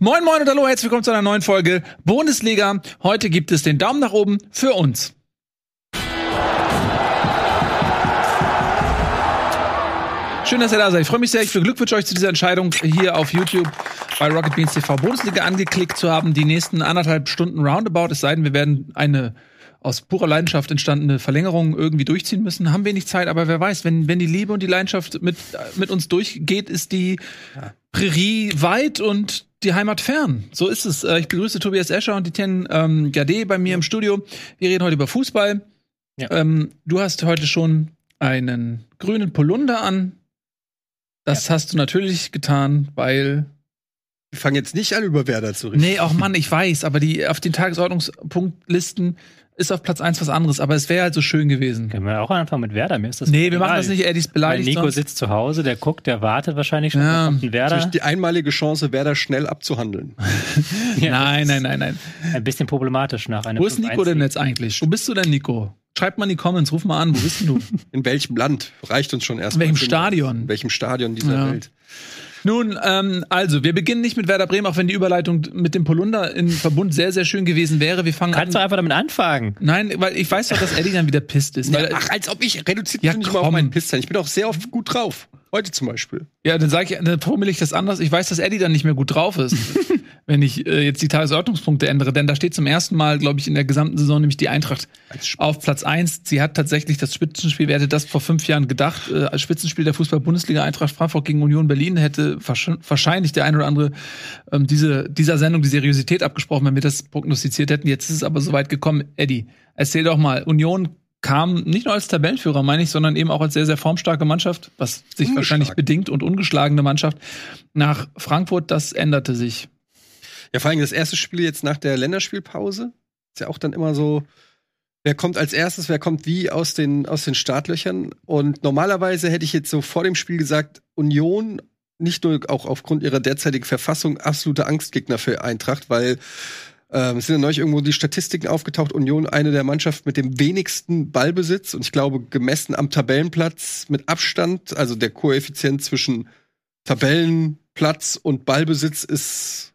Moin Moin und hallo, herzlich willkommen zu einer neuen Folge Bundesliga. Heute gibt es den Daumen nach oben für uns. Schön, dass ihr da seid. Ich freue mich sehr. Ich beglückwünsche euch zu dieser Entscheidung, hier auf YouTube bei Rocket Beans TV Bundesliga angeklickt zu haben. Die nächsten anderthalb Stunden Roundabout, es sei denn, wir werden eine aus purer Leidenschaft entstandene Verlängerung irgendwie durchziehen müssen, haben wenig Zeit, aber wer weiß, wenn, wenn die Liebe und die Leidenschaft mit, mit uns durchgeht, ist die Prärie weit und die Heimat fern. So ist es. Äh, Ich begrüße Tobias Escher und Etienne ähm, Gade bei mir im Studio. Wir reden heute über Fußball. Ja. Ähm, du hast heute schon einen grünen Polunder an. Das hast du natürlich getan, weil Wir fangen jetzt nicht an, über Werder zu reden. Nee, auch Mann, ich weiß, aber die auf den Tagesordnungspunktlisten ist auf Platz eins was anderes, aber es wäre halt so schön gewesen. Können wir auch anfangen mit Werder? Mir ist das Nee, wir machen das nicht, Eddie ist Weil beleidigt. Nico sonst. sitzt zu Hause, der guckt, der wartet wahrscheinlich schon. Ja. Kommt ein Werder. Die einmalige Chance, Werder schnell abzuhandeln. Ja, Nein, nein, nein, nein. Ein bisschen problematisch nach einem Wo ist Nico 5-1 denn jetzt eigentlich? Wo bist du denn, Nico? Schreib mal in die Comments, ruf mal an, wo bist denn du? In welchem Land? Reicht uns schon erst. In welchem Stadion? In welchem Stadion dieser Ja. Welt? Nun, ähm, also, wir beginnen nicht mit Werder Bremen, auch wenn die Überleitung mit dem Polunder in Verbund sehr, sehr schön gewesen wäre. Wir fangen Kannst du an. einfach damit anfangen. Nein, weil ich weiß doch, dass Eddie dann wieder pisst ist. Weil, Ach, als ob ich reduziert Ja, bin nicht mal auf meinen Piss sein. Ich bin auch sehr oft gut drauf. Heute zum Beispiel. Ja, dann sage ich, dann formel ich das anders. Ich weiß, dass Eddie dann nicht mehr gut drauf ist, wenn ich äh, jetzt die Tagesordnungspunkte ändere. Denn da steht zum ersten Mal, glaube ich, in der gesamten Saison nämlich die Eintracht auf Platz eins. Sie hat tatsächlich das Spitzenspiel, wer hätte das vor fünf Jahren gedacht, äh, als Spitzenspiel der Fußball-Bundesliga Eintracht Frankfurt gegen Union Berlin hätte wahrsch- wahrscheinlich der ein oder andere ähm, diese, dieser Sendung die Seriosität abgesprochen, wenn wir das prognostiziert hätten. Jetzt ist es aber soweit gekommen. Eddie, erzähl doch mal, Union kam nicht nur als Tabellenführer, meine ich, sondern eben auch als sehr, sehr formstarke Mannschaft, was sich wahrscheinlich bedingt und ungeschlagene Mannschaft nach Frankfurt, das änderte sich. Ja, vor allem das erste Spiel jetzt nach der Länderspielpause. Ist ja auch dann immer so, wer kommt als erstes, wer kommt wie aus den, aus den Startlöchern. Und normalerweise hätte ich jetzt so vor dem Spiel gesagt, Union, nicht nur auch aufgrund ihrer derzeitigen Verfassung, absolute Angstgegner für Eintracht, weil ähm, es sind ja neulich irgendwo die Statistiken aufgetaucht, Union eine der Mannschaften mit dem wenigsten Ballbesitz und ich glaube gemessen am Tabellenplatz mit Abstand, also der Koeffizient zwischen Tabellenplatz und Ballbesitz ist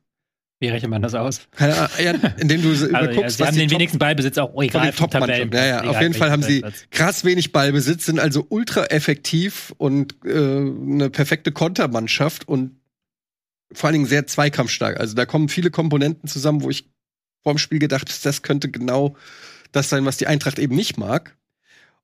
Wie rechnet man das aus? keine Ahnung, ja, indem du so Also, ja, überguckst, sie haben den Top- wenigsten Ballbesitz auch oh, von egal den Top-Mannschaften. Ja, ja, auf jeden Fall haben sie krass wenig Ballbesitz, sind also ultra effektiv und äh, eine perfekte Kontermannschaft und vor allen Dingen sehr zweikampfstark. Also da kommen viele Komponenten zusammen, wo ich vor dem Spiel gedacht habe, das könnte genau das sein, was die Eintracht eben nicht mag.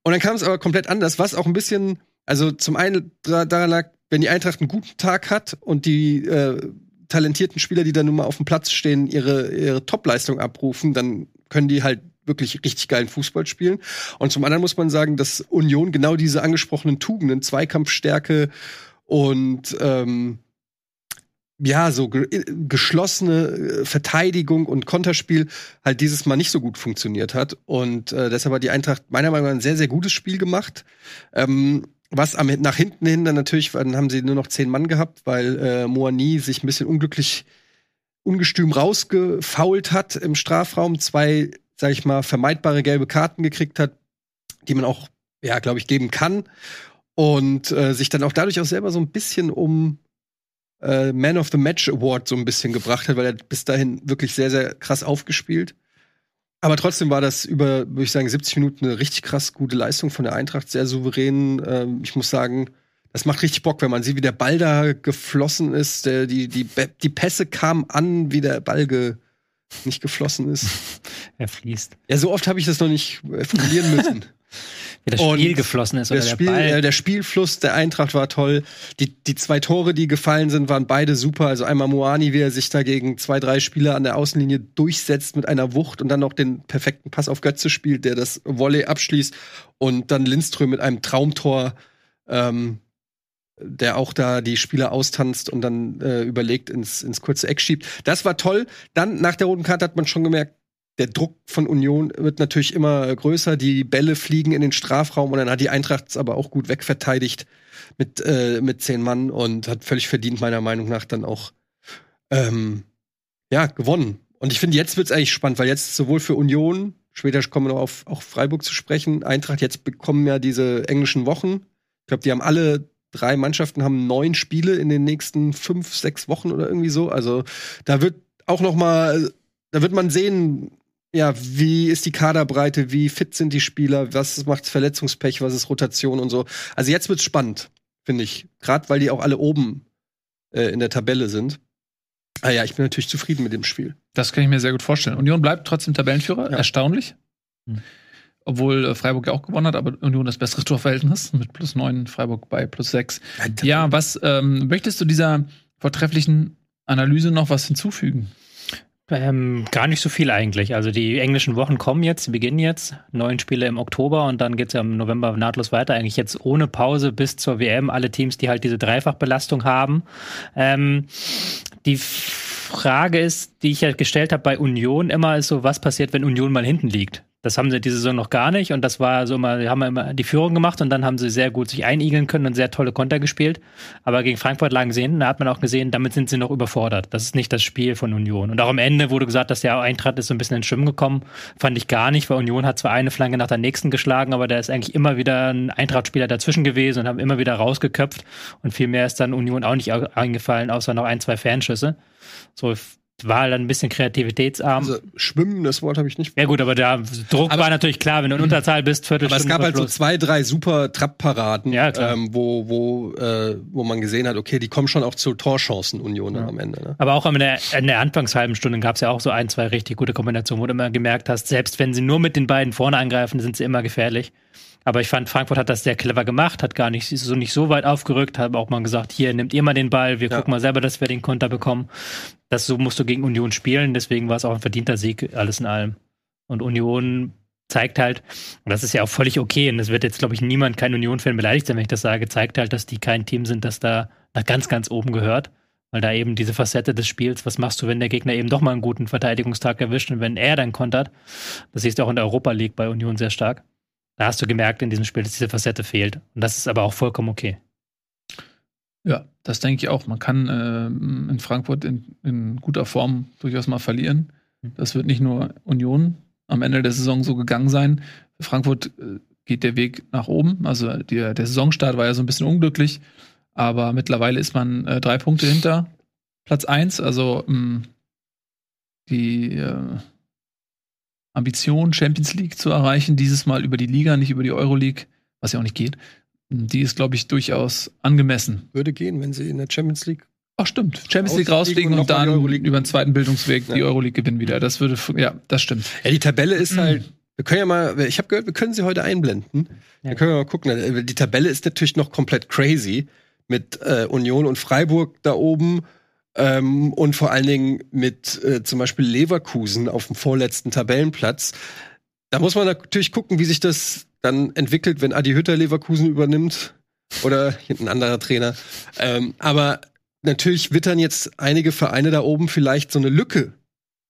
Und dann kam es aber komplett anders, was auch ein bisschen, also zum einen da- daran lag, wenn die Eintracht einen guten Tag hat und die äh, talentierten Spieler, die da nun mal auf dem Platz stehen, ihre, ihre Topleistung abrufen, dann können die halt wirklich richtig geilen Fußball spielen. Und zum anderen muss man sagen, dass Union genau diese angesprochenen Tugenden, Zweikampfstärke und ähm, ja, so ge geschlossene äh, Verteidigung und Konterspiel halt dieses Mal nicht so gut funktioniert hat. Und äh, deshalb hat die Eintracht meiner Meinung nach ein sehr, sehr gutes Spiel gemacht. Ähm, was am, nach hinten hin dann natürlich, dann haben sie nur noch zehn Mann gehabt, weil äh, Moani sich ein bisschen unglücklich, ungestüm rausgefault hat im Strafraum, zwei, sag ich mal, vermeidbare gelbe Karten gekriegt hat, die man auch, ja, glaube ich, geben kann. Und äh, sich dann auch dadurch auch selber so ein bisschen um äh, Man of the Match Award so ein bisschen gebracht hat, weil er bis dahin wirklich sehr, sehr krass aufgespielt. Aber trotzdem war das über, würde ich sagen, 70 Minuten eine richtig krass gute Leistung von der Eintracht, sehr souverän. Ähm, ich muss sagen, das macht richtig Bock, wenn man sieht, wie der Ball da geflossen ist. Der, die, die, die Pässe kamen an, wie der Ball ge, nicht geflossen ist. Er fließt. Ja, so oft habe ich das noch nicht äh, formulieren müssen. Das Und Spiel geflossen ist oder Das der Spiel, Ball. äh, der Spielfluss der Eintracht war toll. Die, die zwei Tore, die gefallen sind, waren beide super. Also einmal Moani, wie er sich da gegen zwei, drei Spieler an der Außenlinie durchsetzt mit einer Wucht und dann noch den perfekten Pass auf Götze spielt, der das Volley abschließt. Und dann Lindström mit einem Traumtor, ähm, der auch da die Spieler austanzt und dann äh, überlegt ins, ins kurze Eck schiebt. Das war toll. Dann nach der roten Karte hat man schon gemerkt, der Druck von Union wird natürlich immer größer. Die Bälle fliegen in den Strafraum und dann hat die Eintracht es aber auch gut wegverteidigt mit, äh, mit zehn Mann und hat völlig verdient, meiner Meinung nach, dann auch ähm, ja, gewonnen. Und ich finde, jetzt wird es eigentlich spannend, weil jetzt sowohl für Union, später kommen wir noch auf auch Freiburg zu sprechen, Eintracht, jetzt bekommen ja diese englischen Wochen. Ich glaube, die haben alle drei Mannschaften haben neun Spiele in den nächsten fünf, sechs Wochen oder irgendwie so. Also da wird auch noch mal, da wird man sehen, ja, wie ist die Kaderbreite, wie fit sind die Spieler, was macht Verletzungspech, was ist Rotation und so. Also jetzt wird's spannend, finde ich. Gerade weil die auch alle oben äh, in der Tabelle sind. Ah ja, ich bin natürlich zufrieden mit dem Spiel. Das kann ich mir sehr gut vorstellen. Union bleibt trotzdem Tabellenführer, ja. erstaunlich. Hm. Obwohl äh, Freiburg ja auch gewonnen hat, aber Union das bessere Torverhältnis mit plus neun, Freiburg bei plus sechs. Ja, was ähm, möchtest du dieser vortrefflichen Analyse noch was hinzufügen? Ähm, gar nicht so viel eigentlich. Also die englischen Wochen kommen jetzt, beginnen jetzt. Neun Spiele im Oktober und dann geht es ja im November nahtlos weiter. Eigentlich jetzt ohne Pause bis zur WM. Alle Teams, die halt diese Dreifachbelastung haben. Ähm, die Frage ist, die ich ja gestellt habe bei Union immer, ist so, was passiert, wenn Union mal hinten liegt? Das haben sie diese Saison noch gar nicht und das war so mal, haben immer die Führung gemacht und dann haben sie sehr gut sich einigeln können und sehr tolle Konter gespielt. Aber gegen Frankfurt lagen sie hinten, da hat man auch gesehen, damit sind sie noch überfordert. Das ist nicht das Spiel von Union. Und auch am Ende wurde gesagt, dass der Eintracht ist so ein bisschen ins Schwimmen gekommen. Fand ich gar nicht, weil Union hat zwar eine Flanke nach der nächsten geschlagen, aber da ist eigentlich immer wieder ein Eintracht-Spieler dazwischen gewesen und haben immer wieder rausgeköpft und viel mehr ist dann Union auch nicht eingefallen, außer noch ein, zwei Fernschüsse. So, war halt ein bisschen kreativitätsarm. Also schwimmen, das Wort habe ich nicht. Ja gut, aber der Druck aber, war natürlich klar, wenn du in Unterzahl bist, Viertelstunde. Aber es gab halt so zwei, drei super Trappparaden, ja, ähm, wo, wo, äh, wo man gesehen hat, okay, die kommen schon auch zu Torchancen Union ja. am Ende. Ne? Aber auch in der, in der Anfangshalben Stunde gab es ja auch so ein, zwei richtig gute Kombinationen, wo du immer gemerkt hast, selbst wenn sie nur mit den beiden vorne angreifen, sind sie immer gefährlich. Aber ich fand, Frankfurt hat das sehr clever gemacht, hat gar nicht so, nicht so weit aufgerückt, hat auch mal gesagt, hier, nehmt ihr mal den Ball, wir ja. gucken mal selber, dass wir den Konter bekommen. Das so musst du gegen Union spielen, deswegen war es auch ein verdienter Sieg, alles in allem. Und Union zeigt halt, und das ist ja auch völlig okay, und das wird jetzt, glaube ich, niemand, kein Union-Fan beleidigt sein, wenn ich das sage, zeigt halt, dass die kein Team sind, das da nach ganz, ganz oben gehört. Weil da eben diese Facette des Spiels, was machst du, wenn der Gegner eben doch mal einen guten Verteidigungstag erwischt und wenn er dann kontert, das siehst du auch in der Europa League bei Union sehr stark. Da hast du gemerkt in diesem Spiel, dass diese Facette fehlt. Und das ist aber auch vollkommen okay. Ja, das denke ich auch. Man kann äh, in Frankfurt in, in, guter Form durchaus mal verlieren. Mhm. Das wird nicht nur Union am Ende der Saison so gegangen sein. Frankfurt äh, geht der Weg nach oben. Also die, der Saisonstart war ja so ein bisschen unglücklich, aber mittlerweile ist man äh, drei Punkte hinter Platz 1. Also mh, mm, die äh, Ambition, Champions League zu erreichen, dieses Mal über die Liga, nicht über die Euroleague, was ja auch nicht geht, die ist, glaube ich, durchaus angemessen. Würde gehen, wenn sie in der Champions League. Ach stimmt, Champions League rausfliegen und, und dann über den zweiten Bildungsweg ja. die Euroleague gewinnen wieder. Das würde, ja, das stimmt. Ja, die Tabelle ist halt. Wir können ja mal, ich habe gehört, wir können sie heute einblenden. Ja. Wir können ja mal gucken. Die Tabelle ist natürlich noch komplett crazy mit äh, Union und Freiburg da oben ähm, und vor allen Dingen mit äh, zum Beispiel Leverkusen auf dem vorletzten Tabellenplatz. Da muss man natürlich gucken, wie sich das dann entwickelt, wenn Adi Hütter Leverkusen übernimmt oder ein anderer Trainer. Ähm, aber natürlich wittern jetzt einige Vereine da oben vielleicht so eine Lücke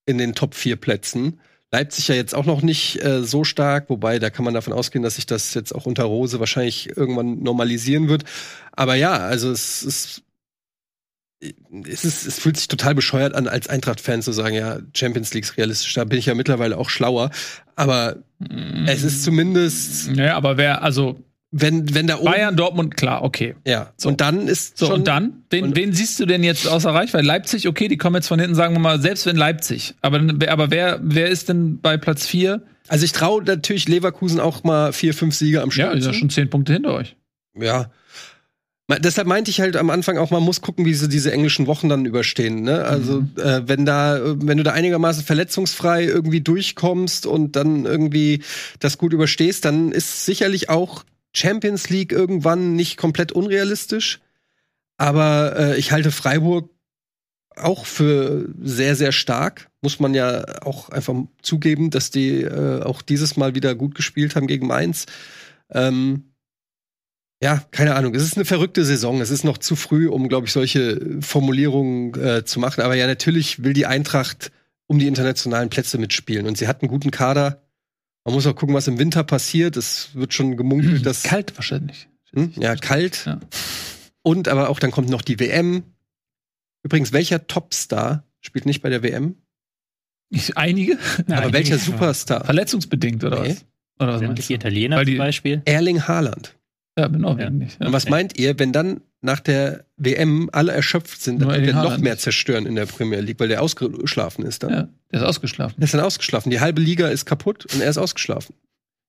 in den Top 4 Plätzen. Leipzig ja jetzt auch noch nicht äh, so stark, wobei da kann man davon ausgehen, dass sich das jetzt auch unter Rose wahrscheinlich irgendwann normalisieren wird. Aber ja, also es ist es, ist, es fühlt sich total bescheuert an, als Eintracht-Fan zu sagen, ja, Champions League ist realistisch. Da bin ich ja mittlerweile auch schlauer. Aber mm. es ist zumindest. Ja, aber wer, also. Wenn, wenn da oben. Bayern, Dortmund, klar, okay. Ja. So. Und dann ist. So, und dann? Wen, und wen siehst du denn jetzt außer Reichweite? Leipzig, okay, die kommen jetzt von hinten, sagen wir mal, selbst wenn Leipzig. Aber, aber wer, wer ist denn bei Platz 4? Also ich traue natürlich Leverkusen auch mal vier, fünf Siege am Start. Ja, ist ja schon zehn Punkte hinter euch. Ja. Deshalb meinte ich halt am Anfang auch, man muss gucken, wie sie diese englischen Wochen dann überstehen. Ne? Also mhm. äh, wenn da, wenn du da einigermaßen verletzungsfrei irgendwie durchkommst und dann irgendwie das gut überstehst, dann ist sicherlich auch Champions League irgendwann nicht komplett unrealistisch. Aber äh, ich halte Freiburg auch für sehr, sehr stark. Muss man ja auch einfach zugeben, dass die äh, auch dieses Mal wieder gut gespielt haben gegen Mainz. Ähm, ja, keine Ahnung. Es ist eine verrückte Saison. Es ist noch zu früh, um, glaube ich, solche Formulierungen äh, zu machen. Aber ja, natürlich will die Eintracht um die internationalen Plätze mitspielen. Und sie hat einen guten Kader. Man muss auch gucken, was im Winter passiert. Es wird schon gemunkelt, hm, dass. Kalt wahrscheinlich. Hm? Ja, kalt. Ja. Und aber auch dann kommt noch die WM. Übrigens, welcher Topstar spielt nicht bei der WM? Einige? aber einige. welcher Superstar? Verletzungsbedingt, oder nee. was? Oder was Italiener zum Beispiel. Erling Haaland. Ja, mit Norwegen ja. nicht. Ja. Und was meint ihr, wenn dann nach der WM alle erschöpft sind, dann wird er noch mehr zerstören in der Premier League, weil der ausgeschlafen ist dann? Ja, der ist ausgeschlafen. Der ist dann ausgeschlafen. Die halbe Liga ist kaputt und er ist ausgeschlafen.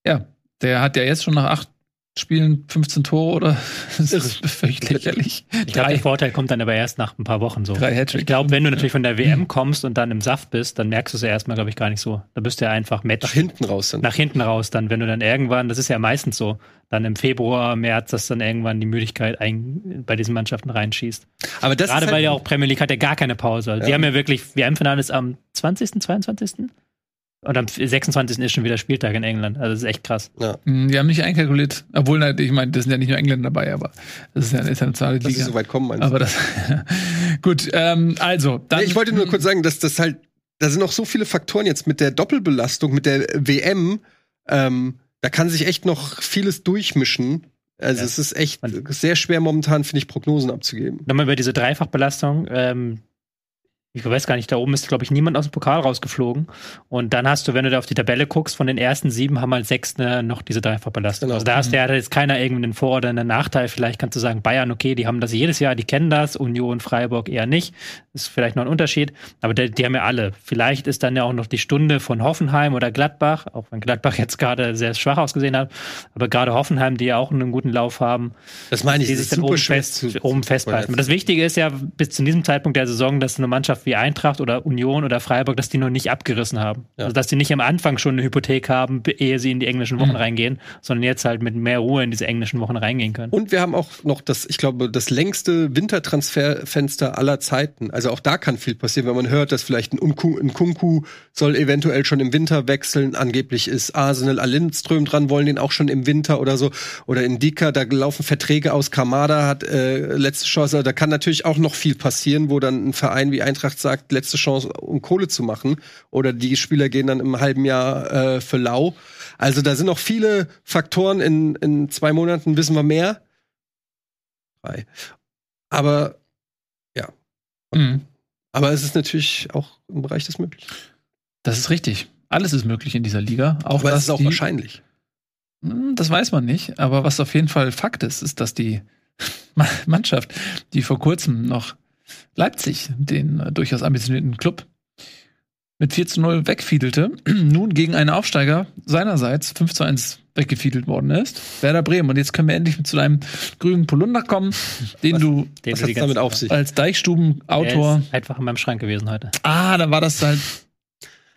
Ja, der hat ja jetzt schon nach acht spielen 15 Tore oder das ist völlig lächerlich. Ich glaube, der Vorteil kommt dann aber erst nach ein paar Wochen so. Drei ich glaube, wenn du natürlich von der WM kommst und dann im Saft bist, dann merkst du es ja erstmal, glaube ich, gar nicht so. Da bist du ja einfach Match. Nach hinten raus dann. Nach hinten raus dann, wenn du dann irgendwann, das ist ja meistens so, dann im Februar, März, dass dann irgendwann die Müdigkeit ein, bei diesen Mannschaften reinschießt. Aber das Gerade halt weil ja auch Premier League hat ja gar keine Pause. Ja. Die haben ja wirklich, WM-Finale ist am 20., 22.? Und am 26. ist schon wieder Spieltag in England. Also das ist echt krass. Ja. Mhm, die haben nicht einkalkuliert. Obwohl, ich meine, das sind ja nicht nur Engländer dabei, aber das ist ja eine internationale Liga. Dass sie so weit kommen, meinst du? Aber das, gut, ähm, also. Dann, ich wollte nur kurz sagen, dass das halt, da sind noch so viele Faktoren jetzt mit der Doppelbelastung, mit der WM. Ähm, da kann sich echt noch vieles durchmischen. Also ja. es ist echt sehr schwer momentan, finde ich, Prognosen abzugeben. Nochmal über diese Dreifachbelastung. Ähm, ich weiß gar nicht, da oben ist, glaube ich, niemand aus dem Pokal rausgeflogen. Und dann hast du, wenn du da auf die Tabelle guckst, von den ersten sieben haben halt sechs ne, noch diese Dreifachbelastung. Genau. Also da hast du ja jetzt keiner irgendeinen Vor- oder einen Nachteil. Vielleicht kannst du sagen, Bayern, okay, die haben das jedes Jahr, die kennen das, Union, Freiburg eher nicht. Ist vielleicht noch ein Unterschied. Aber die, die haben ja alle. Vielleicht ist dann ja auch noch die Stunde von Hoffenheim oder Gladbach, auch wenn Gladbach jetzt gerade sehr schwach ausgesehen hat. Aber gerade Hoffenheim, die ja auch einen guten Lauf haben. Das meine ich, die sich dann oben, fest, oben festhalten. Das Wichtige ist ja bis zu diesem Zeitpunkt der Saison, dass eine Mannschaft wie Eintracht oder Union oder Freiburg, dass die noch nicht abgerissen haben. Ja. Also dass die nicht am Anfang schon eine Hypothek haben, ehe sie in die englischen Wochen mhm. reingehen, sondern jetzt halt mit mehr Ruhe in diese englischen Wochen reingehen können. Und wir haben auch noch das, ich glaube, das längste Wintertransferfenster aller Zeiten. Also auch da kann viel passieren, wenn man hört, dass vielleicht ein, Unku, ein Kunku soll eventuell schon im Winter wechseln. Angeblich ist Arsenal Lindström dran, wollen den auch schon im Winter oder so. Oder in Dika, da laufen Verträge aus. Kamada hat äh, letzte Chance. Da kann natürlich auch noch viel passieren, wo dann ein Verein wie Eintracht sagt, letzte Chance, um Kohle zu machen. Oder die Spieler gehen dann im halben Jahr äh, für lau. Also da sind noch viele Faktoren. In, in zwei Monaten wissen wir mehr. Drei. Aber ja. Mhm. Aber es ist natürlich auch im Bereich des Möglichen. Das ist richtig. Alles ist möglich in dieser Liga. Auch aber es ist auch wahrscheinlich. Hm, das weiß man nicht. Aber was auf jeden Fall Fakt ist, ist, dass die Mannschaft, die vor kurzem noch Leipzig, den äh, durchaus ambitionierten Club, mit 4 zu 0 wegfiedelte, nun gegen einen Aufsteiger seinerseits 5 zu 1 weggefiedelt worden ist. Werder Bremen. Und jetzt können wir endlich zu einem grünen Polunder kommen, den was, du den was du damit auf sich? als Deichstuben-Autor. Einfach in meinem Schrank gewesen heute. Ah, dann war das halt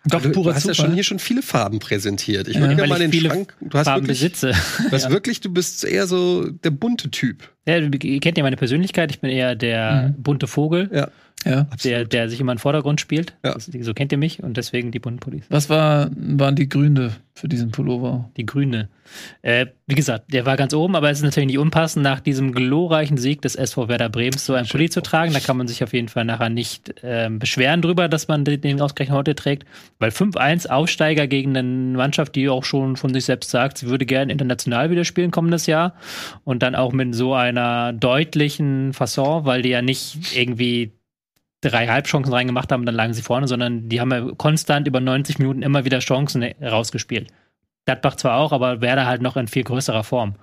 doch, du, purer du hast Zufall. ja schon hier schon viele Farben präsentiert. Ich würde ja, mal den Schrank. Du hast Farben wirklich, besitze. Du hast ja. wirklich, du bist eher so der bunte Typ. Ja, ihr kennt ja meine Persönlichkeit. Ich bin eher der mhm. bunte Vogel. Ja. Ja, der, der sich immer im Vordergrund spielt. Ja. so kennt ihr mich und deswegen die bunten Pullis. Was war, waren die Gründe für diesen Pullover? Die Grüne. Äh, wie gesagt, der war ganz oben, aber es ist natürlich nicht unpassend, nach diesem glorreichen Sieg des SV Werder Brems so ein Pulli zu tragen. Da kann man sich auf jeden Fall nachher nicht äh, beschweren drüber, dass man den ausgerechnet heute trägt. Weil 5-1 Aufsteiger gegen eine Mannschaft, die auch schon von sich selbst sagt, sie würde gerne international wieder spielen kommendes Jahr. Und dann auch mit so einer deutlichen Fasson, weil die ja nicht irgendwie drei Halbchancen reingemacht haben, dann lagen sie vorne, sondern die haben ja konstant über 90 Minuten immer wieder Chancen rausgespielt. Gladbach zwar auch, aber Werder halt noch in viel größerer Form.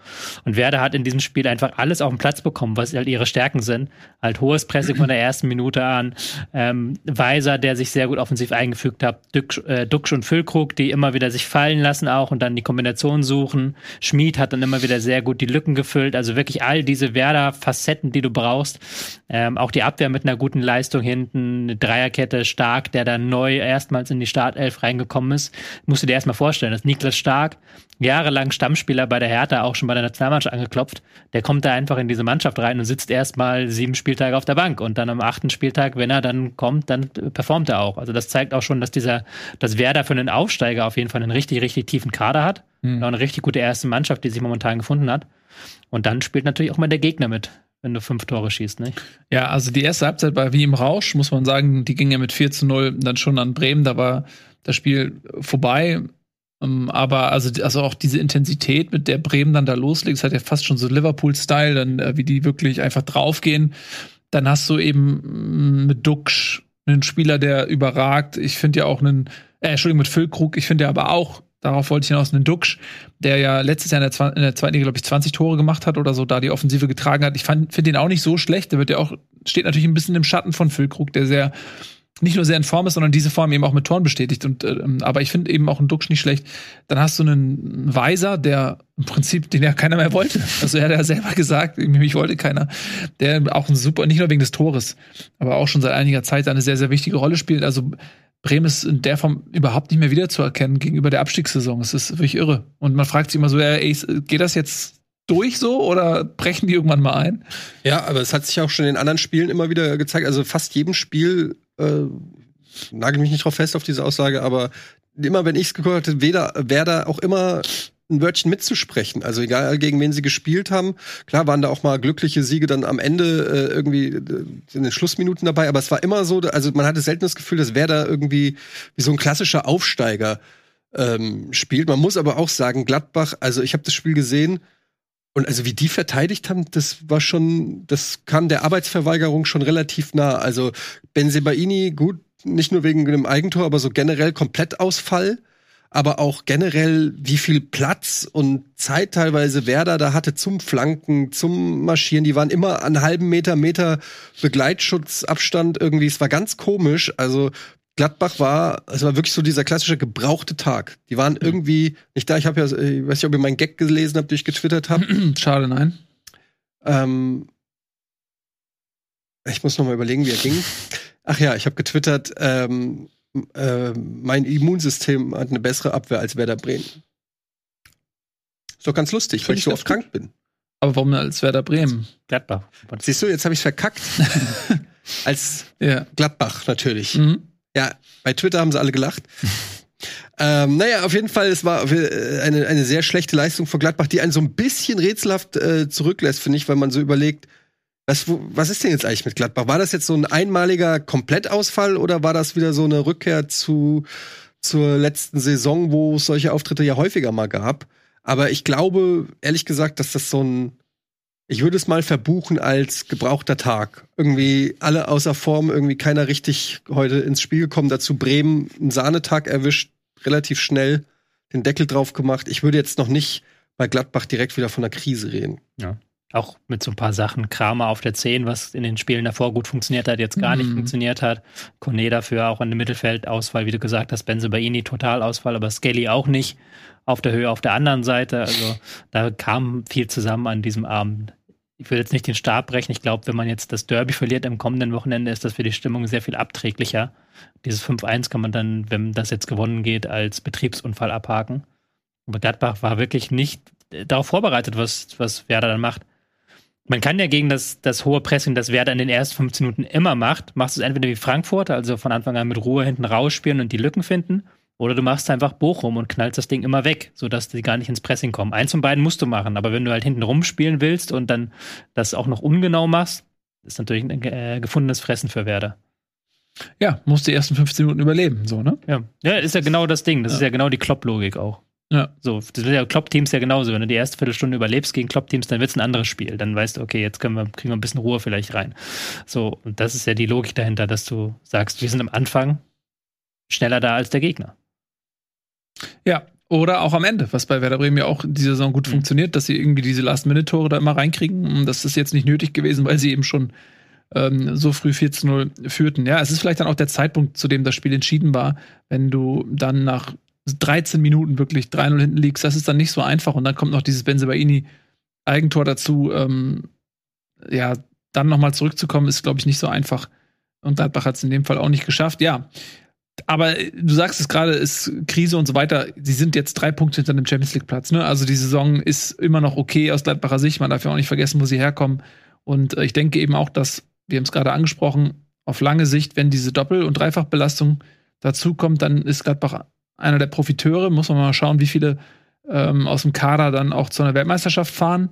Und Werder hat in diesem Spiel einfach alles auf den Platz bekommen, was halt ihre Stärken sind. Halt hohes Pressing von der ersten Minute an. Ähm, Weiser, der sich sehr gut offensiv eingefügt hat. Duxch, äh, und Füllkrug, die immer wieder sich fallen lassen auch und dann die Kombination suchen. Schmid hat dann immer wieder sehr gut die Lücken gefüllt. Also wirklich all diese Werder-Facetten, die du brauchst. Ähm, auch die Abwehr mit einer guten Leistung hinten. Eine Dreierkette stark, der dann neu erstmals in die Startelf reingekommen ist. Musst du dir erstmal vorstellen, dass Niklas Stark, jahrelang Stammspieler bei der Hertha, auch schon bei der Nationalmannschaft angeklopft. Der kommt da einfach in diese Mannschaft rein und sitzt erstmal sieben Spieltage auf der Bank. Und dann am achten Spieltag, wenn er dann kommt, dann performt er auch. Also das zeigt auch schon, dass dieser, dass Werder für einen Aufsteiger auf jeden Fall einen richtig, richtig tiefen Kader hat. Mhm. Und auch eine richtig gute erste Mannschaft, die sich momentan gefunden hat. Und dann spielt natürlich auch mal der Gegner mit wenn du fünf Tore schießt, nicht? Ja, also die erste Halbzeit war wie im Rausch, muss man sagen. Die ging ja mit 4 zu 0 dann schon an Bremen. Da war das Spiel vorbei. Ähm, aber also, also auch diese Intensität, mit der Bremen dann da loslegt, ist halt ja fast schon so Liverpool-Style, dann äh, wie die wirklich einfach draufgehen. Dann hast du eben mm, mit Duxch einen Spieler, der überragt. Ich finde ja auch einen, äh, Entschuldigung, mit Füllkrug, ich finde ja aber auch darauf wollte ich hinaus, einen Duxch, der ja letztes Jahr in der, in der zweiten Liga, glaube ich, 20 Tore gemacht hat oder so, da die Offensive getragen hat. Ich finde ihn auch nicht so schlecht. Der wird ja auch, steht natürlich ein bisschen im Schatten von Füllkrug, der sehr nicht nur sehr in Form ist, sondern diese Form eben auch mit Toren bestätigt. Und ähm, aber ich finde eben auch einen Duxch nicht schlecht. Dann hast du einen Weiser, der im Prinzip, den ja keiner mehr wollte. Also er hat ja selber gesagt, mich wollte keiner. Der auch ein super, nicht nur wegen des Tores, aber auch schon seit einiger Zeit eine sehr, sehr wichtige Rolle spielt. Also Bremen ist in der Form überhaupt nicht mehr wiederzuerkennen gegenüber der Abstiegssaison. Es ist wirklich irre. Und man fragt sich immer so, ey, geht das jetzt durch so oder brechen die irgendwann mal ein? Ja, aber es hat sich auch schon in anderen Spielen immer wieder gezeigt. Also fast jedem Spiel, äh, nagel mich nicht drauf fest auf diese Aussage, aber immer wenn ich es geguckt hatte, weder Werder auch immer ein Wörtchen mitzusprechen. Also egal gegen wen sie gespielt haben. Klar waren da auch mal glückliche Siege dann am Ende äh, irgendwie äh, in den Schlussminuten dabei, aber es war immer so, also man hatte selten das Gefühl, dass wer da irgendwie wie so ein klassischer Aufsteiger ähm, spielt. Man muss aber auch sagen, Gladbach, also ich habe das Spiel gesehen und also wie die verteidigt haben, das war schon, das kam der Arbeitsverweigerung schon relativ nah. Also Benzebaini, gut, nicht nur wegen dem Eigentor, aber so generell Komplettausfall aber auch generell, wie viel Platz und Zeit teilweise Werder da hatte zum Flanken, zum Marschieren. Die waren immer an halben Meter, Meter Begleitschutzabstand irgendwie. Es war ganz komisch. Also Gladbach war, es war wirklich so dieser klassische gebrauchte Tag. Die waren mhm. irgendwie nicht da. Ich habe ja, ich weiß nicht, ob ihr meinen Gag gelesen habt, durch getwittert habt. Schade, nein. Ähm, ich muss noch mal überlegen, wie er ging. Ach ja, ich habe getwittert. Ähm, äh, mein Immunsystem hat eine bessere Abwehr als Werder Bremen. Ist doch ganz lustig, weil ich so oft krank bin. Aber warum als Werder Bremen? Gladbach. Siehst du, jetzt habe ich verkackt. als ja. Gladbach natürlich. Mhm. Ja, bei Twitter haben sie alle gelacht. ähm, naja, auf jeden Fall, es war äh, eine, eine sehr schlechte Leistung von Gladbach, die einen so ein bisschen rätselhaft äh, zurücklässt, finde ich, weil man so überlegt, was, was ist denn jetzt eigentlich mit Gladbach? War das jetzt so ein einmaliger Komplettausfall oder war das wieder so eine Rückkehr zu, zur letzten Saison, wo es solche Auftritte ja häufiger mal gab? Aber ich glaube, ehrlich gesagt, dass das so ein, ich würde es mal verbuchen als gebrauchter Tag. Irgendwie alle außer Form, irgendwie keiner richtig heute ins Spiel gekommen. Dazu Bremen einen Sahnetag erwischt, relativ schnell den Deckel drauf gemacht. Ich würde jetzt noch nicht bei Gladbach direkt wieder von einer Krise reden. Ja. Auch mit so ein paar Sachen. Kramer auf der 10, was in den Spielen davor gut funktioniert hat, jetzt gar mhm. nicht funktioniert hat. Kone dafür auch an dem Mittelfeldausfall, wie du gesagt hast. Benze Baini Totalausfall, aber Skelly auch nicht auf der Höhe auf der anderen Seite. Also da kam viel zusammen an diesem Abend. Ich will jetzt nicht den Stab brechen. Ich glaube, wenn man jetzt das Derby verliert am kommenden Wochenende, ist das für die Stimmung sehr viel abträglicher. Dieses 5-1 kann man dann, wenn das jetzt gewonnen geht, als Betriebsunfall abhaken. Aber Gladbach war wirklich nicht darauf vorbereitet, was, was Werder dann macht man kann ja gegen das, das hohe Pressing, das Werder in den ersten 15 Minuten immer macht, machst du es entweder wie Frankfurt, also von Anfang an mit Ruhe hinten rausspielen und die Lücken finden, oder du machst einfach Bochum und knallst das Ding immer weg, sodass die gar nicht ins Pressing kommen. Eins von beiden musst du machen, aber wenn du halt hinten rumspielen willst und dann das auch noch ungenau machst, ist natürlich ein äh, gefundenes Fressen für Werder. Ja, musst die ersten 15 Minuten überleben, so, ne? Ja, ja ist ja genau das Ding. Das ja. ist ja genau die Klopp-Logik auch. Ja. So, das wird ja Klopp-Teams ja genauso. Wenn du die erste Viertelstunde überlebst gegen Klopp-Teams, dann wird es ein anderes Spiel. Dann weißt du, okay, jetzt können wir, kriegen wir ein bisschen Ruhe vielleicht rein. So, und das ist ja die Logik dahinter, dass du sagst, wir sind am Anfang schneller da als der Gegner. Ja, oder auch am Ende, was bei Werder Bremen ja auch diese Saison gut mhm. funktioniert, dass sie irgendwie diese Last-Minute-Tore da immer reinkriegen. Das ist jetzt nicht nötig gewesen, weil sie eben schon ähm, so früh 4-0 führten. Ja, es ist vielleicht dann auch der Zeitpunkt, zu dem das Spiel entschieden war, wenn du dann nach 13 Minuten wirklich 3-0 hinten liegst, das ist dann nicht so einfach. Und dann kommt noch dieses Benzebaini Eigentor dazu. Ähm, ja, dann nochmal zurückzukommen, ist, glaube ich, nicht so einfach. Und Gladbach hat es in dem Fall auch nicht geschafft. Ja, aber du sagst es gerade, ist Krise und so weiter. Sie sind jetzt drei Punkte hinter dem Champions League Platz. Ne? Also die Saison ist immer noch okay aus Gladbacher Sicht. Man darf ja auch nicht vergessen, wo sie herkommen. Und äh, ich denke eben auch, dass wir haben es gerade angesprochen, auf lange Sicht, wenn diese Doppel- und Dreifachbelastung dazukommt, dann ist Gladbach einer der Profiteure. Muss man mal schauen, wie viele ähm, aus dem Kader dann auch zu einer Weltmeisterschaft fahren.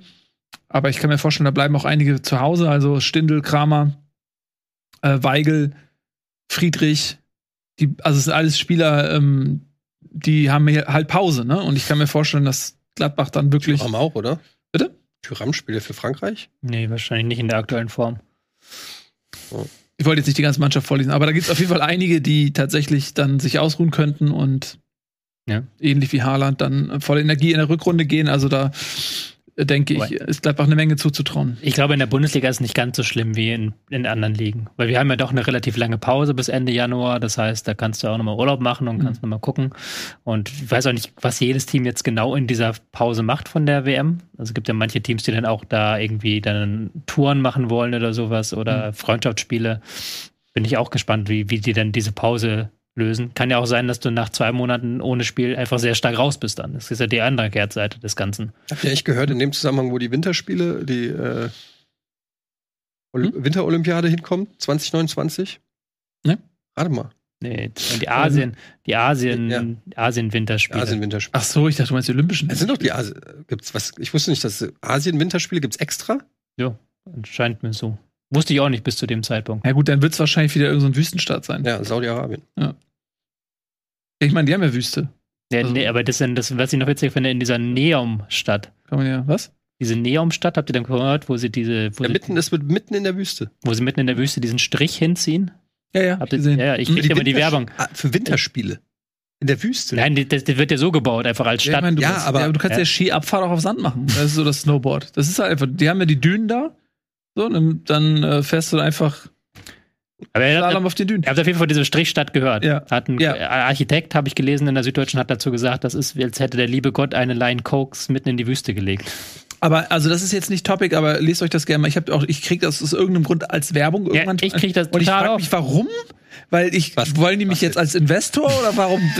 Aber ich kann mir vorstellen, da bleiben auch einige zu Hause. Also Stindel, Kramer, äh, Weigel, Friedrich. Die, also es sind alles Spieler, ähm, die haben hier halt Pause, ne? Und ich kann mir vorstellen, dass Gladbach dann wirklich. Tyram auch, oder? Bitte? Tyram spielt für Frankreich? Nee, wahrscheinlich nicht in der aktuellen Form. Oh ich wollte jetzt nicht die ganze Mannschaft vorlesen, aber da gibt es auf jeden Fall einige, die tatsächlich dann sich ausruhen könnten und Ja. Ähnlich wie Haaland dann voll Energie in der Rückrunde gehen. Also da denke ich, ist bleibt auch eine Menge zuzutrauen. Ich glaube, in der Bundesliga ist es nicht ganz so schlimm wie in, in anderen Ligen. Weil wir haben ja doch eine relativ lange Pause bis Ende Januar. Das heißt, da kannst du auch nochmal Urlaub machen und mhm. kannst nochmal gucken. Und ich weiß auch nicht, was jedes Team jetzt genau in dieser Pause macht von der WM. Also es gibt ja manche Teams, die dann auch da irgendwie dann Touren machen wollen oder sowas oder mhm. Freundschaftsspiele. Bin ich auch gespannt, wie, wie die dann diese Pause lösen. Kann ja auch sein, dass du nach zwei Monaten ohne Spiel einfach sehr stark raus bist dann. Das ist ja die andere Kehrtseite des Ganzen. Habt ihr echt gehört, in dem Zusammenhang, wo die Winterspiele, die äh, hm? Winterolympiade hinkommt, 2029? Ne? Warte mal. Nee, die Asien, die Asien, ja. Asien-Winterspiele. Asien-Winterspiele. Ach so, ich dachte, du meinst die Olympischen. Es sind doch die Asien, gibt's was, ich wusste nicht, dass Asien-Winterspiele gibt's extra? Ja, scheint mir so. Wusste ich auch nicht bis zu dem Zeitpunkt. Ja gut, dann wird es wahrscheinlich wieder irgendein so Wüstenstaat sein. Ja, Saudi-Arabien. Ja. Ich meine, die haben ja Wüste. Ja, also, nee, aber das, das, was ich noch witzig finde, in dieser Neom-Stadt. Kann man ja, was? Diese Neom-Stadt, habt ihr dann gehört, wo sie diese. Wo ja, mitten, das wird mitten in der Wüste. Wo sie mitten in der Wüste diesen Strich hinziehen? Ja, ja. Habt ihr gesehen? Ja, ich kriege immer die Werbung. Ah, für Winterspiele. In der Wüste. Nein, das, das, wird ja so gebaut, einfach als Stadt. Ja, ich mein, ja kannst, aber ja, du kannst ja, ja Skiabfahrt auch auf Sand machen. Das ist so das Snowboard. Das ist halt einfach, die haben ja die Dünen da. So, dann, dann äh, fährst du einfach aber er hat, auf den Dünen. Er hat auf jeden Fall diese Strichstadt gehört. Ja. Hat ein ja. Architekt, habe ich gelesen in der Süddeutschen, hat dazu gesagt, das ist, als hätte der liebe Gott eine Line Cokes mitten in die Wüste gelegt. Aber also das ist jetzt nicht Topic, aber lest euch das gerne mal. Ich habe auch, ich krieg das aus irgendeinem Grund als Werbung irgendwann. Ja, ich krieg das und ich frage mich, warum? Weil ich was, wollen die mich jetzt als Investor oder warum?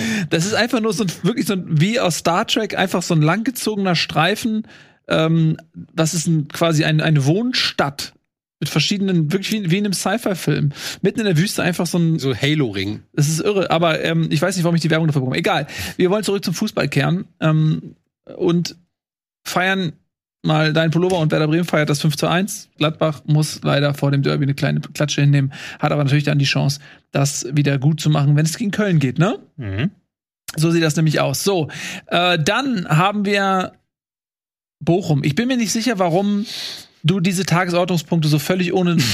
das ist einfach nur so ein, wirklich so ein, wie aus Star Trek einfach so ein langgezogener Streifen. Ähm, das ist ein, quasi ein, eine Wohnstadt mit verschiedenen, wirklich wie, wie in einem Sci-Fi-Film. Mitten in der Wüste einfach so ein. So Halo-Ring. Das ist irre, aber ähm, ich weiß nicht, warum ich die Werbung dafür bekomme. Egal. Wir wollen zurück zum Fußball kehren ähm, und feiern mal dein Pullover und Werder Bremen feiert das 5 zu 1. Gladbach muss leider vor dem Derby eine kleine Klatsche hinnehmen, hat aber natürlich dann die Chance, das wieder gut zu machen, wenn es gegen Köln geht, ne? Mhm. So sieht das nämlich aus. So, äh, dann haben wir Bochum. Ich bin mir nicht sicher, warum du diese Tagesordnungspunkte so völlig ohne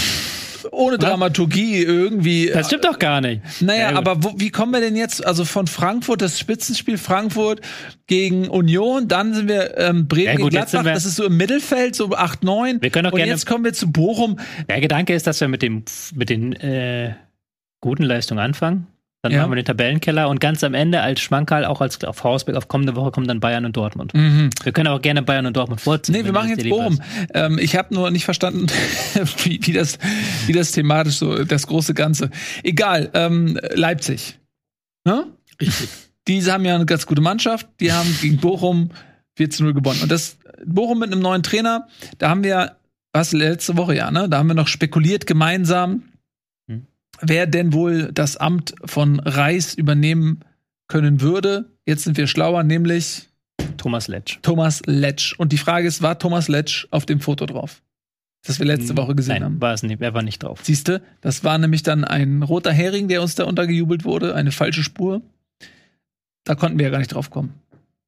ohne Dramaturgie irgendwie. Das stimmt doch gar nicht. Naja, ja, aber wo, wie kommen wir denn jetzt, also von Frankfurt, das Spitzenspiel Frankfurt gegen Union, dann sind wir ähm, Bremen ja, gut, gegen Gladbach, das ist so im Mittelfeld, so 8, 9. Wir können auch Und gerne, jetzt kommen wir zu Bochum. Der Gedanke ist, dass wir mit dem, mit den äh, guten Leistungen anfangen. Dann ja. machen wir den Tabellenkeller und ganz am Ende als Schmankerl, auch als auf Hausberg, auf kommende Woche kommen dann Bayern und Dortmund. Mhm. Wir können auch gerne Bayern und Dortmund vorziehen. Nee, wir machen jetzt Bochum. Ähm, ich habe nur nicht verstanden, wie, wie, das, wie das thematisch so, das große Ganze. Egal, ähm, Leipzig. Ne? Richtig. Diese haben ja eine ganz gute Mannschaft. Die haben gegen Bochum 14-0 gewonnen. Und das Bochum mit einem neuen Trainer, da haben wir, was letzte Woche ja, ne? Da haben wir noch spekuliert gemeinsam wer denn wohl das Amt von Reis übernehmen können würde. Jetzt sind wir schlauer, nämlich Thomas Letsch. Thomas Letsch. Und die Frage ist, war Thomas Letsch auf dem Foto drauf? Das wir letzte hm, Woche gesehen Nein, haben. war es nicht. Er war nicht drauf. Siehste, das war nämlich dann ein roter Hering, der uns da untergejubelt wurde, eine falsche Spur. Da konnten wir ja gar nicht drauf kommen.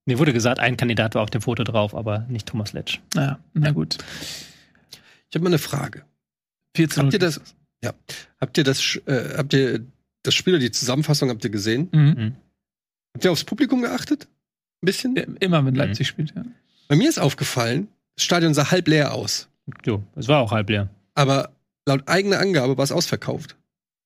Mir wurde gesagt, ein Kandidat war auf dem Foto drauf, aber nicht Thomas Letsch. Naja, na gut. Ich habe mal eine Frage. 14 Habt ihr das, ja. Habt ihr das, äh, habt ihr das Spiel oder die Zusammenfassung habt ihr gesehen? Mhm. mhm. Habt ihr aufs Publikum geachtet? Ein bisschen? Ja, immer, wenn Leipzig mhm. spielt, ja. Bei mir ist aufgefallen, das Stadion sah halb leer aus. Jo, es war auch halb leer. Aber laut eigener Angabe war es ausverkauft.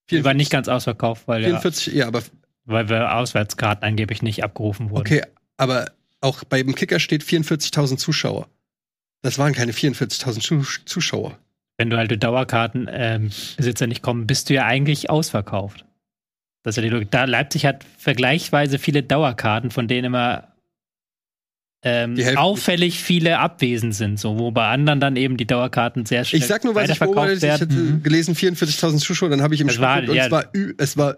Wir waren nicht ganz ausverkauft, weil 44, ja, ja, aber weil wir Auswärtskarten angeblich nicht abgerufen wurden. Okay, aber auch bei dem Kicker steht 44.000 Zuschauer. Das waren keine 44.000 Zuschauer wenn du halt Dauerkartenbesitzer ähm, nicht kommen, bist du ja eigentlich ausverkauft. Das ist ja die Logik. Da Leipzig hat vergleichsweise viele Dauerkarten, von denen immer ähm, auffällig viele abwesend sind, so wo bei anderen dann eben die Dauerkarten sehr schnell Ich sag nur, was ich beobachtet, ich hatte mhm. gelesen 44.000 Zuschauer, dann habe ich im Spiel war, und ja, es war es war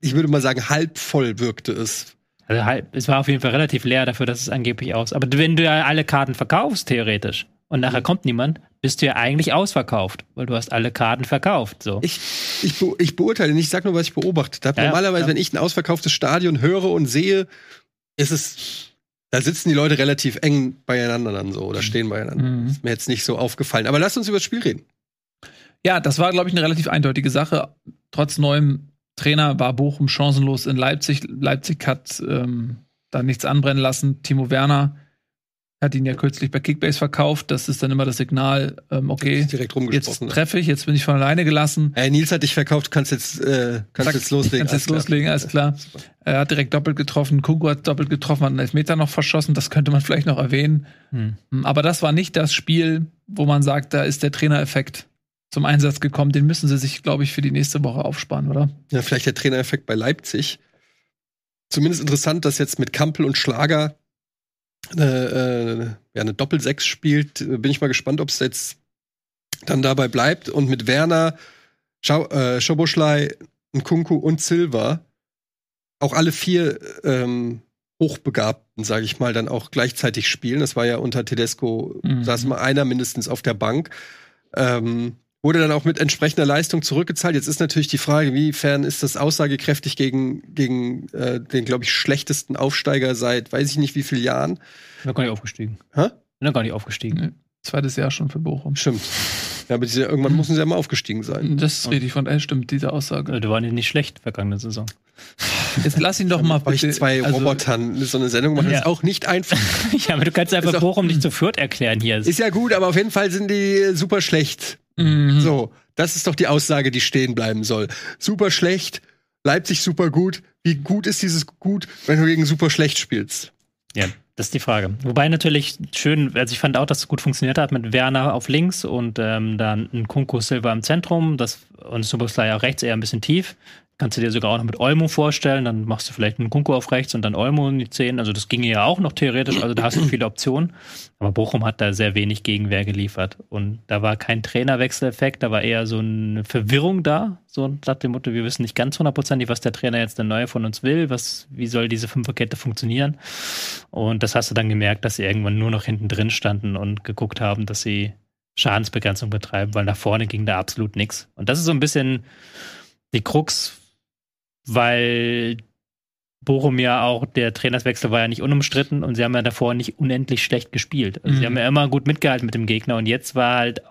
ich würde mal sagen halb voll wirkte es. Also halb, es war auf jeden Fall relativ leer dafür, dass es angeblich aus. Aber wenn du ja alle Karten verkaufst theoretisch, und nachher mhm. kommt niemand, bist du ja eigentlich ausverkauft, weil du hast alle Karten verkauft. So. Ich, ich, be ich beurteile nicht, ich sag nur, was ich beobachtet habe. Ja, Normalerweise, ja. wenn ich ein ausverkauftes Stadion höre und sehe, ist es, da sitzen die Leute relativ eng beieinander dann so oder mhm. stehen beieinander. Mhm. Ist mir jetzt nicht so aufgefallen. Aber lass uns über das Spiel reden. Ja, das war, glaube ich, eine relativ eindeutige Sache. Trotz neuem Trainer war Bochum chancenlos in Leipzig. Leipzig hat ähm, da nichts anbrennen lassen. Timo Werner hat ihn ja kürzlich bei Kickbase verkauft. Das ist dann immer das Signal, ähm, okay, direkt jetzt treffe ich, jetzt bin ich von alleine gelassen. Äh, Nils hat dich verkauft, kannst jetzt, äh, kannst Zack, jetzt loslegen. Kannst jetzt loslegen, alles klar. Er hat direkt doppelt getroffen, Kungu hat doppelt getroffen, hat einen Elfmeter noch verschossen, das könnte man vielleicht noch erwähnen. Hm. Aber das war nicht das Spiel, wo man sagt, da ist der Trainereffekt zum Einsatz gekommen. Den müssen sie sich, glaube ich, für die nächste Woche aufsparen, oder? Ja, vielleicht der Trainereffekt bei Leipzig. Zumindest interessant, dass jetzt mit Kampel und Schlager äh, ja, eine Doppel-Sechs spielt. Bin ich mal gespannt, ob es jetzt dann dabei bleibt. Und mit Werner, Schau, äh, Schoboschlei, Nkunku und Silva auch alle vier ähm, Hochbegabten, sage ich mal, dann auch gleichzeitig spielen. Das war ja unter Tedesco, mhm. saß mal einer mindestens auf der Bank. Ähm, wurde dann auch mit entsprechender Leistung zurückgezahlt. Jetzt ist natürlich die Frage, wiefern ist das aussagekräftig gegen, gegen äh, den, glaube ich, schlechtesten Aufsteiger seit weiß ich nicht wie vielen Jahren. Bin gar nicht aufgestiegen. Hä? Bin gar nicht aufgestiegen. Nee. Zweites Jahr schon für Bochum. Stimmt. Ja, aber diese, irgendwann müssen sie ja mal aufgestiegen sein. Das ist richtig von, äh, stimmt, diese Aussage. Du warst nicht schlecht vergangene Saison. Jetzt lass ihn doch mal. Ich zwei also, Robotern so eine Sendung machen, ja. ist auch nicht einfach. ja, aber du kannst einfach Bochum nicht zu Fürth erklären hier. Ist ja gut, aber auf jeden Fall sind die super schlecht. Mhm. So, das ist doch die Aussage, die stehen bleiben soll. Super schlecht, Leipzig super gut. Wie gut ist dieses gut, wenn du gegen super schlecht spielst? Ja, das ist die Frage. Wobei natürlich schön, also ich fand auch, dass es gut funktioniert hat mit Werner auf links und ähm, dann ein Kunko Silva im Zentrum das, und Superstar ja rechts eher ein bisschen tief. Kannst du dir sogar auch noch mit Olmo vorstellen, dann machst du vielleicht einen Kunko auf rechts und dann Olmo in die 10. Also das ginge ja auch noch theoretisch, also da hast du viele Optionen. Aber Bochum hat da sehr wenig Gegenwehr geliefert. Und da war kein Trainerwechseleffekt, da war eher so eine Verwirrung da. So nach dem Motto, wir wissen nicht ganz hundertprozentig, was der Trainer jetzt der Neue von uns will, was, wie soll diese Fünferkette funktionieren. Und das hast du dann gemerkt, dass sie irgendwann nur noch hinten drin standen und geguckt haben, dass sie Schadensbegrenzung betreiben, weil nach vorne ging da absolut nichts. Und das ist so ein bisschen die Krux weil Bochum ja auch, der Trainerswechsel war ja nicht unumstritten und sie haben ja davor nicht unendlich schlecht gespielt. Also mhm. Sie haben ja immer gut mitgehalten mit dem Gegner und jetzt war halt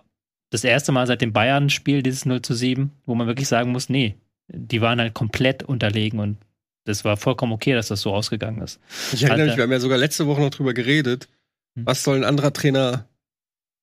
das erste Mal seit dem Bayern-Spiel dieses 0 zu 7, wo man wirklich sagen muss, nee, die waren halt komplett unterlegen und das war vollkommen okay, dass das so ausgegangen ist. Ich erinnere mich, wir haben ja sogar letzte Woche noch drüber geredet. Hm. Was soll ein anderer Trainer,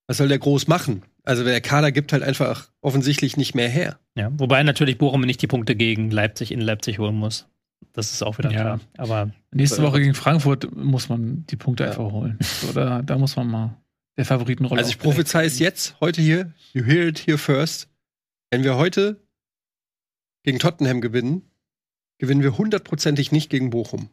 was soll der groß machen? Also der Kader gibt halt einfach offensichtlich nicht mehr her. Ja, wobei natürlich Bochum nicht die Punkte gegen Leipzig in Leipzig holen muss. Das ist auch wieder ja. klar. Aber nächste Woche gegen Frankfurt muss man die Punkte ja. einfach holen. So, da, da muss man mal der Favoritenrolle. Also ich prophezei es jetzt, heute hier, you hear it here first. Wenn wir heute gegen Tottenham gewinnen, gewinnen wir hundertprozentig nicht gegen Bochum.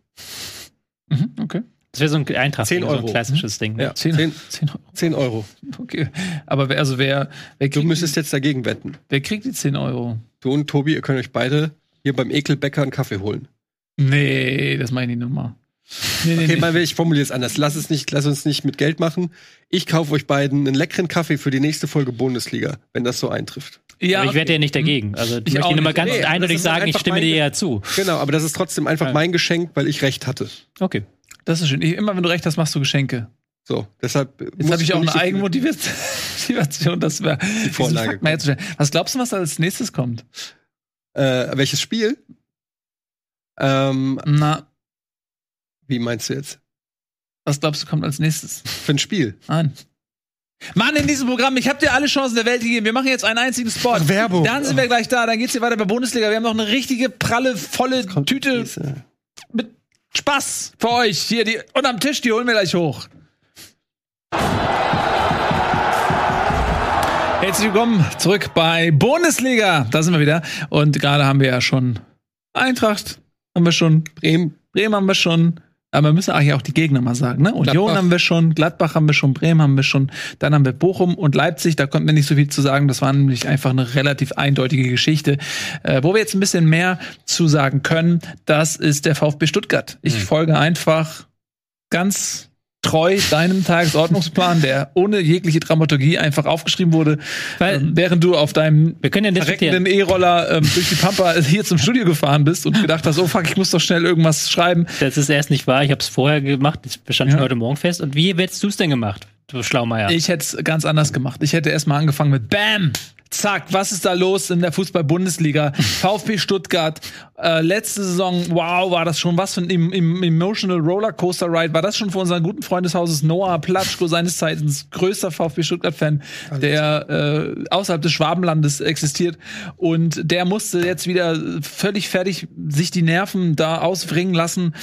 Mhm, okay. Das wäre so ein Eintrag, 10 Euro. so ein klassisches Ding. Ne? Ja, 10, 10, 10, Euro. 10 Euro. Okay. Aber wer, also wer, wer Du müsstest jetzt dagegen wetten. Wer kriegt die 10 Euro? Du und Tobi, ihr könnt euch beide hier beim Ekelbäcker einen Kaffee holen. Nee, das meine ich nicht nochmal. Nee, nee, okay, nee. Mal, ich formuliere es anders. Lass, es nicht, lass uns nicht mit Geld machen. Ich kaufe euch beiden einen leckeren Kaffee für die nächste Folge Bundesliga, wenn das so eintrifft. Ja, aber ich werde ja nicht dagegen. Also ich, möchte Ihnen mal ganz nee, eindeutig sagen, ich stimme dir ja zu. Genau, aber das ist trotzdem einfach mein Geschenk, weil ich recht hatte. Okay. Das ist schön. Ich, immer wenn du recht hast, machst du Geschenke. So, deshalb. Jetzt habe ich auch eine so Eigenmotivation, das wäre die Vorlage. Was glaubst du, was als nächstes kommt? Äh, welches Spiel? Ähm, Na. Wie meinst du jetzt? Was glaubst du, kommt als nächstes? Für ein Spiel? Nein. Mann, in diesem Programm, ich habe dir alle Chancen der Welt gegeben. Wir machen jetzt einen einzigen Spot. Ach, Werbung. Dann sind wir gleich da. Dann geht's hier weiter bei Bundesliga. Wir haben noch eine richtige pralle, volle Tüte mit Spaß für euch. Hier, die, und am Tisch, die holen wir gleich hoch. Herzlich willkommen zurück bei Bundesliga. Da sind wir wieder. Und gerade haben wir ja schon Eintracht, haben wir schon, Bremen, Bremen haben wir schon, aber wir müssen eigentlich auch die Gegner mal sagen, ne? Union Gladbach. haben wir schon, Gladbach haben wir schon, Bremen haben wir schon, dann haben wir Bochum und Leipzig, da konnten wir nicht so viel zu sagen, das war nämlich einfach eine relativ eindeutige Geschichte. Äh, wo wir jetzt ein bisschen mehr zu sagen können, das ist der VfB Stuttgart. Ich mhm. folge einfach ganz treu deinem Tagesordnungsplan, der ohne jegliche Dramaturgie einfach aufgeschrieben wurde, Weil, ähm, während du auf deinem wir können ja verreckenden E-Roller ähm, durch die Pampa hier zum Studio gefahren bist und gedacht hast, oh fuck, ich muss doch schnell irgendwas schreiben. Das ist erst nicht wahr, ich habe es vorher gemacht, bestand ja. schon heute Morgen fest. Und wie hättest du es denn gemacht? Du Schlaumeier. Ich hätte es ganz anders gemacht. Ich hätte erstmal angefangen mit Bam! Zack, was ist da los in der Fußball-Bundesliga? VfB Stuttgart, äh, letzte Saison, wow, war das schon was für ein im, im Emotional Rollercoaster Ride? War das schon für unseren guten Freund des Hauses Noah Platschko, seines Zeichens größter VfB Stuttgart-Fan, der äh, außerhalb des Schwabenlandes existiert. Und der musste jetzt wieder völlig fertig sich die Nerven da ausbringen lassen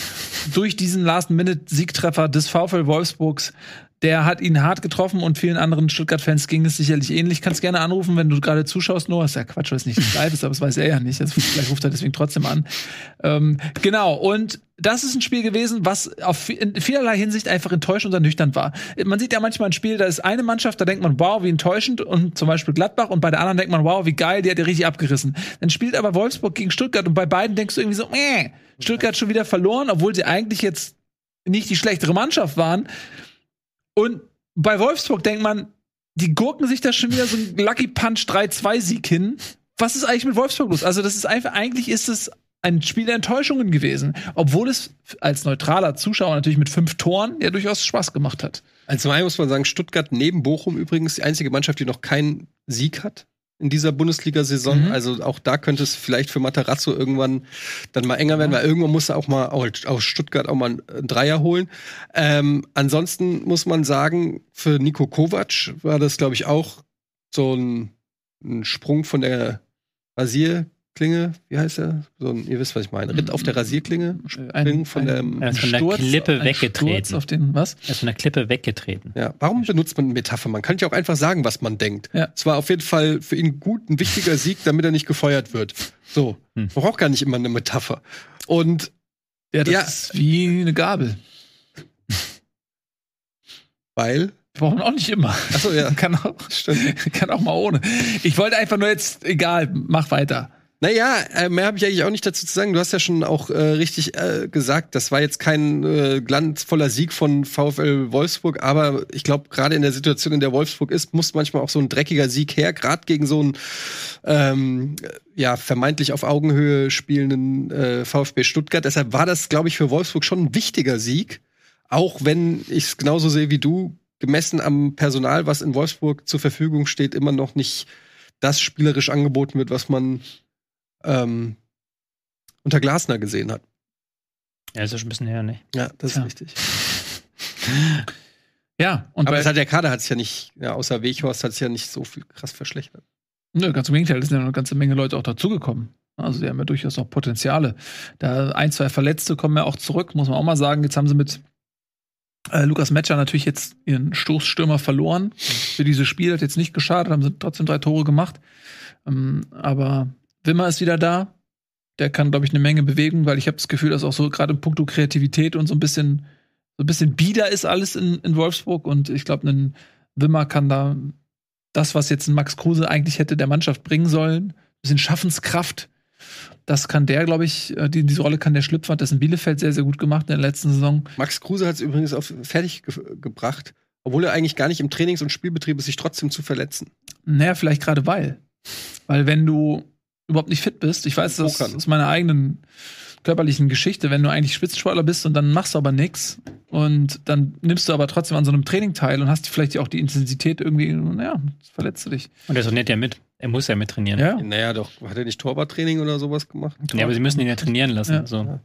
durch diesen Last-Minute-Siegtreffer des VfL Wolfsburgs der hat ihn hart getroffen und vielen anderen Stuttgart-Fans ging es sicherlich ähnlich. Kannst gerne anrufen, wenn du gerade zuschaust. Nur ist ja Quatsch, weil es nicht live ist, aber das weiß er ja nicht. Also vielleicht ruft er deswegen trotzdem an. Ähm, genau. Und das ist ein Spiel gewesen, was auf in vielerlei Hinsicht einfach enttäuschend und ernüchternd war. Man sieht ja manchmal ein Spiel, da ist eine Mannschaft, da denkt man, wow, wie enttäuschend, und zum Beispiel Gladbach, und bei der anderen denkt man, wow, wie geil, die hat ja richtig abgerissen. Dann spielt aber Wolfsburg gegen Stuttgart und bei beiden denkst du irgendwie so, äh, Stuttgart schon wieder verloren, obwohl sie eigentlich jetzt nicht die schlechtere Mannschaft waren. Und bei Wolfsburg denkt man, die gurken sich da schon wieder so ein Lucky Punch 3-2-Sieg hin. Was ist eigentlich mit Wolfsburg los? Also, das ist einfach, eigentlich ist es ein Spiel der Enttäuschungen gewesen, obwohl es als neutraler Zuschauer natürlich mit fünf Toren ja durchaus Spaß gemacht hat. Also, zum muss man sagen, Stuttgart neben Bochum übrigens die einzige Mannschaft, die noch keinen Sieg hat in dieser Bundesliga-Saison. Mhm. Also auch da könnte es vielleicht für Matarazzo irgendwann dann mal enger werden, weil irgendwann muss er auch mal aus Stuttgart auch mal einen Dreier holen. Ähm, ansonsten muss man sagen, für Nico Kovac war das, glaube ich, auch so ein, ein Sprung von der Rasier Klinge, wie heißt er? So ein, ihr wisst, was ich meine. Ritt auf der Rasierklinge, ein, von der, er ist von der Sturz, Klippe weggetreten. auf den, was? Er ist von der Klippe weggetreten. Ja, warum benutzt man Metapher? Man kann ja auch einfach sagen, was man denkt. Ja. Es war auf jeden Fall für ihn gut, ein wichtiger Sieg, damit er nicht gefeuert wird. So. Hm. Man braucht gar nicht immer eine Metapher. Und ja, das ja. ist wie eine Gabel. Weil? Brauchen auch nicht immer. Achso, ja. kann, auch, Stimmt. kann auch mal ohne. Ich wollte einfach nur jetzt, egal, mach weiter. Naja, äh, mehr habe ich eigentlich auch nicht dazu zu sagen. Du hast ja schon auch äh, richtig äh, gesagt, das war jetzt kein äh, glanzvoller Sieg von VfL Wolfsburg, aber ich glaube, gerade in der Situation, in der Wolfsburg ist, muss manchmal auch so ein dreckiger Sieg her, gerade gegen so einen ähm, ja, vermeintlich auf Augenhöhe spielenden äh, VfB Stuttgart. Deshalb war das, glaube ich, für Wolfsburg schon ein wichtiger Sieg, auch wenn ich es genauso sehe wie du, gemessen am Personal, was in Wolfsburg zur Verfügung steht, immer noch nicht das spielerisch angeboten wird, was man ähm, unter Glasner gesehen hat. Ja, ist ja schon ein bisschen her, ne? Ja, das ist ja. richtig. ja, und Aber es hat der Kader hat es ja nicht, ja, außer Weghorst hat es ja nicht so viel krass verschlechtert. Nö, ganz im Gegenteil, es sind ja noch eine ganze Menge Leute auch dazugekommen. Also die haben ja durchaus noch Potenziale. Da ein, zwei Verletzte kommen ja auch zurück, muss man auch mal sagen. Jetzt haben sie mit äh, Lukas Metscher natürlich jetzt ihren Stoßstürmer verloren. Für dieses Spiel hat jetzt nicht geschadet, haben sie trotzdem drei Tore gemacht. Ähm, aber Wimmer ist wieder da. Der kann, glaube ich, eine Menge bewegen, weil ich habe das Gefühl, dass auch so gerade in puncto Kreativität und so ein bisschen, so ein bisschen bieder ist alles in, in Wolfsburg. Und ich glaube, ein Wimmer kann da das, was jetzt ein Max Kruse eigentlich hätte der Mannschaft bringen sollen, ein bisschen Schaffenskraft. Das kann der, glaube ich, äh, die, diese Rolle kann der schlüpfen, hat das in Bielefeld sehr, sehr gut gemacht in der letzten Saison. Max Kruse hat es übrigens auf fertig ge gebracht, obwohl er eigentlich gar nicht im Trainings- und Spielbetrieb ist, sich trotzdem zu verletzen. Naja, vielleicht gerade weil. Weil wenn du überhaupt nicht fit bist. Ich weiß das aus meiner eigenen körperlichen Geschichte, wenn du eigentlich Spitzensportler bist und dann machst du aber nichts und dann nimmst du aber trotzdem an so einem Training teil und hast vielleicht auch die Intensität irgendwie, naja, verletzt du dich. Und er trainiert ja mit. Er muss ja mit trainieren. Ja. Naja, doch. Hat er nicht Torwarttraining oder sowas gemacht? Ja, aber sie müssen ihn ja trainieren lassen. Ja. So.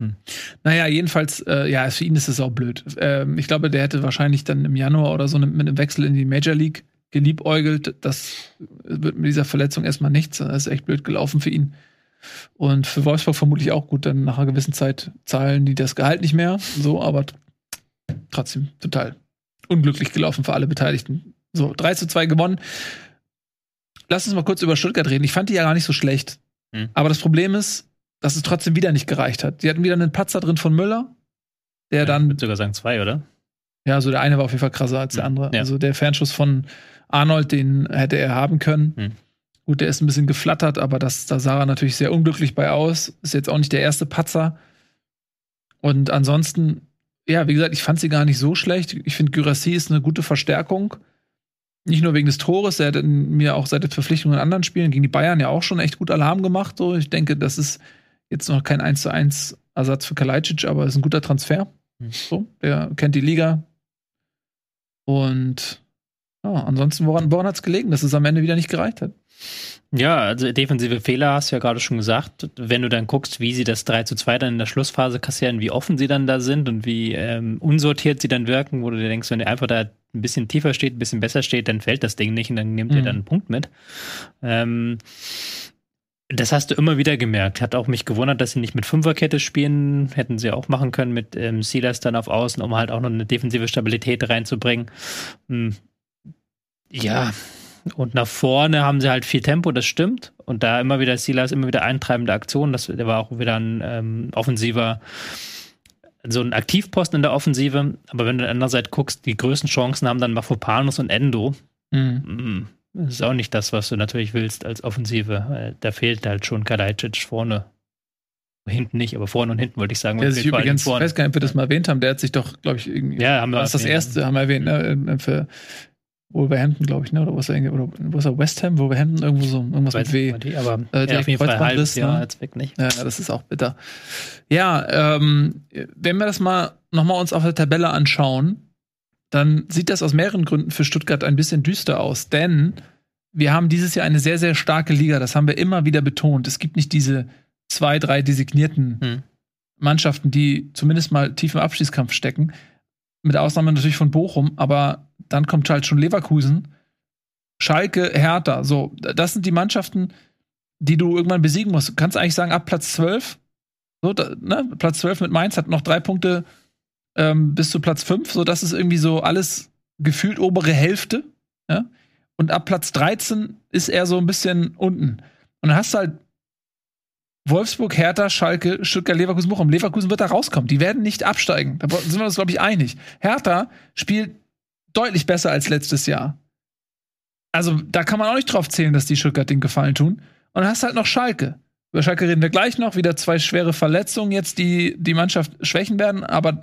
Hm. Naja, jedenfalls, äh, ja, für ihn ist es auch blöd. Ähm, ich glaube, der hätte wahrscheinlich dann im Januar oder so mit einem Wechsel in die Major League geliebäugelt. Das wird mit dieser Verletzung erstmal nichts. Das ist echt blöd gelaufen für ihn. Und für Wolfsburg vermutlich auch gut, denn nach einer gewissen Zeit zahlen die das Gehalt nicht mehr. So, aber trotzdem total unglücklich gelaufen für alle Beteiligten. So, 3 zu 2 gewonnen. Lass uns mal kurz über Stuttgart reden. Ich fand die ja gar nicht so schlecht. Hm. Aber das Problem ist, dass es trotzdem wieder nicht gereicht hat. Die hatten wieder einen Patzer drin von Müller, der ja, dann. Ich würde sogar sagen zwei, oder? Ja, also der eine war auf jeden Fall krasser als der hm. andere. Ja. Also der Fernschuss von Arnold, den hätte er haben können. Hm. Gut, der ist ein bisschen geflattert, aber das, da sah er natürlich sehr unglücklich bei aus. Ist jetzt auch nicht der erste Patzer. Und ansonsten, ja, wie gesagt, ich fand sie gar nicht so schlecht. Ich finde, Gyrassi ist eine gute Verstärkung. Nicht nur wegen des Tores, er hat mir auch seit der Verpflichtung in anderen Spielen gegen die Bayern ja auch schon echt gut Alarm gemacht. So. Ich denke, das ist jetzt noch kein 1 zu 1 Ersatz für Kalajdzic, aber ist ein guter Transfer. Hm. So, der kennt die Liga. Und ja, ansonsten, woran, woran hat es gelegen, dass es am Ende wieder nicht gereicht hat? Ja, also defensive Fehler hast du ja gerade schon gesagt. Wenn du dann guckst, wie sie das 3 zu 2 dann in der Schlussphase kassieren, wie offen sie dann da sind und wie ähm, unsortiert sie dann wirken, wo du dir denkst, wenn er einfach da ein bisschen tiefer steht, ein bisschen besser steht, dann fällt das Ding nicht und dann nimmt mhm. ihr dann einen Punkt mit. Ähm, das hast du immer wieder gemerkt. Hat auch mich gewundert, dass sie nicht mit Fünferkette spielen. Hätten sie auch machen können mit ähm, Silas dann auf Außen, um halt auch noch eine defensive Stabilität reinzubringen. Hm. Ja, und nach vorne haben sie halt viel Tempo, das stimmt. Und da immer wieder Silas, immer wieder eintreibende Aktionen. Das, der war auch wieder ein ähm, offensiver, so ein Aktivposten in der Offensive. Aber wenn du andererseits guckst, die größten Chancen haben dann Mafopanus und Endo. Mhm. Mhm. Das ist auch nicht das, was du natürlich willst als Offensive. Da fehlt halt schon Kalajdzic vorne. Hinten nicht, aber vorne und hinten wollte ich sagen. Der sich übrigens, ich weiß gar nicht, ob wir das mal erwähnt haben, der hat sich doch, glaube ich, irgendwie. Ja, haben wir. Das ist das erste, haben wir erwähnt, ne, für Wolverhampton, glaube ich, ne? Oder was er, oder was er West Ham, Wolverhampton, irgendwo so, irgendwas mit W. Die, aber äh, der ja, auf jeden Fall halbes Jahr ne? jetzt weg nicht. Ja, das ist auch bitter. Ja, ähm, wenn wir das mal nochmal uns auf der Tabelle anschauen, dann sieht das aus mehreren Gründen für Stuttgart ein bisschen düster aus. Denn wir haben dieses Jahr eine sehr, sehr starke Liga. Das haben wir immer wieder betont. Es gibt nicht diese zwei, drei designierten hm. Mannschaften, die zumindest mal tief im Abschießkampf stecken. Mit Ausnahme natürlich von Bochum, aber dann kommt halt schon Leverkusen, Schalke, Hertha. So, das sind die Mannschaften, die du irgendwann besiegen musst. Du kannst eigentlich sagen, ab Platz 12, so, da, ne? Platz 12 mit Mainz hat noch drei Punkte ähm, bis zu Platz 5. So, das ist irgendwie so alles gefühlt obere Hälfte. Ja? Und ab Platz 13 ist er so ein bisschen unten. Und dann hast du halt Wolfsburg, Hertha, Schalke, Stuttgart, Leverkusen, Bochum. Leverkusen wird da rauskommen. Die werden nicht absteigen. Da sind wir uns, glaube ich, einig. Hertha spielt deutlich besser als letztes Jahr. Also, da kann man auch nicht drauf zählen, dass die Stuttgart den Gefallen tun. Und dann hast du halt noch Schalke. Über Schalke reden wir gleich noch. Wieder zwei schwere Verletzungen jetzt, die die Mannschaft schwächen werden. Aber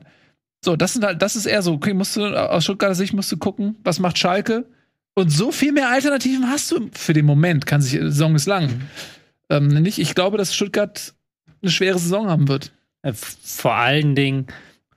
so, das sind halt, das ist eher so, okay, musst du, aus Stuttgarter Sicht musst du gucken, was macht Schalke? Und so viel mehr Alternativen hast du für den Moment, kann sich, die Saison ist lang. Mhm. Ähm, nicht, ich glaube, dass Stuttgart eine schwere Saison haben wird. Äh, vor allen Dingen,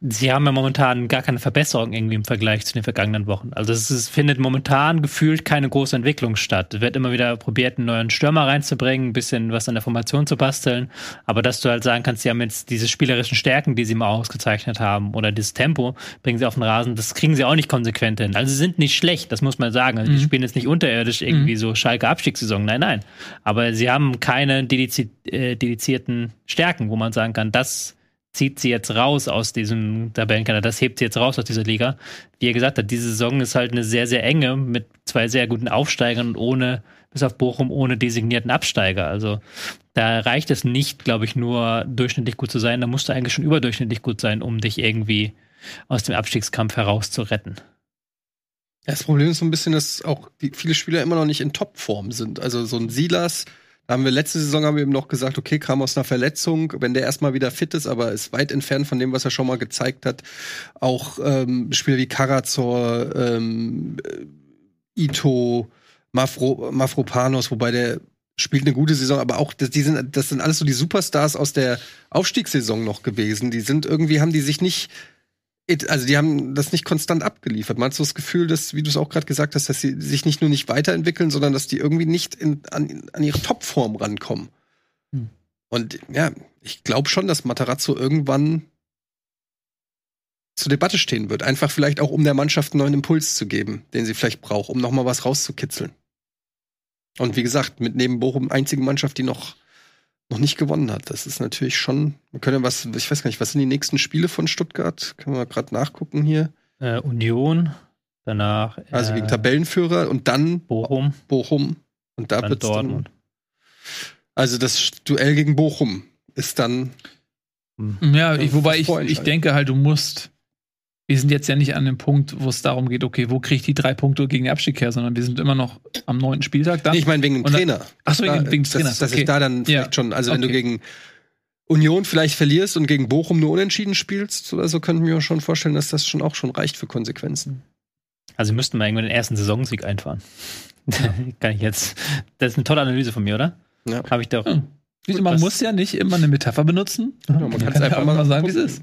sie haben ja momentan gar keine Verbesserung irgendwie im Vergleich zu den vergangenen Wochen. Also es ist, findet momentan gefühlt keine große Entwicklung statt. Es wird immer wieder probiert, einen neuen Stürmer reinzubringen, ein bisschen was an der Formation zu basteln. Aber dass du halt sagen kannst, sie haben jetzt diese spielerischen Stärken, die sie mal ausgezeichnet haben, oder dieses Tempo, bringen sie auf den Rasen, das kriegen sie auch nicht konsequent hin. Also sie sind nicht schlecht, das muss man sagen. Also mhm. die spielen jetzt nicht unterirdisch irgendwie mhm. so Schalke Abstiegssaison. Nein, nein. Aber sie haben keine dedizi äh, dedizierten Stärken, wo man sagen kann, das zieht sie jetzt raus aus diesem Tabellenkader, das hebt sie jetzt raus aus dieser Liga. Wie er gesagt hat, diese Saison ist halt eine sehr, sehr enge mit zwei sehr guten Aufsteigern und ohne, bis auf Bochum, ohne designierten Absteiger. Also da reicht es nicht, glaube ich, nur durchschnittlich gut zu sein. Da musst du eigentlich schon überdurchschnittlich gut sein, um dich irgendwie aus dem Abstiegskampf herauszuretten. Das Problem ist so ein bisschen, dass auch viele Spieler immer noch nicht in Topform sind. Also so ein Silas, haben wir letzte Saison haben wir eben noch gesagt, okay, kam aus einer Verletzung, wenn der erstmal wieder fit ist, aber ist weit entfernt von dem, was er schon mal gezeigt hat. Auch ähm, Spieler wie Karazor, ähm, Ito, Mafro, Mafropanos, wobei der spielt eine gute Saison, aber auch das, die sind, das sind alles so die Superstars aus der Aufstiegssaison noch gewesen. Die sind irgendwie, haben die sich nicht also die haben das nicht konstant abgeliefert. Meinst du das Gefühl, dass, wie du es auch gerade gesagt hast, dass sie sich nicht nur nicht weiterentwickeln, sondern dass die irgendwie nicht in, an, an ihre Topform rankommen? Hm. Und ja, ich glaube schon, dass Matarazzo irgendwann zur Debatte stehen wird. Einfach vielleicht auch, um der Mannschaft einen neuen Impuls zu geben, den sie vielleicht braucht, um noch mal was rauszukitzeln. Und wie gesagt, mit neben Bochum einzige Mannschaft, die noch noch nicht gewonnen hat. Das ist natürlich schon. Wir können ja was, ich weiß gar nicht, was sind die nächsten Spiele von Stuttgart? Können wir gerade nachgucken hier. Äh, Union, danach. Äh, also gegen Tabellenführer und dann Bochum. Bochum. Und da wird Dortmund. Dann, also das Duell gegen Bochum ist dann. Ja, ich, wobei ich, ich denke halt, du musst wir sind jetzt ja nicht an dem Punkt, wo es darum geht, okay, wo kriege ich die drei Punkte gegen den Abstieg her, sondern wir sind immer noch am neunten Spieltag dann. Nee, ich meine wegen dem Trainer. Achso, wegen, wegen des Trainers. Dass, dass okay. ich da dann vielleicht ja. schon, also okay. wenn du gegen Union vielleicht verlierst und gegen Bochum nur unentschieden spielst oder so, könnten wir uns schon vorstellen, dass das schon auch schon reicht für Konsequenzen. Also müssten wir irgendwann den ersten Saisonsieg einfahren. Ja. Kann ich jetzt. Das ist eine tolle Analyse von mir, oder? Ja. Habe ich doch. Hm. Gut, man muss ja nicht immer eine Metapher benutzen. Ja, man kann es einfach mal sagen, wie es ist.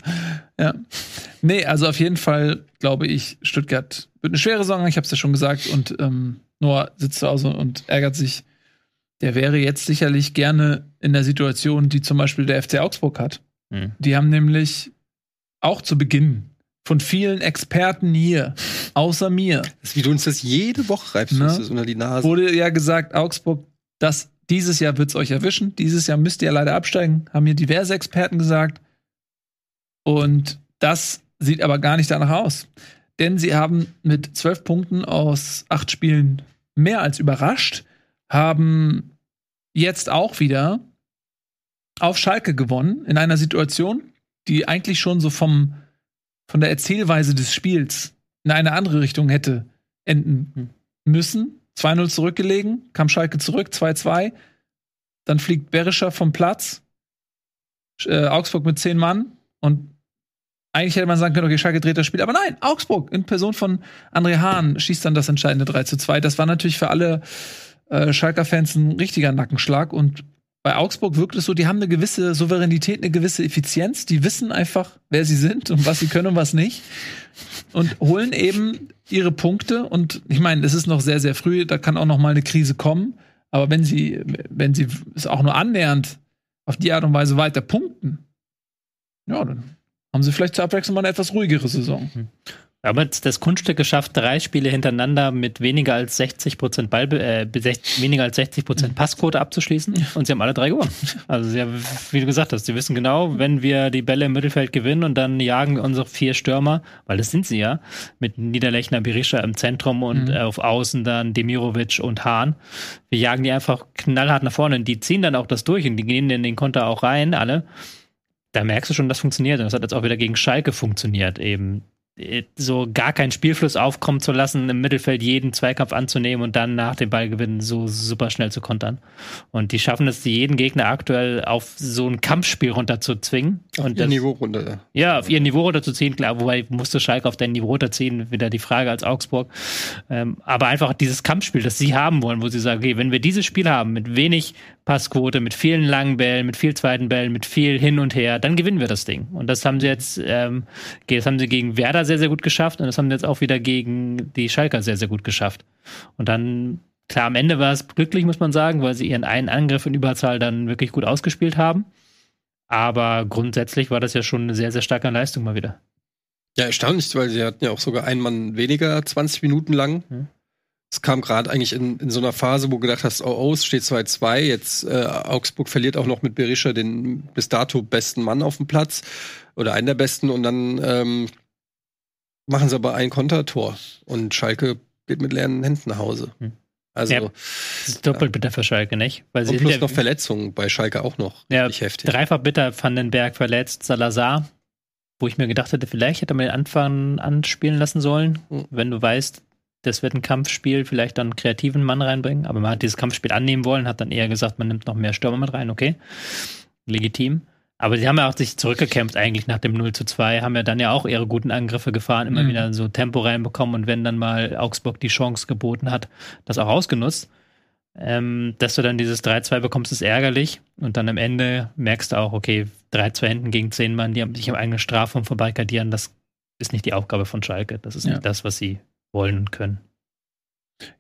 Ja. Nee, also auf jeden Fall glaube ich, Stuttgart wird eine schwere Saison, ich habe es ja schon gesagt. Und ähm, Noah sitzt zu Hause und ärgert sich der wäre jetzt sicherlich gerne in der Situation, die zum Beispiel der FC Augsburg hat. Mhm. Die haben nämlich auch zu Beginn von vielen Experten hier, außer mir. Das ist, wie du uns das jede Woche reibst, ne? unter die Nase. Wurde ja gesagt, Augsburg, das, dieses Jahr wird es euch erwischen. Dieses Jahr müsst ihr leider absteigen, haben mir diverse Experten gesagt. Und das sieht aber gar nicht danach aus. Denn sie haben mit zwölf Punkten aus acht Spielen mehr als überrascht, haben jetzt auch wieder auf Schalke gewonnen, in einer Situation, die eigentlich schon so vom, von der Erzählweise des Spiels in eine andere Richtung hätte enden müssen. 2-0 zurückgelegen, kam Schalke zurück, 2-2. Dann fliegt Berischer vom Platz. Äh, Augsburg mit zehn Mann. Und eigentlich hätte man sagen können, okay, Schalke dreht das Spiel. Aber nein, Augsburg in Person von André Hahn schießt dann das entscheidende 3 2. Das war natürlich für alle äh, Schalker-Fans ein richtiger Nackenschlag. Und bei Augsburg wirkt es so, die haben eine gewisse Souveränität, eine gewisse Effizienz. Die wissen einfach, wer sie sind und was sie können und was nicht. Und holen eben ihre Punkte. Und ich meine, es ist noch sehr, sehr früh, da kann auch noch mal eine Krise kommen. Aber wenn sie, wenn sie es auch nur annähernd auf die Art und Weise weiter punkten, ja, dann haben sie vielleicht zur Abwechslung mal eine etwas ruhigere Saison. Aber das Kunststück geschafft, drei Spiele hintereinander mit weniger als 60 Prozent Ball, äh, weniger als 60 Prozent Passquote abzuschließen. Und sie haben alle drei gewonnen. Also sie haben, wie du gesagt hast, sie wissen genau, wenn wir die Bälle im Mittelfeld gewinnen und dann jagen wir unsere vier Stürmer, weil das sind sie ja, mit Niederlechner, Berisha im Zentrum und mhm. auf Außen dann Demirovic und Hahn. Wir jagen die einfach knallhart nach vorne und die ziehen dann auch das durch und die gehen in den Konter auch rein, alle. Da merkst du schon, das funktioniert. Und das hat jetzt auch wieder gegen Schalke funktioniert eben so gar keinen Spielfluss aufkommen zu lassen, im Mittelfeld jeden Zweikampf anzunehmen und dann nach dem Ballgewinn so super schnell zu kontern. Und die schaffen es, jeden Gegner aktuell auf so ein Kampfspiel runterzuzwingen. Auf und ihr das, Niveau runter. Ja, auf ihr Niveau runterzuziehen, klar, wobei musste Schalke auf dein Niveau runterziehen, wieder die Frage als Augsburg. Ähm, aber einfach dieses Kampfspiel, das sie haben wollen, wo sie sagen, okay, wenn wir dieses Spiel haben, mit wenig Passquote, mit vielen langen Bällen, mit viel zweiten Bällen, mit viel hin und her, dann gewinnen wir das Ding. Und das haben sie jetzt, ähm, das haben sie gegen Werder sehr, sehr gut geschafft und das haben sie jetzt auch wieder gegen die Schalker sehr, sehr gut geschafft. Und dann, klar, am Ende war es glücklich, muss man sagen, weil sie ihren einen Angriff in Überzahl dann wirklich gut ausgespielt haben. Aber grundsätzlich war das ja schon eine sehr, sehr starke Leistung mal wieder. Ja, erstaunlich, weil sie hatten ja auch sogar einen Mann weniger, 20 Minuten lang. Hm. Es kam gerade eigentlich in, in so einer Phase, wo du gedacht hast, oh, oh es steht 2-2. Jetzt äh, Augsburg verliert auch noch mit Berisha den bis dato besten Mann auf dem Platz oder einen der besten und dann ähm, machen sie aber ein Kontertor und Schalke geht mit leeren Händen nach Hause. Hm. Also ja, das ist doppelt bitter für Schalke, nicht? Weil und plus noch Verletzungen bei Schalke auch noch. Ja, heftig. Dreifach bitter, Vandenberg verletzt, Salazar, wo ich mir gedacht hätte, vielleicht hätte man den Anfang anspielen lassen sollen, hm. wenn du weißt, das wird ein Kampfspiel, vielleicht dann einen kreativen Mann reinbringen. Aber man hat dieses Kampfspiel annehmen wollen, hat dann eher gesagt, man nimmt noch mehr Stürmer mit rein, okay. Legitim. Aber sie haben ja auch sich zurückgekämpft eigentlich nach dem 0 zu 2, haben ja dann ja auch ihre guten Angriffe gefahren, immer mhm. wieder so Tempo reinbekommen und wenn dann mal Augsburg die Chance geboten hat, das auch ausgenutzt. Ähm, dass du dann dieses 3-2 bekommst, ist ärgerlich. Und dann am Ende merkst du auch, okay, 3-2 hinten gegen 10 Mann, die haben sich im eigenen Strafraum vorbeikadieren, das ist nicht die Aufgabe von Schalke. Das ist ja. nicht das, was sie wollen und können.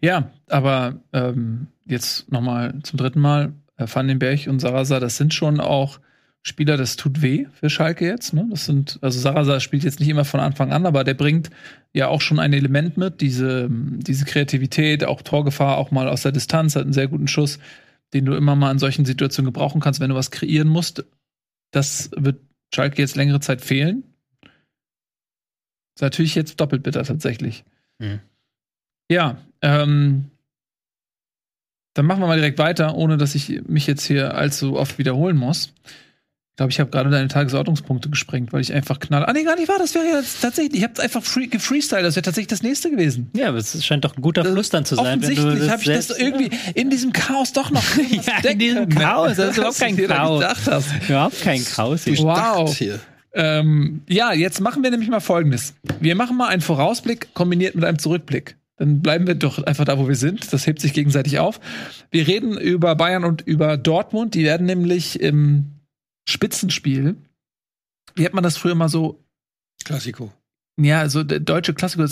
Ja, aber ähm, jetzt nochmal zum dritten Mal, äh, Van den Berg und Sarasa, das sind schon auch Spieler, das tut weh für Schalke jetzt. Ne? Das sind, also Sarasa spielt jetzt nicht immer von Anfang an, aber der bringt ja auch schon ein Element mit, diese, diese Kreativität, auch Torgefahr, auch mal aus der Distanz, hat einen sehr guten Schuss, den du immer mal in solchen Situationen gebrauchen kannst, wenn du was kreieren musst. Das wird Schalke jetzt längere Zeit fehlen. Ist natürlich jetzt doppelt bitter tatsächlich. Mhm. Ja, ähm, dann machen wir mal direkt weiter, ohne dass ich mich jetzt hier allzu oft wiederholen muss. Ich glaube, ich habe gerade deine Tagesordnungspunkte gesprengt, weil ich einfach knall. Ah, nee, gar nicht wahr. Das wäre ja tatsächlich. Ich habe einfach free, gefreestylt. Das wäre tatsächlich das nächste gewesen. Ja, aber es scheint doch ein guter Fluss dann zu sein. Offensichtlich habe ich das irgendwie in diesem Chaos doch noch. ja, in diesem Chaos. Das ist überhaupt kein Chaos. Überhaupt kein Chaos. Wow. Hier. Ähm, ja, jetzt machen wir nämlich mal Folgendes. Wir machen mal einen Vorausblick kombiniert mit einem Zurückblick. Dann bleiben wir doch einfach da, wo wir sind. Das hebt sich gegenseitig auf. Wir reden über Bayern und über Dortmund. Die werden nämlich im Spitzenspiel, wie hat man das früher mal so? Klassiko. Ja, so der deutsche Klassiko.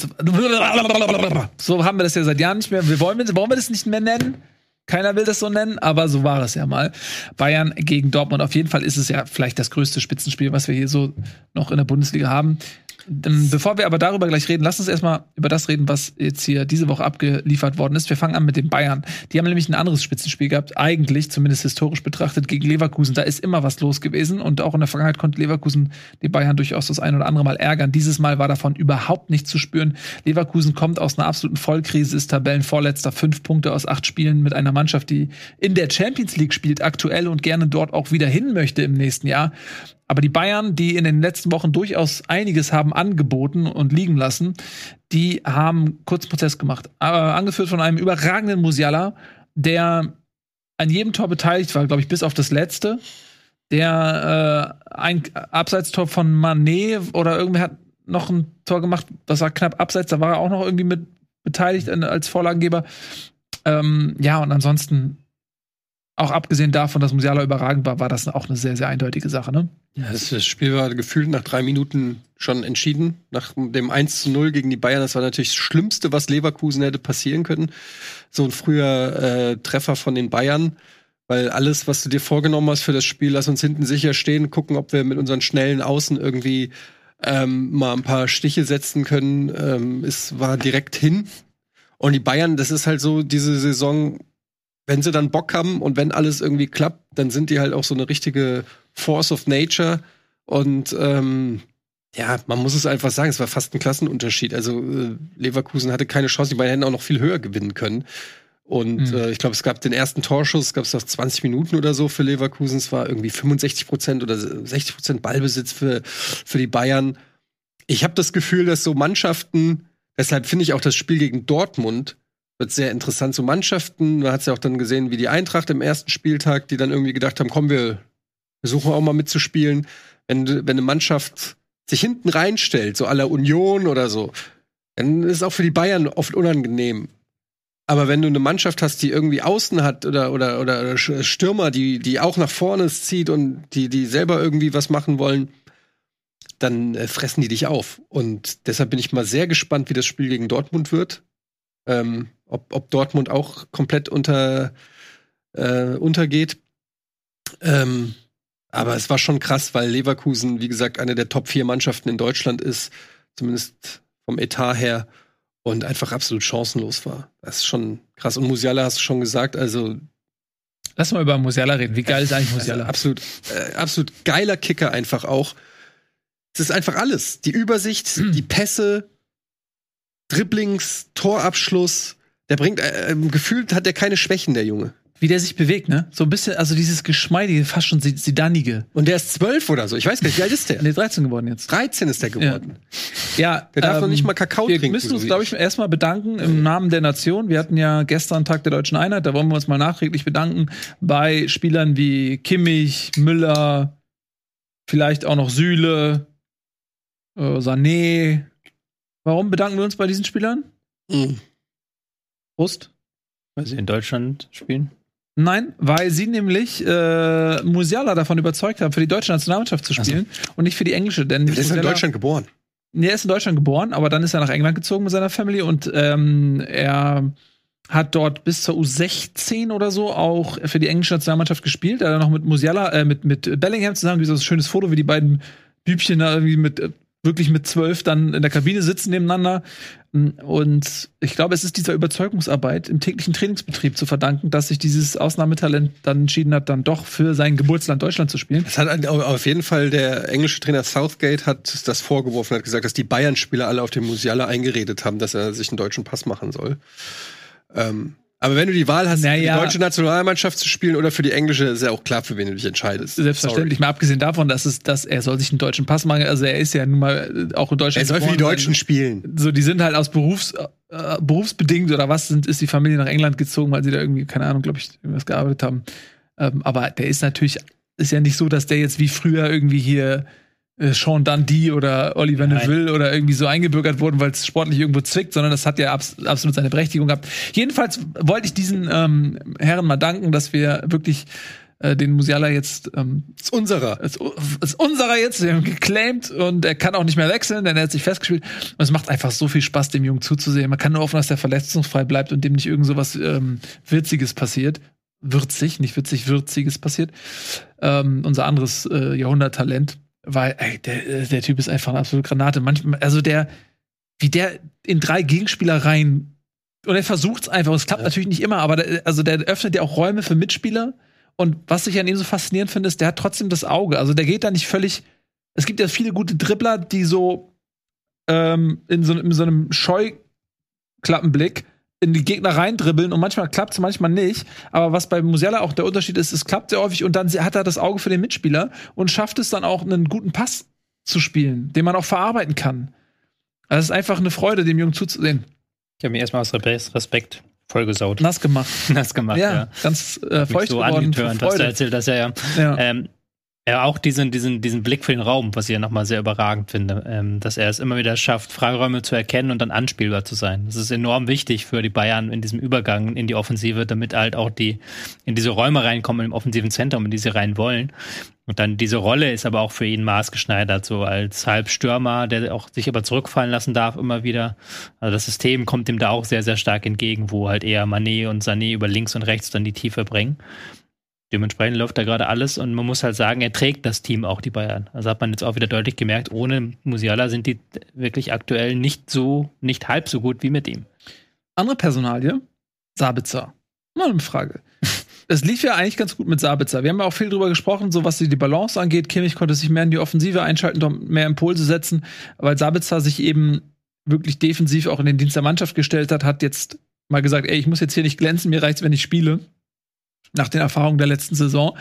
So haben wir das ja seit Jahren nicht mehr. Wir wollen, wollen wir das nicht mehr nennen? Keiner will das so nennen, aber so war es ja mal. Bayern gegen Dortmund. Auf jeden Fall ist es ja vielleicht das größte Spitzenspiel, was wir hier so noch in der Bundesliga haben. Ähm, bevor wir aber darüber gleich reden, lass uns erstmal über das reden, was jetzt hier diese Woche abgeliefert worden ist. Wir fangen an mit den Bayern. Die haben nämlich ein anderes Spitzenspiel gehabt, eigentlich, zumindest historisch betrachtet, gegen Leverkusen. Da ist immer was los gewesen und auch in der Vergangenheit konnte Leverkusen die Bayern durchaus das ein oder andere Mal ärgern. Dieses Mal war davon überhaupt nicht zu spüren. Leverkusen kommt aus einer absoluten Vollkrise, ist Tabellenvorletzter, fünf Punkte aus acht Spielen mit einer Mannschaft, die in der Champions League spielt aktuell und gerne dort auch wieder hin möchte im nächsten Jahr. Aber die Bayern, die in den letzten Wochen durchaus einiges haben angeboten und liegen lassen, die haben kurzen Prozess gemacht. Äh, angeführt von einem überragenden Musiala, der an jedem Tor beteiligt war, glaube ich, bis auf das letzte. Der äh, ein Abseitstor von Manet oder irgendwer hat noch ein Tor gemacht, das war knapp abseits, da war er auch noch irgendwie mit beteiligt als Vorlagengeber. Ähm, ja, und ansonsten auch abgesehen davon, dass Musiala überragend war, war das auch eine sehr, sehr eindeutige Sache, ne? Das Spiel war gefühlt nach drei Minuten schon entschieden. Nach dem 1 zu 0 gegen die Bayern, das war natürlich das Schlimmste, was Leverkusen hätte passieren können. So ein früher äh, Treffer von den Bayern. Weil alles, was du dir vorgenommen hast für das Spiel, lass uns hinten sicher stehen, gucken, ob wir mit unseren schnellen Außen irgendwie ähm, mal ein paar Stiche setzen können. Ähm, es war direkt hin. Und die Bayern, das ist halt so diese Saison, wenn sie dann Bock haben und wenn alles irgendwie klappt, dann sind die halt auch so eine richtige Force of Nature. Und ähm, ja, man muss es einfach sagen, es war fast ein Klassenunterschied. Also äh, Leverkusen hatte keine Chance, die beiden hätten auch noch viel höher gewinnen können. Und mhm. äh, ich glaube, es gab den ersten Torschuss, gab es nach 20 Minuten oder so für Leverkusen. Es war irgendwie 65 Prozent oder 60 Prozent Ballbesitz für, für die Bayern. Ich habe das Gefühl, dass so Mannschaften, deshalb finde ich auch das Spiel gegen Dortmund wird sehr interessant. So Mannschaften, man hat es ja auch dann gesehen, wie die Eintracht im ersten Spieltag, die dann irgendwie gedacht haben, komm, wir versuchen auch mal mitzuspielen. Wenn, wenn eine Mannschaft sich hinten reinstellt, so aller Union oder so, dann ist es auch für die Bayern oft unangenehm. Aber wenn du eine Mannschaft hast, die irgendwie außen hat oder, oder, oder Stürmer, die, die auch nach vorne zieht und die, die selber irgendwie was machen wollen, dann äh, fressen die dich auf. Und deshalb bin ich mal sehr gespannt, wie das Spiel gegen Dortmund wird. Ähm, ob, ob Dortmund auch komplett unter, äh, untergeht. Ähm, aber es war schon krass, weil Leverkusen, wie gesagt, eine der Top 4 Mannschaften in Deutschland ist, zumindest vom Etat her, und einfach absolut chancenlos war. Das ist schon krass. Und Musiala hast du schon gesagt, also. Lass mal über Musiala reden. Wie geil ist eigentlich Musiala? Also absolut, äh, absolut geiler Kicker einfach auch. Es ist einfach alles. Die Übersicht, die Pässe, Dribblings, Torabschluss, der bringt, äh, äh, gefühlt hat er keine Schwächen, der Junge. Wie der sich bewegt, ne? So ein bisschen, also dieses geschmeidige, fast schon Sidanige. Und der ist zwölf oder so. Ich weiß gar nicht, wie alt ist der? Nee, 13 geworden jetzt. 13 ist der geworden. Ja. ja der darf ähm, noch nicht mal Kakao wir trinken. Wir müssen uns, glaube ich, erstmal bedanken im Namen der Nation. Wir hatten ja gestern Tag der Deutschen Einheit, da wollen wir uns mal nachträglich bedanken bei Spielern wie Kimmich, Müller, vielleicht auch noch Süle, äh, Sané. Warum bedanken wir uns bei diesen Spielern? Mhm. Prost. Weil sie in Deutschland spielen? Nein, weil sie nämlich äh, Musiala davon überzeugt haben, für die deutsche Nationalmannschaft zu spielen also. und nicht für die englische. Denn der ist in Deutschland geboren. Nee, er ist in Deutschland geboren, aber dann ist er nach England gezogen mit seiner Family und ähm, er hat dort bis zur U16 oder so auch für die englische Nationalmannschaft gespielt. Er hat noch mit Musiala, äh, mit, mit Bellingham zusammen, wie so ein schönes Foto, wie die beiden Bübchen da irgendwie mit äh, wirklich mit zwölf dann in der Kabine sitzen nebeneinander. Und ich glaube, es ist dieser Überzeugungsarbeit im täglichen Trainingsbetrieb zu verdanken, dass sich dieses Ausnahmetalent dann entschieden hat, dann doch für sein Geburtsland Deutschland zu spielen. Es hat auf jeden Fall der englische Trainer Southgate hat das vorgeworfen, hat gesagt, dass die Bayern-Spieler alle auf den Musiala eingeredet haben, dass er sich einen deutschen Pass machen soll. Ähm, aber wenn du die Wahl hast, naja. für die deutsche Nationalmannschaft zu spielen oder für die englische, ist ja auch klar, für wen du dich entscheidest. Selbstverständlich. Sorry. Mal abgesehen davon, dass es, dass er soll sich einen deutschen Pass machen. Also er ist ja nun mal äh, auch in Deutschland. Er soll für die Deutschen also, spielen. So, die sind halt aus Berufs, äh, berufsbedingt oder was sind, ist die Familie nach England gezogen, weil sie da irgendwie, keine Ahnung, glaube ich, irgendwas gearbeitet haben. Ähm, aber der ist natürlich, ist ja nicht so, dass der jetzt wie früher irgendwie hier Sean Dundee oder Oliver Nein. Neville oder irgendwie so eingebürgert wurden, weil es sportlich irgendwo zwickt, sondern das hat ja abs absolut seine Berechtigung gehabt. Jedenfalls wollte ich diesen ähm, Herren mal danken, dass wir wirklich äh, den Musiala jetzt ähm, ist unserer. Ist, ist unserer jetzt, wir haben geclaimed und er kann auch nicht mehr wechseln, denn er hat sich festgespielt. Und es macht einfach so viel Spaß, dem Jungen zuzusehen. Man kann nur hoffen, dass der verletzungsfrei bleibt und dem nicht irgend so was ähm, Witziges passiert. Würzig, nicht witzig, Würziges passiert. Ähm, unser anderes äh, Jahrhunderttalent. Weil, ey, der, äh, der Typ ist einfach eine absolute Granate. Manchmal, also der, wie der in drei Gegenspieler rein und er versucht es einfach. Es klappt ja. natürlich nicht immer, aber der, also der öffnet ja auch Räume für Mitspieler. Und was ich an ihm so faszinierend finde, ist, der hat trotzdem das Auge. Also der geht da nicht völlig. Es gibt ja viele gute Dribbler, die so ähm, in, so, in so einem Scheuklappenblick in die Gegner reindribbeln und manchmal klappt es, manchmal nicht. Aber was bei Musiala auch der Unterschied ist, es klappt sehr häufig und dann hat er das Auge für den Mitspieler und schafft es dann auch, einen guten Pass zu spielen, den man auch verarbeiten kann. Also es ist einfach eine Freude, dem Jungen zuzusehen. Ich habe mir erstmal aus Respekt vollgesaut. Nass gemacht. Nass gemacht, ja. ja. Ganz äh, feucht so geworden. Angetörnt, was du erzählt hast, ja, ja. ja. Ähm, ja, auch diesen, diesen, diesen Blick für den Raum, was ich ja nochmal sehr überragend finde, ähm, dass er es immer wieder schafft, Freiräume zu erkennen und dann anspielbar zu sein. Das ist enorm wichtig für die Bayern in diesem Übergang in die Offensive, damit halt auch die in diese Räume reinkommen im offensiven Zentrum, in die sie rein wollen. Und dann diese Rolle ist aber auch für ihn maßgeschneidert, so als Halbstürmer, der auch sich aber zurückfallen lassen darf immer wieder. Also das System kommt ihm da auch sehr, sehr stark entgegen, wo halt eher Manet und Sané über links und rechts dann die Tiefe bringen. Dementsprechend läuft da gerade alles und man muss halt sagen, er trägt das Team auch, die Bayern. Also hat man jetzt auch wieder deutlich gemerkt, ohne Musiala sind die wirklich aktuell nicht so, nicht halb so gut wie mit ihm. Andere Personalie, Sabitzer. Mal eine Frage. Es lief ja eigentlich ganz gut mit Sabitzer. Wir haben ja auch viel drüber gesprochen, so was die Balance angeht. Kimmich konnte sich mehr in die Offensive einschalten, mehr Impulse setzen, weil Sabitzer sich eben wirklich defensiv auch in den Dienst der Mannschaft gestellt hat, hat jetzt mal gesagt, ey, ich muss jetzt hier nicht glänzen, mir reicht's, wenn ich spiele nach den Erfahrungen der letzten Saison.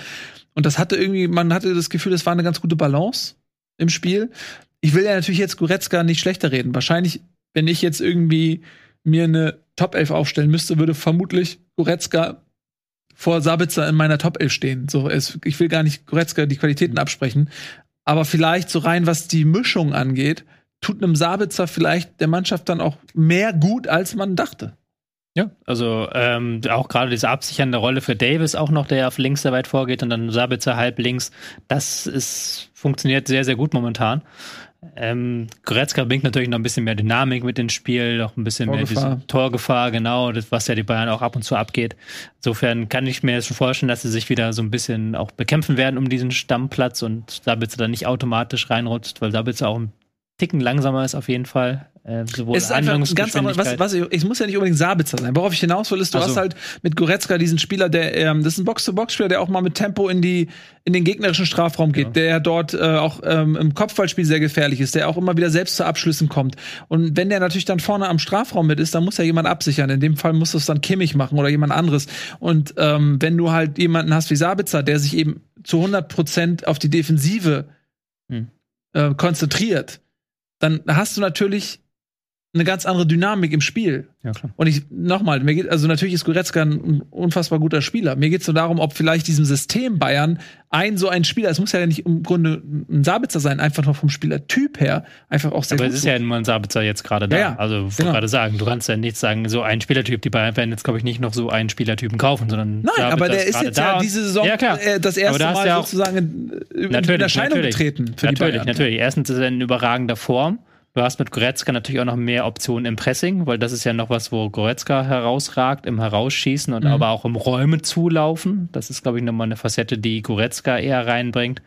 Und das hatte irgendwie, man hatte das Gefühl, es war eine ganz gute Balance im Spiel. Ich will ja natürlich jetzt Goretzka nicht schlechter reden. Wahrscheinlich, wenn ich jetzt irgendwie mir eine Top 11 aufstellen müsste, würde vermutlich Goretzka vor Sabitzer in meiner Top 11 stehen. So, es, ich will gar nicht Goretzka die Qualitäten absprechen, aber vielleicht so rein, was die Mischung angeht, tut einem Sabitzer vielleicht der Mannschaft dann auch mehr gut, als man dachte. Ja, also ähm, auch gerade diese absichernde Rolle für Davis auch noch, der auf links sehr weit vorgeht und dann Sabitzer halb links, das ist funktioniert sehr, sehr gut momentan. Ähm, Goretzka bringt natürlich noch ein bisschen mehr Dynamik mit ins Spiel, noch ein bisschen Torgefahr. mehr diese Torgefahr, genau, das, was ja die Bayern auch ab und zu abgeht. Insofern kann ich mir jetzt schon vorstellen, dass sie sich wieder so ein bisschen auch bekämpfen werden um diesen Stammplatz und Sabitzer dann nicht automatisch reinrutscht, weil Sabitzer auch ein Ticken langsamer ist auf jeden Fall. Äh, sowohl es ist einfach ganz anders. Was, was ich, es muss ja nicht unbedingt Sabitzer sein. Worauf ich hinaus will, ist, du also. hast halt mit Goretzka diesen Spieler, der, ähm, das ist ein Box-to-Box-Spieler, der auch mal mit Tempo in die in den gegnerischen Strafraum geht, ja. der dort äh, auch ähm, im Kopfballspiel sehr gefährlich ist, der auch immer wieder selbst zu Abschlüssen kommt. Und wenn der natürlich dann vorne am Strafraum mit ist, dann muss ja jemand absichern. In dem Fall muss das dann Kimmich machen oder jemand anderes. Und ähm, wenn du halt jemanden hast wie Sabitzer, der sich eben zu 100 Prozent auf die Defensive hm. äh, konzentriert, dann hast du natürlich eine ganz andere Dynamik im Spiel. Ja, klar. Und ich, nochmal, mir geht, also natürlich ist Goretzka ein unfassbar guter Spieler. Mir geht es nur darum, ob vielleicht diesem System Bayern ein so ein Spieler, es muss ja nicht im Grunde ein Sabitzer sein, einfach nur vom Spielertyp her, einfach auch sehr Aber es ist ja nur ein Sabitzer jetzt gerade da. Ja, ja. Also, ich genau. gerade sagen, du kannst ja nicht sagen, so ein Spielertyp, die Bayern werden jetzt, glaube ich, nicht noch so einen Spielertypen kaufen, sondern. Nein, Sabitzer aber der ist jetzt ja diese Saison ja, klar. Äh, das erste Mal ja sozusagen in Erscheinung getreten. Für natürlich, die natürlich. Erstens ist er in überragender Form. Du hast mit Goretzka natürlich auch noch mehr Optionen im Pressing, weil das ist ja noch was, wo Goretzka herausragt, im Herausschießen und mhm. aber auch im Räume zulaufen. Das ist, glaube ich, nochmal eine Facette, die Goretzka eher reinbringt.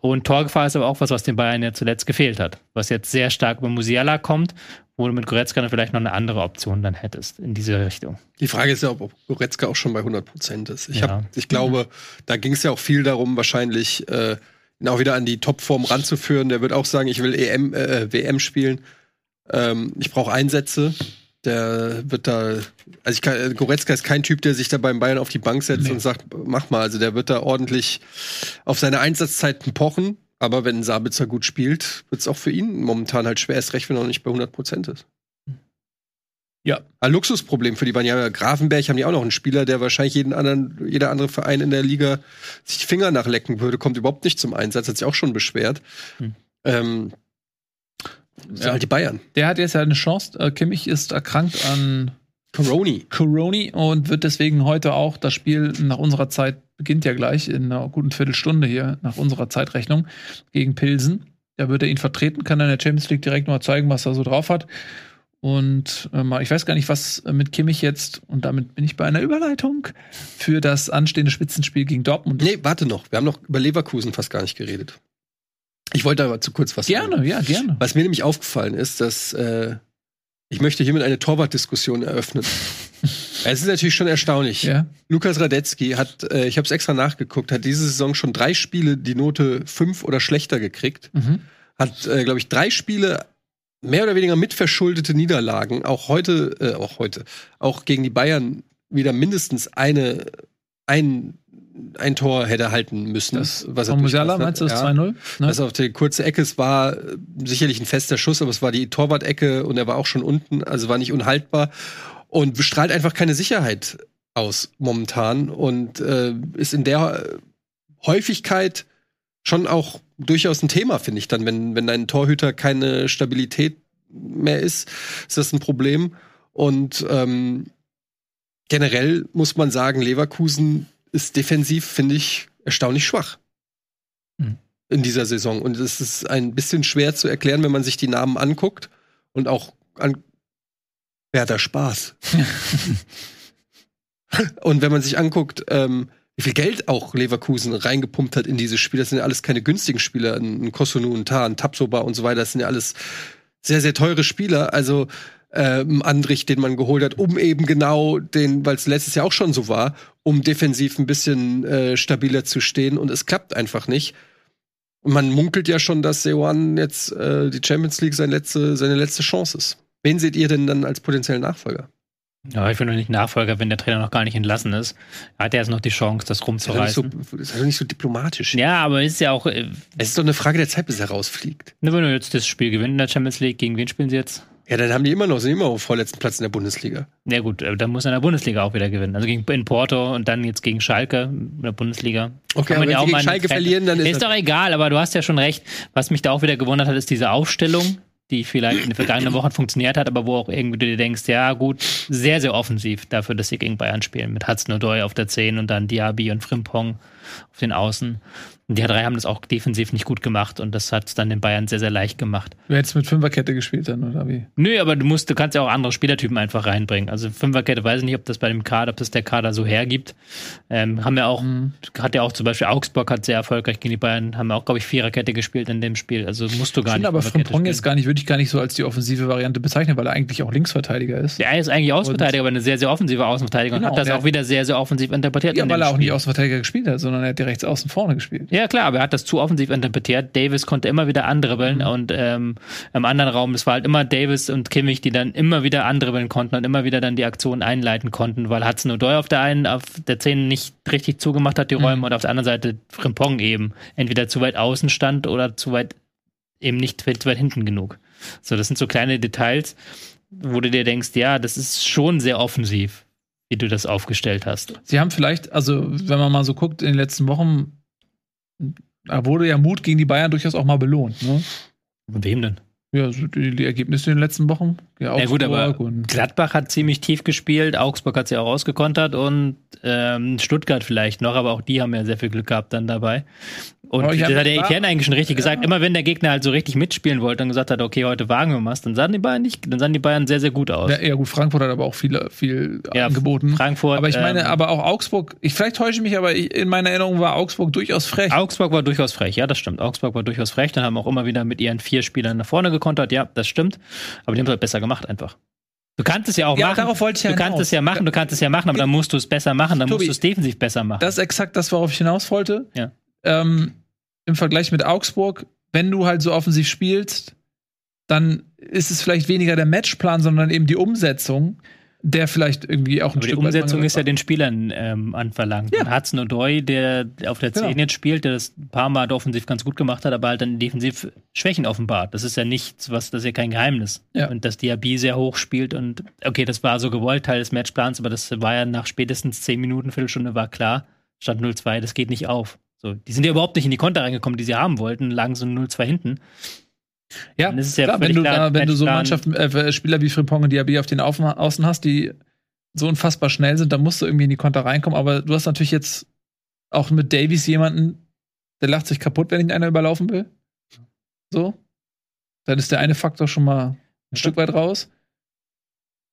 Und Torgefahr ist aber auch was, was den Bayern ja zuletzt gefehlt hat. Was jetzt sehr stark über Musiala kommt, wo du mit Goretzka dann vielleicht noch eine andere Option dann hättest in diese Richtung. Die Frage ist ja, ob Goretzka auch schon bei 100 Prozent ist. Ich, ja. hab, ich glaube, mhm. da ging es ja auch viel darum, wahrscheinlich äh, ihn auch wieder an die Topform ranzuführen. Der wird auch sagen, ich will EM, äh, WM spielen. Ähm, ich brauche Einsätze. Der wird da, also ich kann, Goretzka ist kein Typ, der sich da beim Bayern auf die Bank setzt nee. und sagt, mach mal. Also der wird da ordentlich auf seine Einsatzzeiten pochen. Aber wenn Sabitzer gut spielt, wird es auch für ihn momentan halt schwer, erst recht, wenn er noch nicht bei 100 Prozent ist. Ja. Ein Luxusproblem für die Bayern. Ja, Grafenberg haben die auch noch einen Spieler, der wahrscheinlich jeden anderen, jeder andere Verein in der Liga sich Finger nachlecken würde, kommt überhaupt nicht zum Einsatz, hat sich auch schon beschwert. Hm. Ähm, ja. halt die Bayern. Der hat jetzt ja eine Chance. Äh, Kimmich ist erkrankt an Coroni. Coroni und wird deswegen heute auch das Spiel nach unserer Zeit beginnt ja gleich in einer guten Viertelstunde hier nach unserer Zeitrechnung gegen Pilsen. Da wird er ihn vertreten, kann dann in der Champions League direkt mal zeigen, was er so drauf hat. Und äh, ich weiß gar nicht, was mit Kimmich jetzt, und damit bin ich bei einer Überleitung für das anstehende Spitzenspiel gegen Dortmund. Nee, warte noch. Wir haben noch über Leverkusen fast gar nicht geredet. Ich wollte aber zu kurz was Gerne, sagen. ja, gerne. Was mir nämlich aufgefallen ist, dass äh, ich möchte hiermit eine Torwartdiskussion eröffnen. es ist natürlich schon erstaunlich. Ja. Lukas Radetzky hat, äh, ich habe es extra nachgeguckt, hat diese Saison schon drei Spiele die Note fünf oder schlechter gekriegt. Mhm. Hat, äh, glaube ich, drei Spiele mehr oder weniger mitverschuldete Niederlagen. Auch heute, äh, auch heute, auch gegen die Bayern wieder mindestens eine, ein ein Tor hätte halten müssen. Das, was von Musiala meinst du das ja, 2-0? Ne? Das auf die kurze Ecke, es war äh, sicherlich ein fester Schuss, aber es war die Torwart-Ecke und er war auch schon unten, also war nicht unhaltbar und bestrahlt einfach keine Sicherheit aus momentan und äh, ist in der Häufigkeit schon auch durchaus ein Thema, finde ich dann, wenn, wenn ein Torhüter keine Stabilität mehr ist, ist das ein Problem. Und ähm, generell muss man sagen, Leverkusen ist defensiv, finde ich, erstaunlich schwach. Mhm. In dieser Saison. Und es ist ein bisschen schwer zu erklären, wenn man sich die Namen anguckt und auch an. Wer hat da Spaß? und wenn man sich anguckt, ähm, wie viel Geld auch Leverkusen reingepumpt hat in dieses Spiel, das sind ja alles keine günstigen Spieler. Ein Kosunu, ein Tar, ein Tapsoba und so weiter, das sind ja alles sehr, sehr teure Spieler. Also ähm, Andrich, den man geholt hat, um eben genau den, weil es letztes Jahr auch schon so war, um defensiv ein bisschen äh, stabiler zu stehen und es klappt einfach nicht. Man munkelt ja schon, dass Seoane jetzt äh, die Champions League seine letzte, seine letzte Chance ist. Wen seht ihr denn dann als potenziellen Nachfolger? Ja, ich bin noch nicht Nachfolger, wenn der Trainer noch gar nicht entlassen ist. Hat er jetzt noch die Chance, das rumzureißen. Das ist, so, ist doch nicht so diplomatisch. Ja, aber ist ja auch. Äh, es ist doch eine Frage der Zeit, bis er rausfliegt. Ne, wenn du jetzt das Spiel gewinnen in der Champions League, gegen wen spielen sie jetzt? Ja, dann haben die immer noch, sind immer auf vorletzten Platz in der Bundesliga. Ja gut, äh, dann muss er in der Bundesliga auch wieder gewinnen. Also gegen in Porto und dann jetzt gegen Schalke in der Bundesliga. Okay, aber wenn sie gegen Schalke verlieren, dann ist Ist doch egal, aber du hast ja schon recht. Was mich da auch wieder gewundert hat, ist diese Aufstellung die vielleicht in den vergangenen Wochen funktioniert hat, aber wo auch irgendwie du dir denkst, ja gut, sehr, sehr offensiv dafür, dass sie gegen Bayern spielen. Mit Hudson-Odoi auf der 10 und dann Diaby und Frimpong auf den Außen. Und die drei haben das auch defensiv nicht gut gemacht und das hat es dann den Bayern sehr, sehr leicht gemacht. Du hättest mit Fünferkette gespielt dann, oder wie? Nö, aber du musst, du kannst ja auch andere Spielertypen einfach reinbringen. Also Fünferkette weiß ich nicht, ob das bei dem Kader, ob das der Kader so hergibt. Ähm, haben ja auch, mhm. hat ja auch zum Beispiel Augsburg hat sehr erfolgreich gegen die Bayern, haben ja auch, glaube ich, Viererkette gespielt in dem Spiel. Also musst du gar ich nicht. aber Frimpong jetzt gar nicht, würde ich gar nicht so als die offensive Variante bezeichnen, weil er eigentlich auch Linksverteidiger ist. Ja, er ist eigentlich Außenverteidiger, aber eine sehr, sehr offensive Außenverteidiger genau, und hat das auch wieder sehr, sehr offensiv interpretiert. Ja, weil er auch nicht Außenverteidiger gespielt hat, sondern er hat direkt außen vorne gespielt. Ja, klar, aber er hat das zu offensiv interpretiert. Davis konnte immer wieder andribbeln mhm. und ähm, im anderen Raum, es war halt immer Davis und Kimmich, die dann immer wieder andribbeln konnten und immer wieder dann die Aktion einleiten konnten, weil Hudson Odoi auf der einen, auf der 10 nicht richtig zugemacht hat, die Räume, mhm. und auf der anderen Seite Frimpong eben entweder zu weit außen stand oder zu weit eben nicht zu weit hinten genug. So, das sind so kleine Details, wo du dir denkst, ja, das ist schon sehr offensiv, wie du das aufgestellt hast. Sie haben vielleicht, also wenn man mal so guckt, in den letzten Wochen da wurde ja Mut gegen die Bayern durchaus auch mal belohnt. Ne? Von wem denn? Ja, die, die, Ergebnisse in den letzten Wochen. Ja, ja gut, aber Gladbach hat ziemlich tief gespielt, Augsburg hat sie auch ausgekontert und ähm, Stuttgart vielleicht noch, aber auch die haben ja sehr viel Glück gehabt dann dabei. Und das hat der Etienne eigentlich schon richtig gesagt. Immer wenn der Gegner halt so richtig mitspielen wollte und gesagt hat, okay, heute wagen wir was, dann sahen die Bayern nicht, dann sahen die Bayern sehr, sehr gut aus. Ja, ja gut, Frankfurt hat aber auch viel, viel ja, angeboten. Frankfurt. Aber ich meine, ähm, aber auch Augsburg, ich vielleicht täusche ich mich, aber in meiner Erinnerung war Augsburg durchaus frech. Augsburg war durchaus frech, ja, das stimmt. Augsburg war durchaus frech. Dann haben auch immer wieder mit ihren vier Spielern nach vorne gekontert, ja, das stimmt. Aber die haben es halt besser gemacht einfach. Du kannst es ja auch ja, machen. Darauf wollte ich ja du kannst es ja machen, du kannst es ja machen, aber dann musst du es besser machen, dann Tobi, musst du es defensiv besser machen. Das ist exakt das, worauf ich hinaus wollte. Ja. Ähm, im Vergleich mit Augsburg, wenn du halt so offensiv spielst, dann ist es vielleicht weniger der Matchplan, sondern eben die Umsetzung, der vielleicht irgendwie auch ein Aber Stück Die Umsetzung ist ja den Spielern ähm, anverlangt. Ja. Hudson O'Doy, der auf der 10 genau. jetzt spielt, der das ein paar Mal offensiv ganz gut gemacht hat, aber halt dann defensiv Schwächen offenbart. Das ist ja nichts, was, das ist ja kein Geheimnis. Ja. Und dass Diaby sehr hoch spielt und okay, das war so gewollt, Teil des Matchplans, aber das war ja nach spätestens 10 Minuten, Viertelstunde war klar, statt 0-2, das geht nicht auf. So, die sind ja überhaupt nicht in die Konter reingekommen, die sie haben wollten, lagen so 0-2 hinten. Ja, ja klar, wenn du, klar, wenn du so Mannschaften, äh, Spieler wie Frimpong und Diaby auf den Außen hast, die so unfassbar schnell sind, da musst du irgendwie in die Konter reinkommen. Aber du hast natürlich jetzt auch mit Davies jemanden, der lacht sich kaputt, wenn ihn einer überlaufen will. So. Dann ist der eine Faktor schon mal ein ja. Stück weit raus.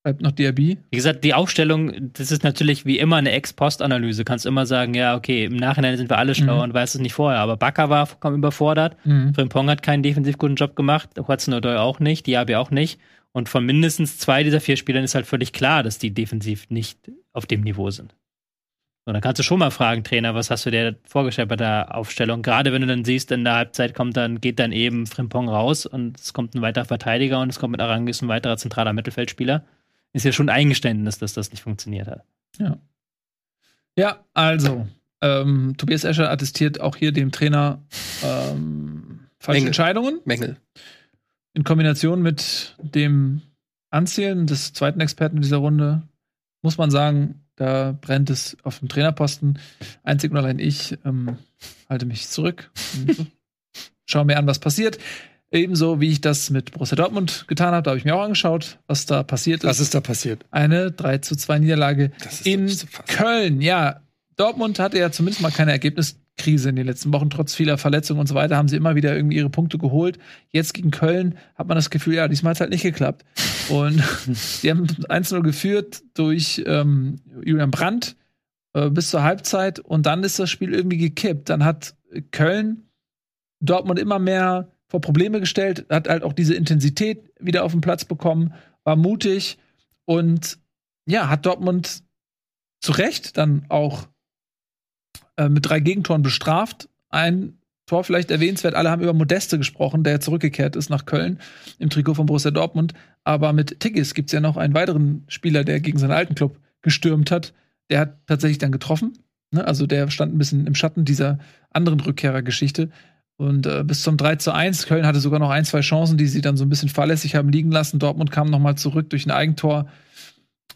Bleibt noch DRB. Wie gesagt, die Aufstellung, das ist natürlich wie immer eine Ex-Post-Analyse. Kannst immer sagen, ja, okay, im Nachhinein sind wir alle schlauer mhm. und weißt es nicht vorher. Aber Bakker war vollkommen überfordert. Mhm. Frimpong hat keinen defensiv guten Job gemacht. Hudson Odoi auch nicht. Diaby auch nicht. Und von mindestens zwei dieser vier Spielern ist halt völlig klar, dass die defensiv nicht auf dem Niveau sind. Und dann kannst du schon mal fragen, Trainer, was hast du dir vorgestellt bei der Aufstellung? Gerade wenn du dann siehst, in der Halbzeit kommt dann, geht dann eben Frimpong raus und es kommt ein weiterer Verteidiger und es kommt mit Arangis ein weiterer zentraler Mittelfeldspieler. Ist ja schon ein Eingeständnis, dass das nicht funktioniert hat. Ja. Ja, also, ähm, Tobias Escher attestiert auch hier dem Trainer ähm, falsche Mängel. Entscheidungen. Mängel. In Kombination mit dem Anzählen des zweiten Experten dieser Runde muss man sagen, da brennt es auf dem Trainerposten. Einzig und allein ich ähm, halte mich zurück. Schau mir an, was passiert. Ebenso wie ich das mit Borussia Dortmund getan habe, da habe ich mir auch angeschaut, was da passiert ist. Was ist da passiert? Eine 3 zu 2 Niederlage in Köln. Ja, Dortmund hatte ja zumindest mal keine Ergebniskrise in den letzten Wochen. Trotz vieler Verletzungen und so weiter haben sie immer wieder irgendwie ihre Punkte geholt. Jetzt gegen Köln hat man das Gefühl, ja, diesmal hat es halt nicht geklappt. Und sie haben 1-0 geführt durch ähm, Julian Brandt äh, bis zur Halbzeit und dann ist das Spiel irgendwie gekippt. Dann hat Köln Dortmund immer mehr vor Probleme gestellt, hat halt auch diese Intensität wieder auf den Platz bekommen, war mutig und ja, hat Dortmund zu Recht dann auch äh, mit drei Gegentoren bestraft. Ein Tor vielleicht erwähnenswert. Alle haben über Modeste gesprochen, der zurückgekehrt ist nach Köln im Trikot von Borussia Dortmund. Aber mit Tigges gibt es ja noch einen weiteren Spieler, der gegen seinen alten Club gestürmt hat. Der hat tatsächlich dann getroffen. Ne? Also der stand ein bisschen im Schatten dieser anderen Rückkehrergeschichte. Und äh, bis zum 3 zu 1, Köln hatte sogar noch ein, zwei Chancen, die sie dann so ein bisschen fahrlässig haben liegen lassen. Dortmund kam noch mal zurück durch ein Eigentor,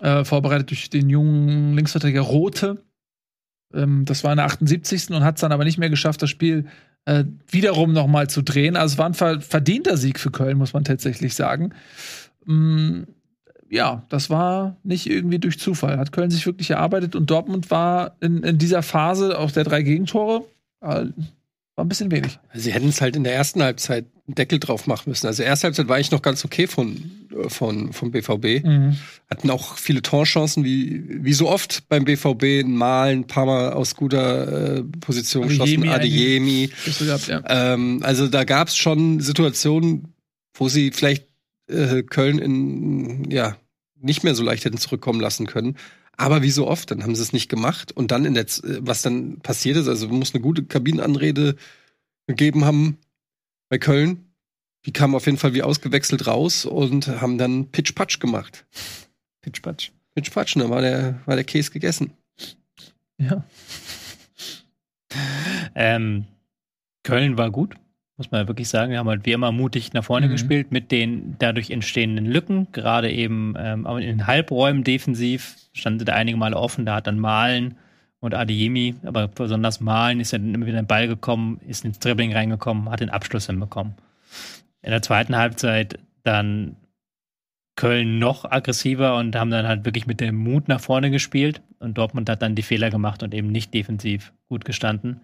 äh, vorbereitet durch den jungen Linksverteidiger Rote. Ähm, das war in der 78. und hat es dann aber nicht mehr geschafft, das Spiel äh, wiederum noch mal zu drehen. Also es war ein verdienter Sieg für Köln, muss man tatsächlich sagen. Mm, ja, das war nicht irgendwie durch Zufall. Hat Köln sich wirklich erarbeitet und Dortmund war in, in dieser Phase auch der drei Gegentore äh, war ein bisschen wenig. Sie hätten es halt in der ersten Halbzeit einen Deckel drauf machen müssen. Also erste Halbzeit war ich noch ganz okay von, äh, von, vom BVB. Mhm. Hatten auch viele Torchancen, wie, wie so oft beim BVB, mal ein paar Mal aus guter äh, Position geschossen. Adeyemi. Ja. Ähm, also da gab es schon Situationen, wo sie vielleicht äh, Köln in, ja, nicht mehr so leicht hätten zurückkommen lassen können. Aber wie so oft, dann haben sie es nicht gemacht. Und dann in der, was dann passiert ist, also muss eine gute Kabinenanrede gegeben haben bei Köln. Die kamen auf jeden Fall wie ausgewechselt raus und haben dann Pitch-Patch gemacht. Pitch-Patch. Pitch-Patch, da war der, war der Käse gegessen. Ja. Ähm, Köln war gut muss man wirklich sagen. Wir haben halt wie immer mutig nach vorne mhm. gespielt mit den dadurch entstehenden Lücken, gerade eben ähm, in den Halbräumen defensiv standen da einige Male offen, da hat dann Malen und Adeyemi, aber besonders Malen ist ja dann immer wieder in den Ball gekommen, ist ins Dribbling reingekommen, hat den Abschluss hinbekommen. In der zweiten Halbzeit dann Köln noch aggressiver und haben dann halt wirklich mit dem Mut nach vorne gespielt und Dortmund hat dann die Fehler gemacht und eben nicht defensiv gut gestanden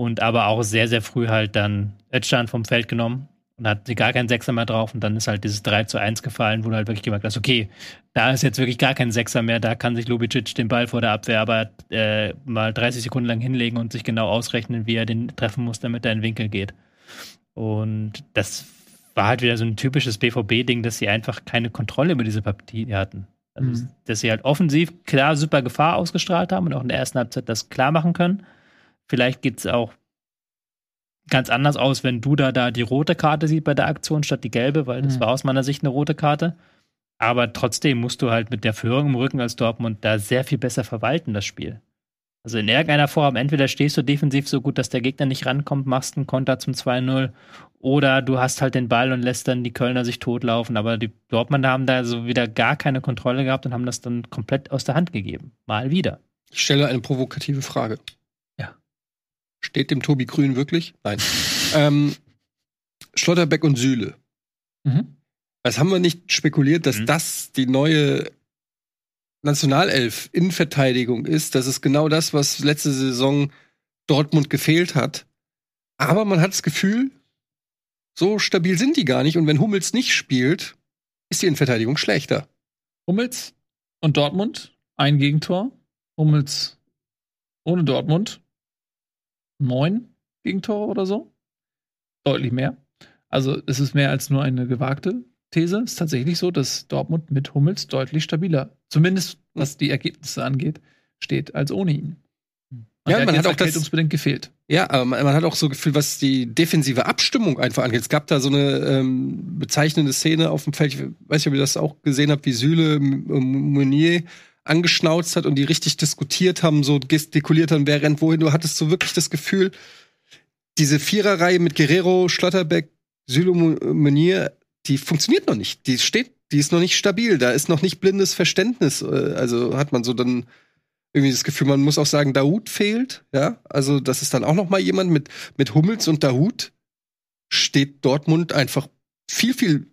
und aber auch sehr, sehr früh halt dann Özcan vom Feld genommen und hat gar keinen Sechser mehr drauf und dann ist halt dieses 3 zu 1 gefallen, wo du halt wirklich gemerkt hast, okay, da ist jetzt wirklich gar kein Sechser mehr, da kann sich Lubicic den Ball vor der Abwehr aber äh, mal 30 Sekunden lang hinlegen und sich genau ausrechnen, wie er den treffen muss, damit er in den Winkel geht. Und das war halt wieder so ein typisches BVB-Ding, dass sie einfach keine Kontrolle über diese Partie hatten. Also, mhm. dass sie halt offensiv klar super Gefahr ausgestrahlt haben und auch in der ersten Halbzeit das klar machen können Vielleicht geht es auch ganz anders aus, wenn Duda da die rote Karte sieht bei der Aktion statt die gelbe, weil das mhm. war aus meiner Sicht eine rote Karte. Aber trotzdem musst du halt mit der Führung im Rücken als Dortmund da sehr viel besser verwalten, das Spiel. Also in irgendeiner Form, entweder stehst du defensiv so gut, dass der Gegner nicht rankommt, machst einen Konter zum 2-0, oder du hast halt den Ball und lässt dann die Kölner sich totlaufen. Aber die Dortmunder haben da so wieder gar keine Kontrolle gehabt und haben das dann komplett aus der Hand gegeben. Mal wieder. Ich stelle eine provokative Frage. Steht dem Tobi Grün wirklich? Nein. ähm, Schlotterbeck und Sühle. Mhm. Was haben wir nicht spekuliert, dass mhm. das die neue Nationalelf Innenverteidigung ist, das ist genau das, was letzte Saison Dortmund gefehlt hat. Aber man hat das Gefühl, so stabil sind die gar nicht. Und wenn Hummels nicht spielt, ist die Innenverteidigung schlechter. Hummels und Dortmund ein Gegentor. Hummels ohne Dortmund neun Gegentore oder so. Deutlich mehr. Also es ist mehr als nur eine gewagte These. Es ist tatsächlich so, dass Dortmund mit Hummels deutlich stabiler, zumindest was die Ergebnisse angeht, steht als ohne ihn. Und ja, man hat auch das gefehlt. Ja, aber man, man, hat auch so Gefühl, was die defensive Abstimmung einfach angeht. Es gab da so eine ähm, bezeichnende Szene auf dem Feld. Ich weiß nicht, ob ihr das auch gesehen habt, wie Süle Meunier angeschnauzt hat und die richtig diskutiert haben, so gestikuliert haben, wer rennt wohin. Du hattest so wirklich das Gefühl, diese Viererreihe mit Guerrero, Schlotterbeck, Süle Meunier, die funktioniert noch nicht. Die steht, die ist noch nicht stabil. Da ist noch nicht blindes Verständnis. Äh, also hat man so dann irgendwie das Gefühl, man muss auch sagen, Daoud fehlt. Ja, also das ist dann auch noch mal jemand mit mit Hummels und Daoud steht Dortmund einfach viel viel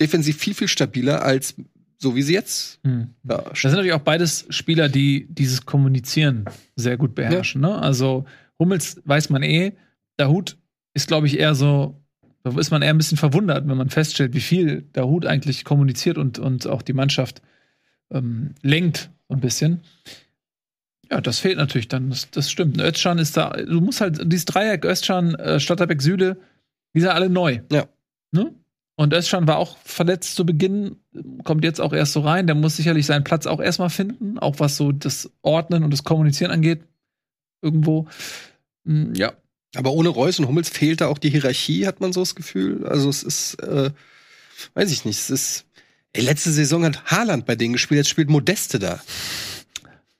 defensiv viel viel stabiler als so wie sie jetzt. Hm. Ja, das sind natürlich auch beides Spieler, die dieses Kommunizieren sehr gut beherrschen. Ja. Ne? Also Hummels weiß man eh, Dahoud ist glaube ich eher so da ist man eher ein bisschen verwundert, wenn man feststellt, wie viel der Hut eigentlich kommuniziert und, und auch die Mannschaft ähm, lenkt ein bisschen. Ja, das fehlt natürlich dann. Das, das stimmt. Özcan ist da. Du musst halt dieses Dreieck Özcan, äh, Stotterbeck, Süle, die sind alle neu. Ja. Ne? Und Özcan war auch verletzt zu Beginn, kommt jetzt auch erst so rein. Der muss sicherlich seinen Platz auch erstmal finden, auch was so das Ordnen und das Kommunizieren angeht. Irgendwo. Hm, ja, aber ohne Reus und Hummels fehlt da auch die Hierarchie, hat man so das Gefühl. Also es ist, äh, weiß ich nicht, es ist. Ey, letzte Saison hat Haaland bei denen gespielt, jetzt spielt Modeste da.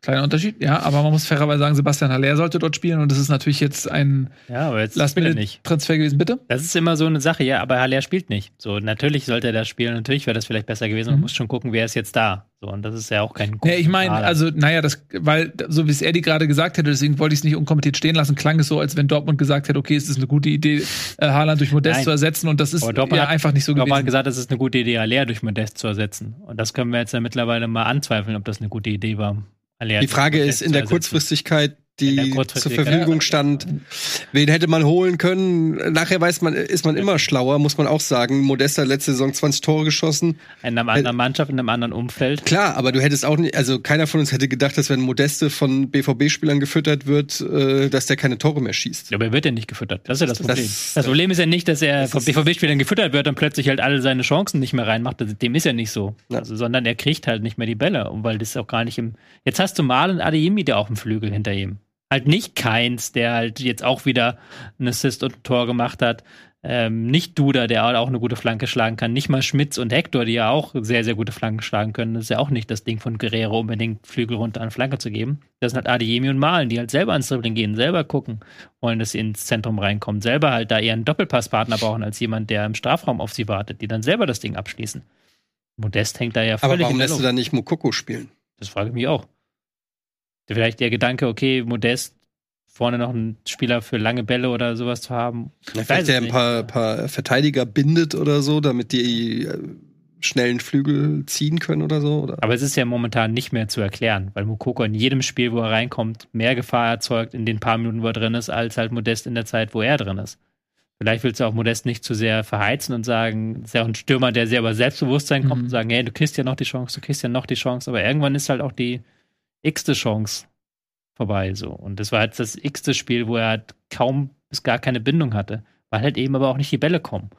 Kleiner Unterschied, ja, aber man muss fairerweise sagen, Sebastian Haller sollte dort spielen und das ist natürlich jetzt ein ja, aber jetzt Last er nicht. Transfer gewesen, bitte? Das ist immer so eine Sache, ja, aber Haller spielt nicht. So, natürlich sollte er das spielen, natürlich wäre das vielleicht besser gewesen. Mhm. Man muss schon gucken, wer ist jetzt da. So, und das ist ja auch kein Ja, ich meine, also, naja, das, weil, so wie es Eddie gerade gesagt hätte, deswegen wollte ich es nicht unkommentiert stehen lassen, klang es so, als wenn Dortmund gesagt hätte, okay, es ist eine gute Idee, äh, Haaland durch Modest Nein. zu ersetzen und das ist ja hat, einfach nicht so Dortmund gewesen. hat gesagt, es ist eine gute Idee, Haller durch Modest zu ersetzen. Und das können wir jetzt ja mittlerweile mal anzweifeln, ob das eine gute Idee war. Die Frage ist in der Kurzfristigkeit, die zur Verfügung stand. Wen hätte man holen können? Nachher weiß man, ist man immer schlauer, muss man auch sagen. Modesta letzte Saison 20 Tore geschossen. In einer anderen Mannschaft, in einem anderen Umfeld. Klar, aber du hättest auch nicht, also keiner von uns hätte gedacht, dass wenn Modeste von BVB-Spielern gefüttert wird, äh, dass der keine Tore mehr schießt. Ja, aber er wird ja nicht gefüttert. Das ist ja das Problem. Das, das Problem ist ja nicht, dass er von BVB-Spielern gefüttert wird und plötzlich halt alle seine Chancen nicht mehr reinmacht. Dem ist ja nicht so. Also, sondern er kriegt halt nicht mehr die Bälle, weil das auch gar nicht im. Jetzt hast du Mal und Adeyemi, der auf dem Flügel hinter ihm. Halt nicht Keins, der halt jetzt auch wieder ein Assist und ein Tor gemacht hat. Ähm, nicht Duda, der auch eine gute Flanke schlagen kann. Nicht mal Schmitz und Hector, die ja auch sehr, sehr gute Flanken schlagen können. Das ist ja auch nicht das Ding von Guerrero, unbedingt Flügel runter an Flanke zu geben. Das sind halt Adiemi und Malen, die halt selber ans Dribbling gehen, selber gucken wollen, dass sie ins Zentrum reinkommen. Selber halt da eher einen Doppelpasspartner brauchen, als jemand, der im Strafraum auf sie wartet, die dann selber das Ding abschließen. Modest hängt da ja völlig Aber warum lässt du da nicht Mokoko spielen? Das frage ich mich auch. Vielleicht der Gedanke, okay, Modest vorne noch einen Spieler für lange Bälle oder sowas zu haben. Ja, vielleicht der ein paar, paar, Verteidiger bindet oder so, damit die äh, schnellen Flügel ziehen können oder so. Oder? Aber es ist ja momentan nicht mehr zu erklären, weil Mukoko in jedem Spiel, wo er reinkommt, mehr Gefahr erzeugt in den paar Minuten, wo er drin ist, als halt Modest in der Zeit, wo er drin ist. Vielleicht willst du auch Modest nicht zu sehr verheizen und sagen, ist ja auch ein Stürmer, der sehr über Selbstbewusstsein kommt mhm. und sagen, hey, du kriegst ja noch die Chance, du kriegst ja noch die Chance, aber irgendwann ist halt auch die x-te Chance vorbei. So. Und das war jetzt das x-te Spiel, wo er halt kaum bis gar keine Bindung hatte, weil halt eben aber auch nicht die Bälle kommen.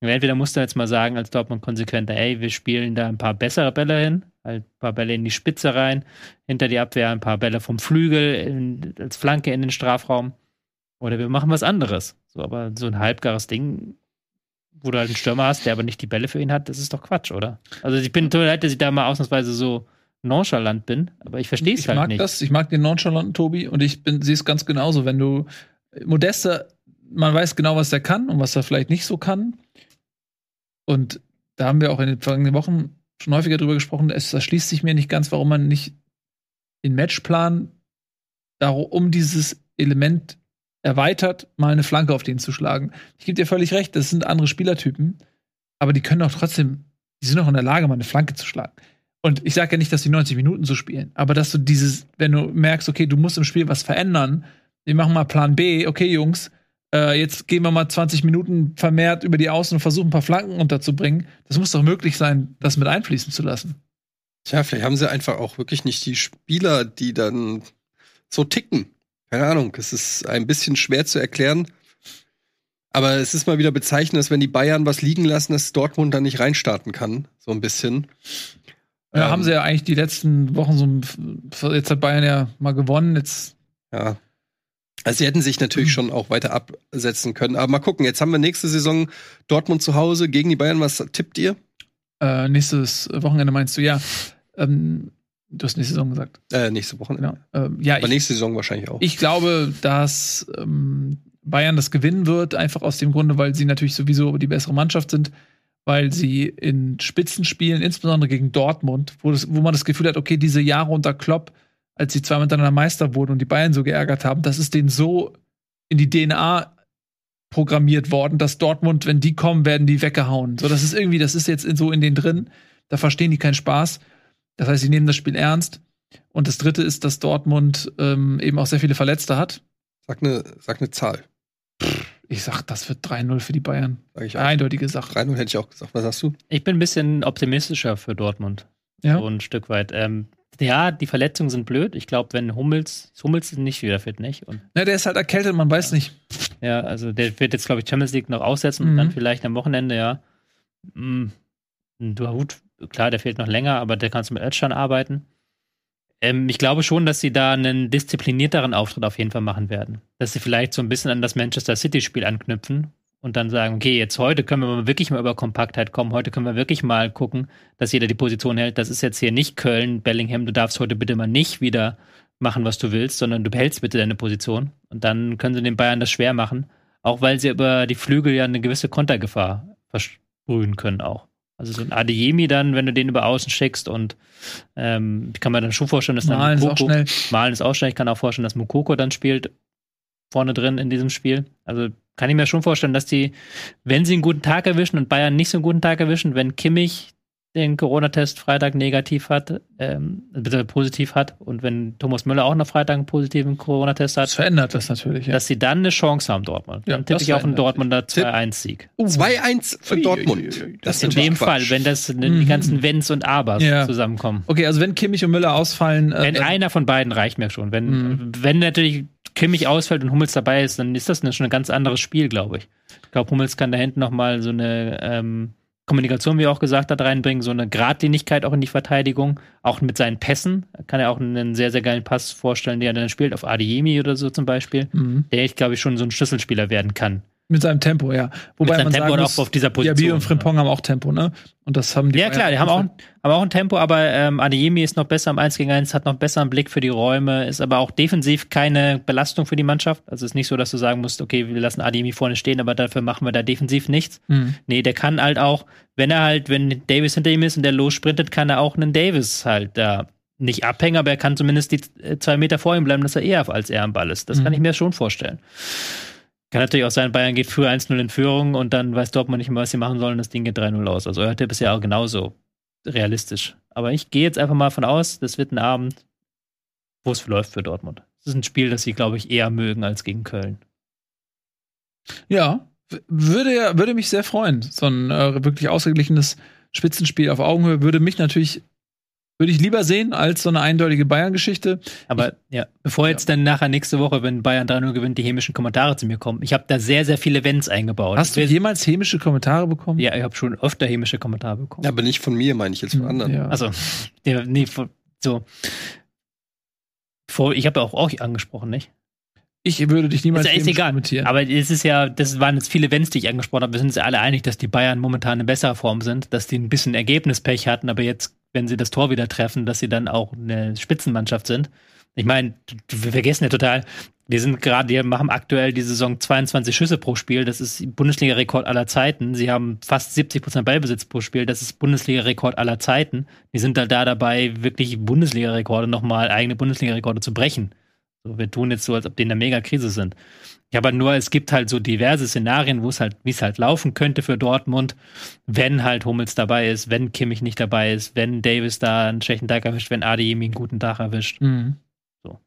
Und entweder musst du jetzt mal sagen, als Dortmund konsequenter, ey, wir spielen da ein paar bessere Bälle hin, halt ein paar Bälle in die Spitze rein, hinter die Abwehr, ein paar Bälle vom Flügel in, als Flanke in den Strafraum. Oder wir machen was anderes. So, aber so ein halbgares Ding, wo du halt einen Stürmer hast, der aber nicht die Bälle für ihn hat, das ist doch Quatsch, oder? Also ich bin total leid, dass ich da mal ausnahmsweise so nonchalant bin, aber ich verstehe es halt mag nicht. Das, ich mag den nonchalanten Tobi und ich bin sehe es ganz genauso, wenn du Modeste, man weiß genau, was er kann und was er vielleicht nicht so kann. Und da haben wir auch in den vergangenen Wochen schon häufiger drüber gesprochen, es erschließt sich mir nicht ganz, warum man nicht den Matchplan darum, um dieses Element erweitert, mal eine Flanke auf den zu schlagen. Ich gebe dir völlig recht, das sind andere Spielertypen, aber die können auch trotzdem, die sind auch in der Lage, mal eine Flanke zu schlagen. Und ich sage ja nicht, dass die 90 Minuten so spielen, aber dass du dieses, wenn du merkst, okay, du musst im Spiel was verändern, wir machen mal Plan B, okay, Jungs, äh, jetzt gehen wir mal 20 Minuten vermehrt über die Außen und versuchen ein paar Flanken unterzubringen. Das muss doch möglich sein, das mit einfließen zu lassen. Tja, vielleicht haben sie einfach auch wirklich nicht die Spieler, die dann so ticken. Keine Ahnung, es ist ein bisschen schwer zu erklären. Aber es ist mal wieder bezeichnend, dass wenn die Bayern was liegen lassen, dass Dortmund dann nicht reinstarten kann. So ein bisschen. Ja, ähm, haben sie ja eigentlich die letzten Wochen so. Jetzt hat Bayern ja mal gewonnen. Jetzt. Ja. Also sie hätten sich natürlich mhm. schon auch weiter absetzen können. Aber mal gucken, jetzt haben wir nächste Saison Dortmund zu Hause gegen die Bayern. Was tippt ihr? Äh, nächstes Wochenende meinst du, ja. Ähm, du hast nächste Saison gesagt. Äh, nächste Wochenende. Genau. Ähm, ja, Aber ich, nächste Saison wahrscheinlich auch. Ich glaube, dass ähm, Bayern das gewinnen wird, einfach aus dem Grunde, weil sie natürlich sowieso die bessere Mannschaft sind weil sie in Spitzenspielen, insbesondere gegen Dortmund, wo, das, wo man das Gefühl hat, okay, diese Jahre unter Klopp, als sie zwei miteinander Meister wurden und die Bayern so geärgert haben, das ist denen so in die DNA programmiert worden, dass Dortmund, wenn die kommen, werden die weggehauen. So, das ist irgendwie, das ist jetzt so in denen drin. Da verstehen die keinen Spaß. Das heißt, sie nehmen das Spiel ernst. Und das dritte ist, dass Dortmund ähm, eben auch sehr viele Verletzte hat. Sag eine, sag eine Zahl. Ich sag, das wird 3-0 für die Bayern. Sag ich auch. Eindeutige Sache. 3-0 hätte ich auch gesagt. Was sagst du? Ich bin ein bisschen optimistischer für Dortmund. Ja. So ein Stück weit. Ähm, ja, die Verletzungen sind blöd. Ich glaube, wenn Hummels, Hummels ist nicht wieder fit, nicht? Und ja, der ist halt erkältet, man weiß ja. nicht. Ja, also der wird jetzt, glaube ich, Champions League noch aussetzen mhm. und dann vielleicht am Wochenende, ja. Mhm. Du gut, klar, der fehlt noch länger, aber der kannst du mit Özcan arbeiten. Ähm, ich glaube schon, dass sie da einen disziplinierteren Auftritt auf jeden Fall machen werden. Dass sie vielleicht so ein bisschen an das Manchester City-Spiel anknüpfen und dann sagen, okay, jetzt heute können wir wirklich mal über Kompaktheit kommen, heute können wir wirklich mal gucken, dass jeder die Position hält. Das ist jetzt hier nicht Köln, Bellingham, du darfst heute bitte mal nicht wieder machen, was du willst, sondern du behältst bitte deine Position. Und dann können sie den Bayern das schwer machen, auch weil sie über die Flügel ja eine gewisse Kontergefahr versprühen können auch. Also so ein Adeyemi dann, wenn du den über außen schickst und ähm, ich kann mir dann schon vorstellen, dass Malen dann Mukoko, ist auch schnell. Malen ist auch schnell. Ich kann auch vorstellen, dass Mukoko dann spielt vorne drin in diesem Spiel. Also kann ich mir schon vorstellen, dass die, wenn sie einen guten Tag erwischen und Bayern nicht so einen guten Tag erwischen, wenn Kimmich den Corona-Test Freitag negativ hat, ähm, bitte positiv hat und wenn Thomas Müller auch noch Freitag einen positiven Corona-Test hat. Das verändert das natürlich, ja. Dass sie dann eine Chance haben, Dortmund. Dann ja, tippe ich auf einen Dortmunder 2-1-Sieg. Uh. 2-1 für Dortmund. Das, ist in dem Quatsch. Fall, wenn das mhm. die ganzen Wenns und Abers ja. zusammenkommen. Okay, also wenn Kimmich und Müller ausfallen. Äh, wenn einer von beiden reicht mir schon. Wenn, mhm. wenn natürlich Kimmich ausfällt und Hummels dabei ist, dann ist das schon ein ganz anderes Spiel, glaube ich. Ich glaube, Hummels kann da hinten noch mal so eine ähm, Kommunikation, wie auch gesagt hat, reinbringen, so eine Gradlinigkeit auch in die Verteidigung, auch mit seinen Pässen. Kann er auch einen sehr, sehr geilen Pass vorstellen, der er dann spielt, auf Adiemi oder so zum Beispiel, mhm. der ich, glaube ich, schon so ein Schlüsselspieler werden kann. Mit seinem Tempo, ja. Wobei Mit seinem Tempo muss, auch auf dieser Position. Diaby und Frimpong ja. haben auch Tempo, ne? Und das haben die. Ja, klar, die haben auch, haben auch ein Tempo, aber ähm, Adeyemi ist noch besser am 1 gegen 1, hat noch besser einen Blick für die Räume, ist aber auch defensiv keine Belastung für die Mannschaft. Also es ist nicht so, dass du sagen musst, okay, wir lassen Adeyemi vorne stehen, aber dafür machen wir da defensiv nichts. Mhm. Nee, der kann halt auch, wenn er halt, wenn Davis hinter ihm ist und der lossprintet, kann er auch einen Davis halt da nicht abhängen, aber er kann zumindest die äh, zwei Meter vor ihm bleiben, dass er eher als er am Ball ist. Das mhm. kann ich mir schon vorstellen. Kann natürlich auch sein, Bayern geht früher 1-0 in Führung und dann weiß Dortmund nicht mehr, was sie machen sollen. Das Ding geht 3-0 aus. Also euer Tipp ist ja auch genauso realistisch. Aber ich gehe jetzt einfach mal von aus, das wird ein Abend, wo es läuft für Dortmund. Das ist ein Spiel, das sie, glaube ich, eher mögen als gegen Köln. Ja, würde, würde mich sehr freuen. So ein äh, wirklich ausgeglichenes Spitzenspiel auf Augenhöhe würde mich natürlich würde ich lieber sehen als so eine eindeutige Bayern-Geschichte. Aber ich, ja, bevor jetzt ja. dann nachher nächste Woche, wenn Bayern 3-0 gewinnt, die hämischen Kommentare zu mir kommen. Ich habe da sehr, sehr viele Wenns eingebaut. Hast du jemals hämische Kommentare bekommen? Ja, ich habe schon öfter hämische Kommentare bekommen. Ja, aber nicht von mir, meine ich jetzt von hm, anderen. Ja. Also, ja, nee, so. Vor, ich habe ja auch euch angesprochen, nicht? Ich würde dich niemals ist, ist egal. kommentieren. Aber es ist ja, das waren jetzt viele Wenns, die ich angesprochen habe. Wir sind uns alle einig, dass die Bayern momentan in besserer Form sind, dass die ein bisschen Ergebnispech hatten, aber jetzt wenn sie das Tor wieder treffen, dass sie dann auch eine Spitzenmannschaft sind. Ich meine, wir vergessen ja total, wir sind gerade, wir machen aktuell die Saison 22 Schüsse pro Spiel. Das ist Bundesliga-Rekord aller Zeiten. Sie haben fast 70 Prozent Ballbesitz pro Spiel. Das ist Bundesliga-Rekord aller Zeiten. Wir sind da, da dabei, wirklich Bundesliga-Rekorde nochmal, eigene Bundesliga-Rekorde zu brechen. So, wir tun jetzt so, als ob die in der Mega-Krise sind. Ja, aber nur es gibt halt so diverse Szenarien, wo es halt, wie es halt laufen könnte für Dortmund, wenn halt Hummels dabei ist, wenn Kimmich nicht dabei ist, wenn Davis da einen schlechten Tag erwischt, wenn Adeyemi einen guten Tag erwischt. Mhm. So.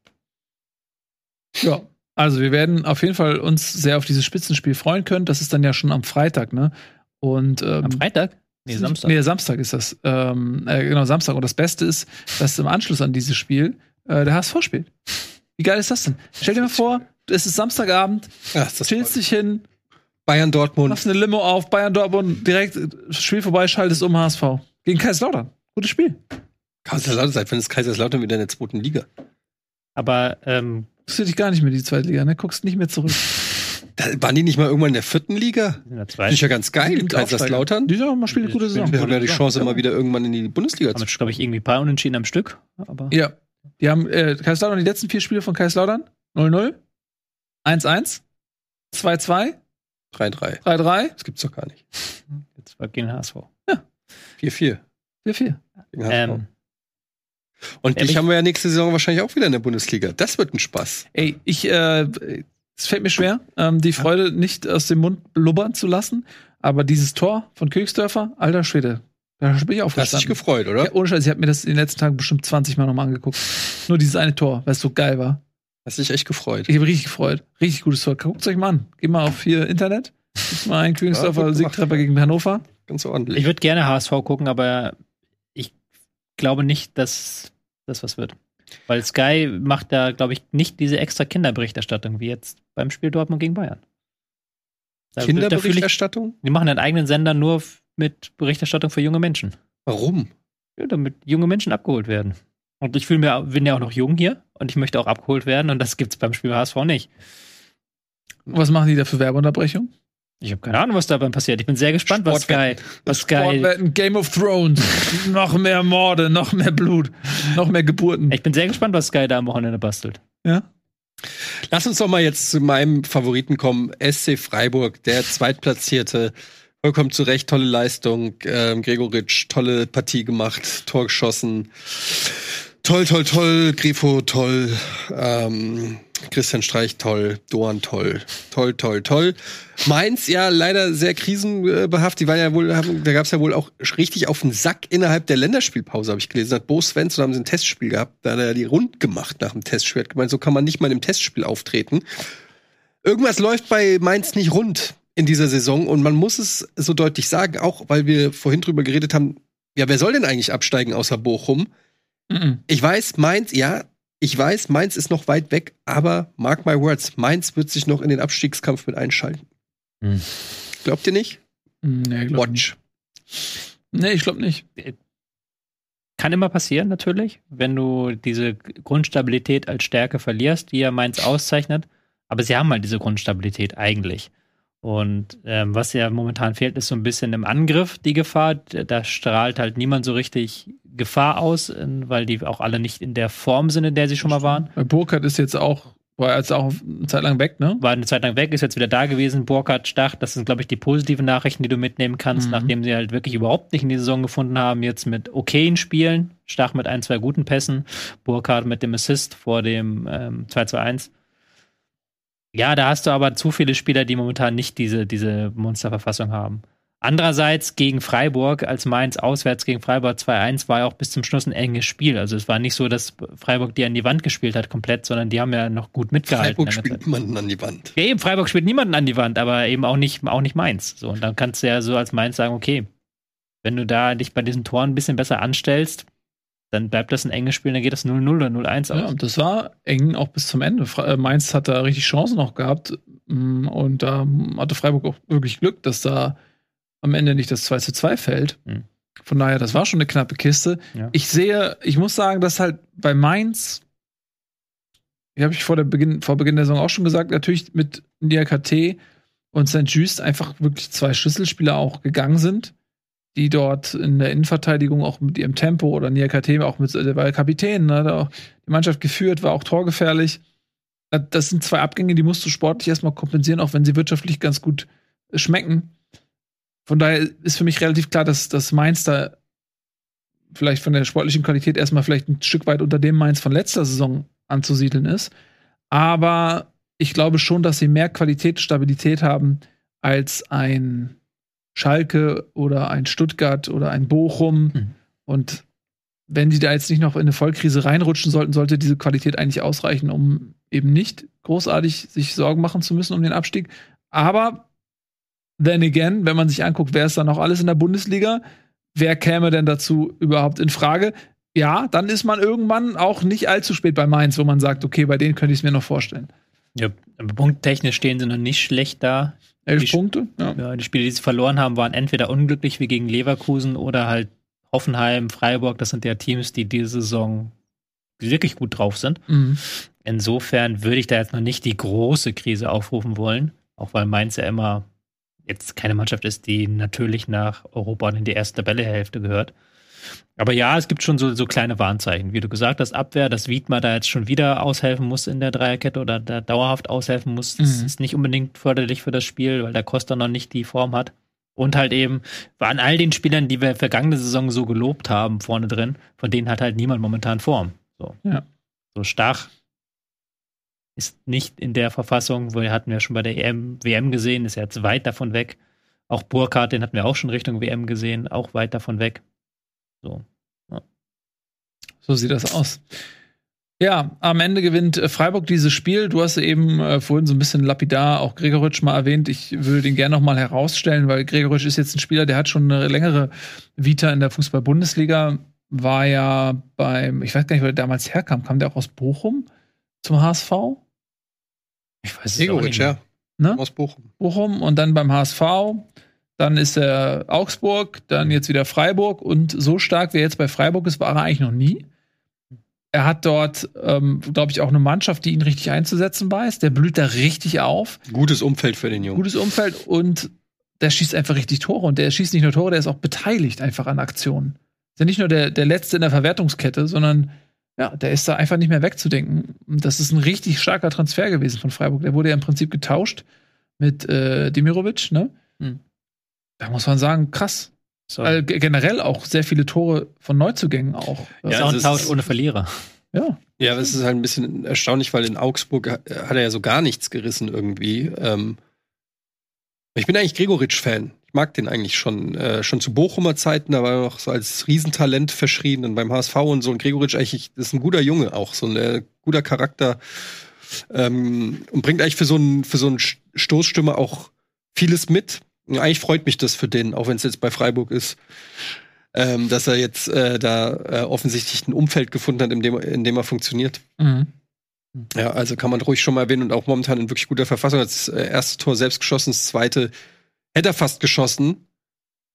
Ja, also wir werden auf jeden Fall uns sehr auf dieses Spitzenspiel freuen können. Das ist dann ja schon am Freitag, ne? Und ähm, am Freitag? Nee, Samstag. Nee, Samstag ist das. Ähm, äh, genau, Samstag. Und das Beste ist, dass im Anschluss an dieses Spiel äh, der HSV spielt. Wie geil ist das denn? Stell dir mal vor, es ist Samstagabend, ja, ist chillst dich hin, Bayern Dortmund. Machst eine Limo auf, Bayern Dortmund, direkt Spiel vorbei, schaltest um HSV. Gegen Kaiserslautern. Gutes Spiel. Kaiserslautern, seit wann ist Kaiserslautern wieder in der zweiten Liga? Aber, ähm. Guckst du dich gar nicht mehr in die zweite Liga, ne? Guckst nicht mehr zurück. Da waren die nicht mal irgendwann in der vierten Liga? In der zweiten. Das ist ja ganz geil, Kaiserslautern. Die sagen, man spielt eine gute Saison. Wir haben ja die Chance, mal wieder irgendwann in die Bundesliga zu spielen. glaube ich, irgendwie ein paar Unentschieden am Stück. Aber ja. Die haben äh, Kaiserslautern, die letzten vier Spiele von Kaiserslautern 0-0, 1-1, 2-2, 3-3. 3-3. Das gibt's doch gar nicht. Jetzt war gegen HSV. Ja. 4-4. 4-4. Ähm, und dich haben wir ja nächste Saison wahrscheinlich auch wieder in der Bundesliga. Das wird ein Spaß. Ey, ich, äh, es fällt mir schwer, ähm, die Freude nicht aus dem Mund blubbern zu lassen. Aber dieses Tor von Königsdörfer, alter Schwede, da bin ich aufgestanden. Hast dich gefreut, oder? Ja, ohne Scheiß, ich habe mir das in den letzten Tagen bestimmt 20 Mal nochmal angeguckt. Nur dieses eine Tor, weil es so geil war. Hast dich echt gefreut. Ich habe richtig gefreut. Richtig gutes Tor. Guckt euch mal an. Geht mal auf hier Internet. Gibt's mal einen Königsdorfer ja, Siegtreffer gegen Hannover. Ganz ordentlich. Ich würde gerne HSV gucken, aber ich glaube nicht, dass das was wird. Weil Sky macht da, glaube ich, nicht diese extra Kinderberichterstattung wie jetzt beim Spiel Dortmund gegen Bayern. Da Kinderberichterstattung? Ich, die machen einen eigenen Sender nur mit Berichterstattung für junge Menschen. Warum? Ja, damit junge Menschen abgeholt werden. Und ich fühle mir, bin ja auch noch jung hier und ich möchte auch abgeholt werden und das gibt's beim Spiel HSV nicht. Was machen die da für Werbeunterbrechung? Ich habe keine Ahnung, was dabei passiert. Ich bin sehr gespannt, was Sky, was Sky. Game of Thrones. noch mehr Morde, noch mehr Blut, noch mehr Geburten. Ich bin sehr gespannt, was Sky da am Wochenende bastelt. Ja. Lass uns doch mal jetzt zu meinem Favoriten kommen. SC Freiburg, der Zweitplatzierte. Vollkommen zu Recht, tolle Leistung. Ähm, Gregoritsch, tolle Partie gemacht, Tor geschossen. Toll, toll, toll. Grifo, toll. Ähm, Christian Streich, toll. Doan, toll. Toll, toll, toll. Mainz, ja, leider sehr krisenbehaftet. Die waren ja wohl, haben, da gab es ja wohl auch richtig auf den Sack innerhalb der Länderspielpause, habe ich gelesen. Hat Bo Svensson haben sie ein Testspiel gehabt, da hat er die rund gemacht nach dem Testspiel. Hat gemeint, so kann man nicht mal im Testspiel auftreten. Irgendwas läuft bei Mainz nicht rund in dieser Saison und man muss es so deutlich sagen, auch weil wir vorhin drüber geredet haben, ja, wer soll denn eigentlich absteigen außer Bochum? Mhm. Ich weiß, Mainz, ja, ich weiß, Mainz ist noch weit weg, aber mark my words, Mainz wird sich noch in den Abstiegskampf mit einschalten. Mhm. Glaubt ihr nicht? Nee, glaub Watch. Nicht. Nee, ich glaube nicht. Kann immer passieren, natürlich, wenn du diese Grundstabilität als Stärke verlierst, die ja Mainz auszeichnet. Aber sie haben halt diese Grundstabilität eigentlich. Und ähm, was ja momentan fehlt, ist so ein bisschen im Angriff die Gefahr. Da strahlt halt niemand so richtig Gefahr aus, weil die auch alle nicht in der Form sind, in der sie schon mal waren. Burkhardt ist jetzt auch, war jetzt auch eine Zeit lang weg, ne? War eine Zeit lang weg, ist jetzt wieder da gewesen. Burkhardt, Stach, das sind, glaube ich, die positiven Nachrichten, die du mitnehmen kannst, mhm. nachdem sie halt wirklich überhaupt nicht in die Saison gefunden haben. Jetzt mit okayen Spielen, Stach mit ein, zwei guten Pässen, Burkhardt mit dem Assist vor dem ähm, 2-2-1. Ja, da hast du aber zu viele Spieler, die momentan nicht diese, diese Monsterverfassung haben. Andererseits gegen Freiburg, als Mainz auswärts gegen Freiburg 2-1 war ja auch bis zum Schluss ein enges Spiel. Also es war nicht so, dass Freiburg die an die Wand gespielt hat komplett, sondern die haben ja noch gut mitgehalten. Freiburg spielt niemanden an die Wand. Ja, eben, Freiburg spielt niemanden an die Wand, aber eben auch nicht, auch nicht Mainz. So, und dann kannst du ja so als Mainz sagen, okay, wenn du da dich bei diesen Toren ein bisschen besser anstellst, dann bleibt das ein enges Spiel, dann geht das 0-0 oder 0-1 aus. Ja, das war eng auch bis zum Ende. Äh, Mainz hat da richtig Chancen noch gehabt mm, und da hatte Freiburg auch wirklich Glück, dass da am Ende nicht das 2 zu 2 fällt. Mhm. Von daher, das war schon eine knappe Kiste. Ja. Ich sehe, ich muss sagen, dass halt bei Mainz, wie habe ich vor, der Beginn, vor Beginn der Saison auch schon gesagt, natürlich mit NIAKT und St. Just einfach wirklich zwei Schlüsselspieler auch gegangen sind die dort in der Innenverteidigung auch mit ihrem Tempo oder Niakate auch mit, der war Kapitän, ne, hat auch die Mannschaft geführt, war auch torgefährlich. Das sind zwei Abgänge, die musst du sportlich erstmal kompensieren, auch wenn sie wirtschaftlich ganz gut schmecken. Von daher ist für mich relativ klar, dass, dass Mainz da vielleicht von der sportlichen Qualität erstmal vielleicht ein Stück weit unter dem Mainz von letzter Saison anzusiedeln ist. Aber ich glaube schon, dass sie mehr Qualität, Stabilität haben als ein Schalke oder ein Stuttgart oder ein Bochum. Mhm. Und wenn die da jetzt nicht noch in eine Vollkrise reinrutschen sollten, sollte diese Qualität eigentlich ausreichen, um eben nicht großartig sich Sorgen machen zu müssen um den Abstieg. Aber then again, wenn man sich anguckt, wer ist da noch alles in der Bundesliga, wer käme denn dazu überhaupt in Frage? Ja, dann ist man irgendwann auch nicht allzu spät bei Mainz, wo man sagt, okay, bei denen könnte ich es mir noch vorstellen. Ja, punkttechnisch stehen sie noch nicht schlecht da. Elf die, Punkte? Ja. ja. Die Spiele, die sie verloren haben, waren entweder unglücklich wie gegen Leverkusen oder halt Hoffenheim, Freiburg. Das sind ja Teams, die diese Saison wirklich gut drauf sind. Mhm. Insofern würde ich da jetzt noch nicht die große Krise aufrufen wollen, auch weil Mainz ja immer jetzt keine Mannschaft ist, die natürlich nach Europa und in die erste Tabellehälfte gehört. Aber ja, es gibt schon so, so kleine Warnzeichen. Wie du gesagt hast, Abwehr, dass Wiedmer da jetzt schon wieder aushelfen muss in der Dreierkette oder da dauerhaft aushelfen muss, das mhm. ist nicht unbedingt förderlich für das Spiel, weil der Costa noch nicht die Form hat. Und halt eben an all den Spielern, die wir vergangene Saison so gelobt haben, vorne drin, von denen hat halt niemand momentan Form. So, ja. so Stach ist nicht in der Verfassung, wo wir hatten wir schon bei der EM, WM gesehen, ist jetzt weit davon weg. Auch Burkhardt, den hatten wir auch schon Richtung WM gesehen, auch weit davon weg. So. Ja. So sieht das aus. Ja, am Ende gewinnt äh, Freiburg dieses Spiel. Du hast eben äh, vorhin so ein bisschen lapidar auch Gregoritsch mal erwähnt. Ich würde den gerne noch mal herausstellen, weil Gregoritsch ist jetzt ein Spieler, der hat schon eine längere Vita in der Fußball-Bundesliga. War ja beim, ich weiß gar nicht, wo er damals herkam. Kam der auch aus Bochum zum HSV? Ich weiß es Gregoritsch, ja. Ne? Aus Bochum. Bochum und dann beim HSV dann ist er Augsburg, dann jetzt wieder Freiburg und so stark wie er jetzt bei Freiburg ist, war er eigentlich noch nie. Er hat dort, ähm, glaube ich, auch eine Mannschaft, die ihn richtig einzusetzen weiß. Der blüht da richtig auf. Gutes Umfeld für den Jungen. Gutes Umfeld und der schießt einfach richtig Tore. Und der schießt nicht nur Tore, der ist auch beteiligt einfach an Aktionen. Ist ja nicht nur der, der Letzte in der Verwertungskette, sondern ja, der ist da einfach nicht mehr wegzudenken. Und das ist ein richtig starker Transfer gewesen von Freiburg. Der wurde ja im Prinzip getauscht mit äh, Dimirovic, ne? Hm da muss man sagen, krass. So. Äh, generell auch sehr viele Tore von Neuzugängen auch. Ja, ja ein Tausch ohne Verlierer. Ja. Ja, aber es ist halt ein bisschen erstaunlich, weil in Augsburg hat er ja so gar nichts gerissen irgendwie. Ähm ich bin eigentlich Gregoritsch-Fan. Ich mag den eigentlich schon. Äh, schon zu Bochumer Zeiten, da war er noch so als Riesentalent verschrien und beim HSV und so. Und Gregoritsch eigentlich, das ist ein guter Junge auch, so ein äh, guter Charakter. Ähm, und bringt eigentlich für so einen, für so einen Stoßstürmer auch vieles mit. Eigentlich freut mich das für den, auch wenn es jetzt bei Freiburg ist, ähm, dass er jetzt äh, da äh, offensichtlich ein Umfeld gefunden hat, in dem, in dem er funktioniert. Mhm. Ja, also kann man ruhig schon mal erwähnen und auch momentan in wirklich guter Verfassung. Das äh, erste Tor selbst geschossen, das zweite hätte er fast geschossen.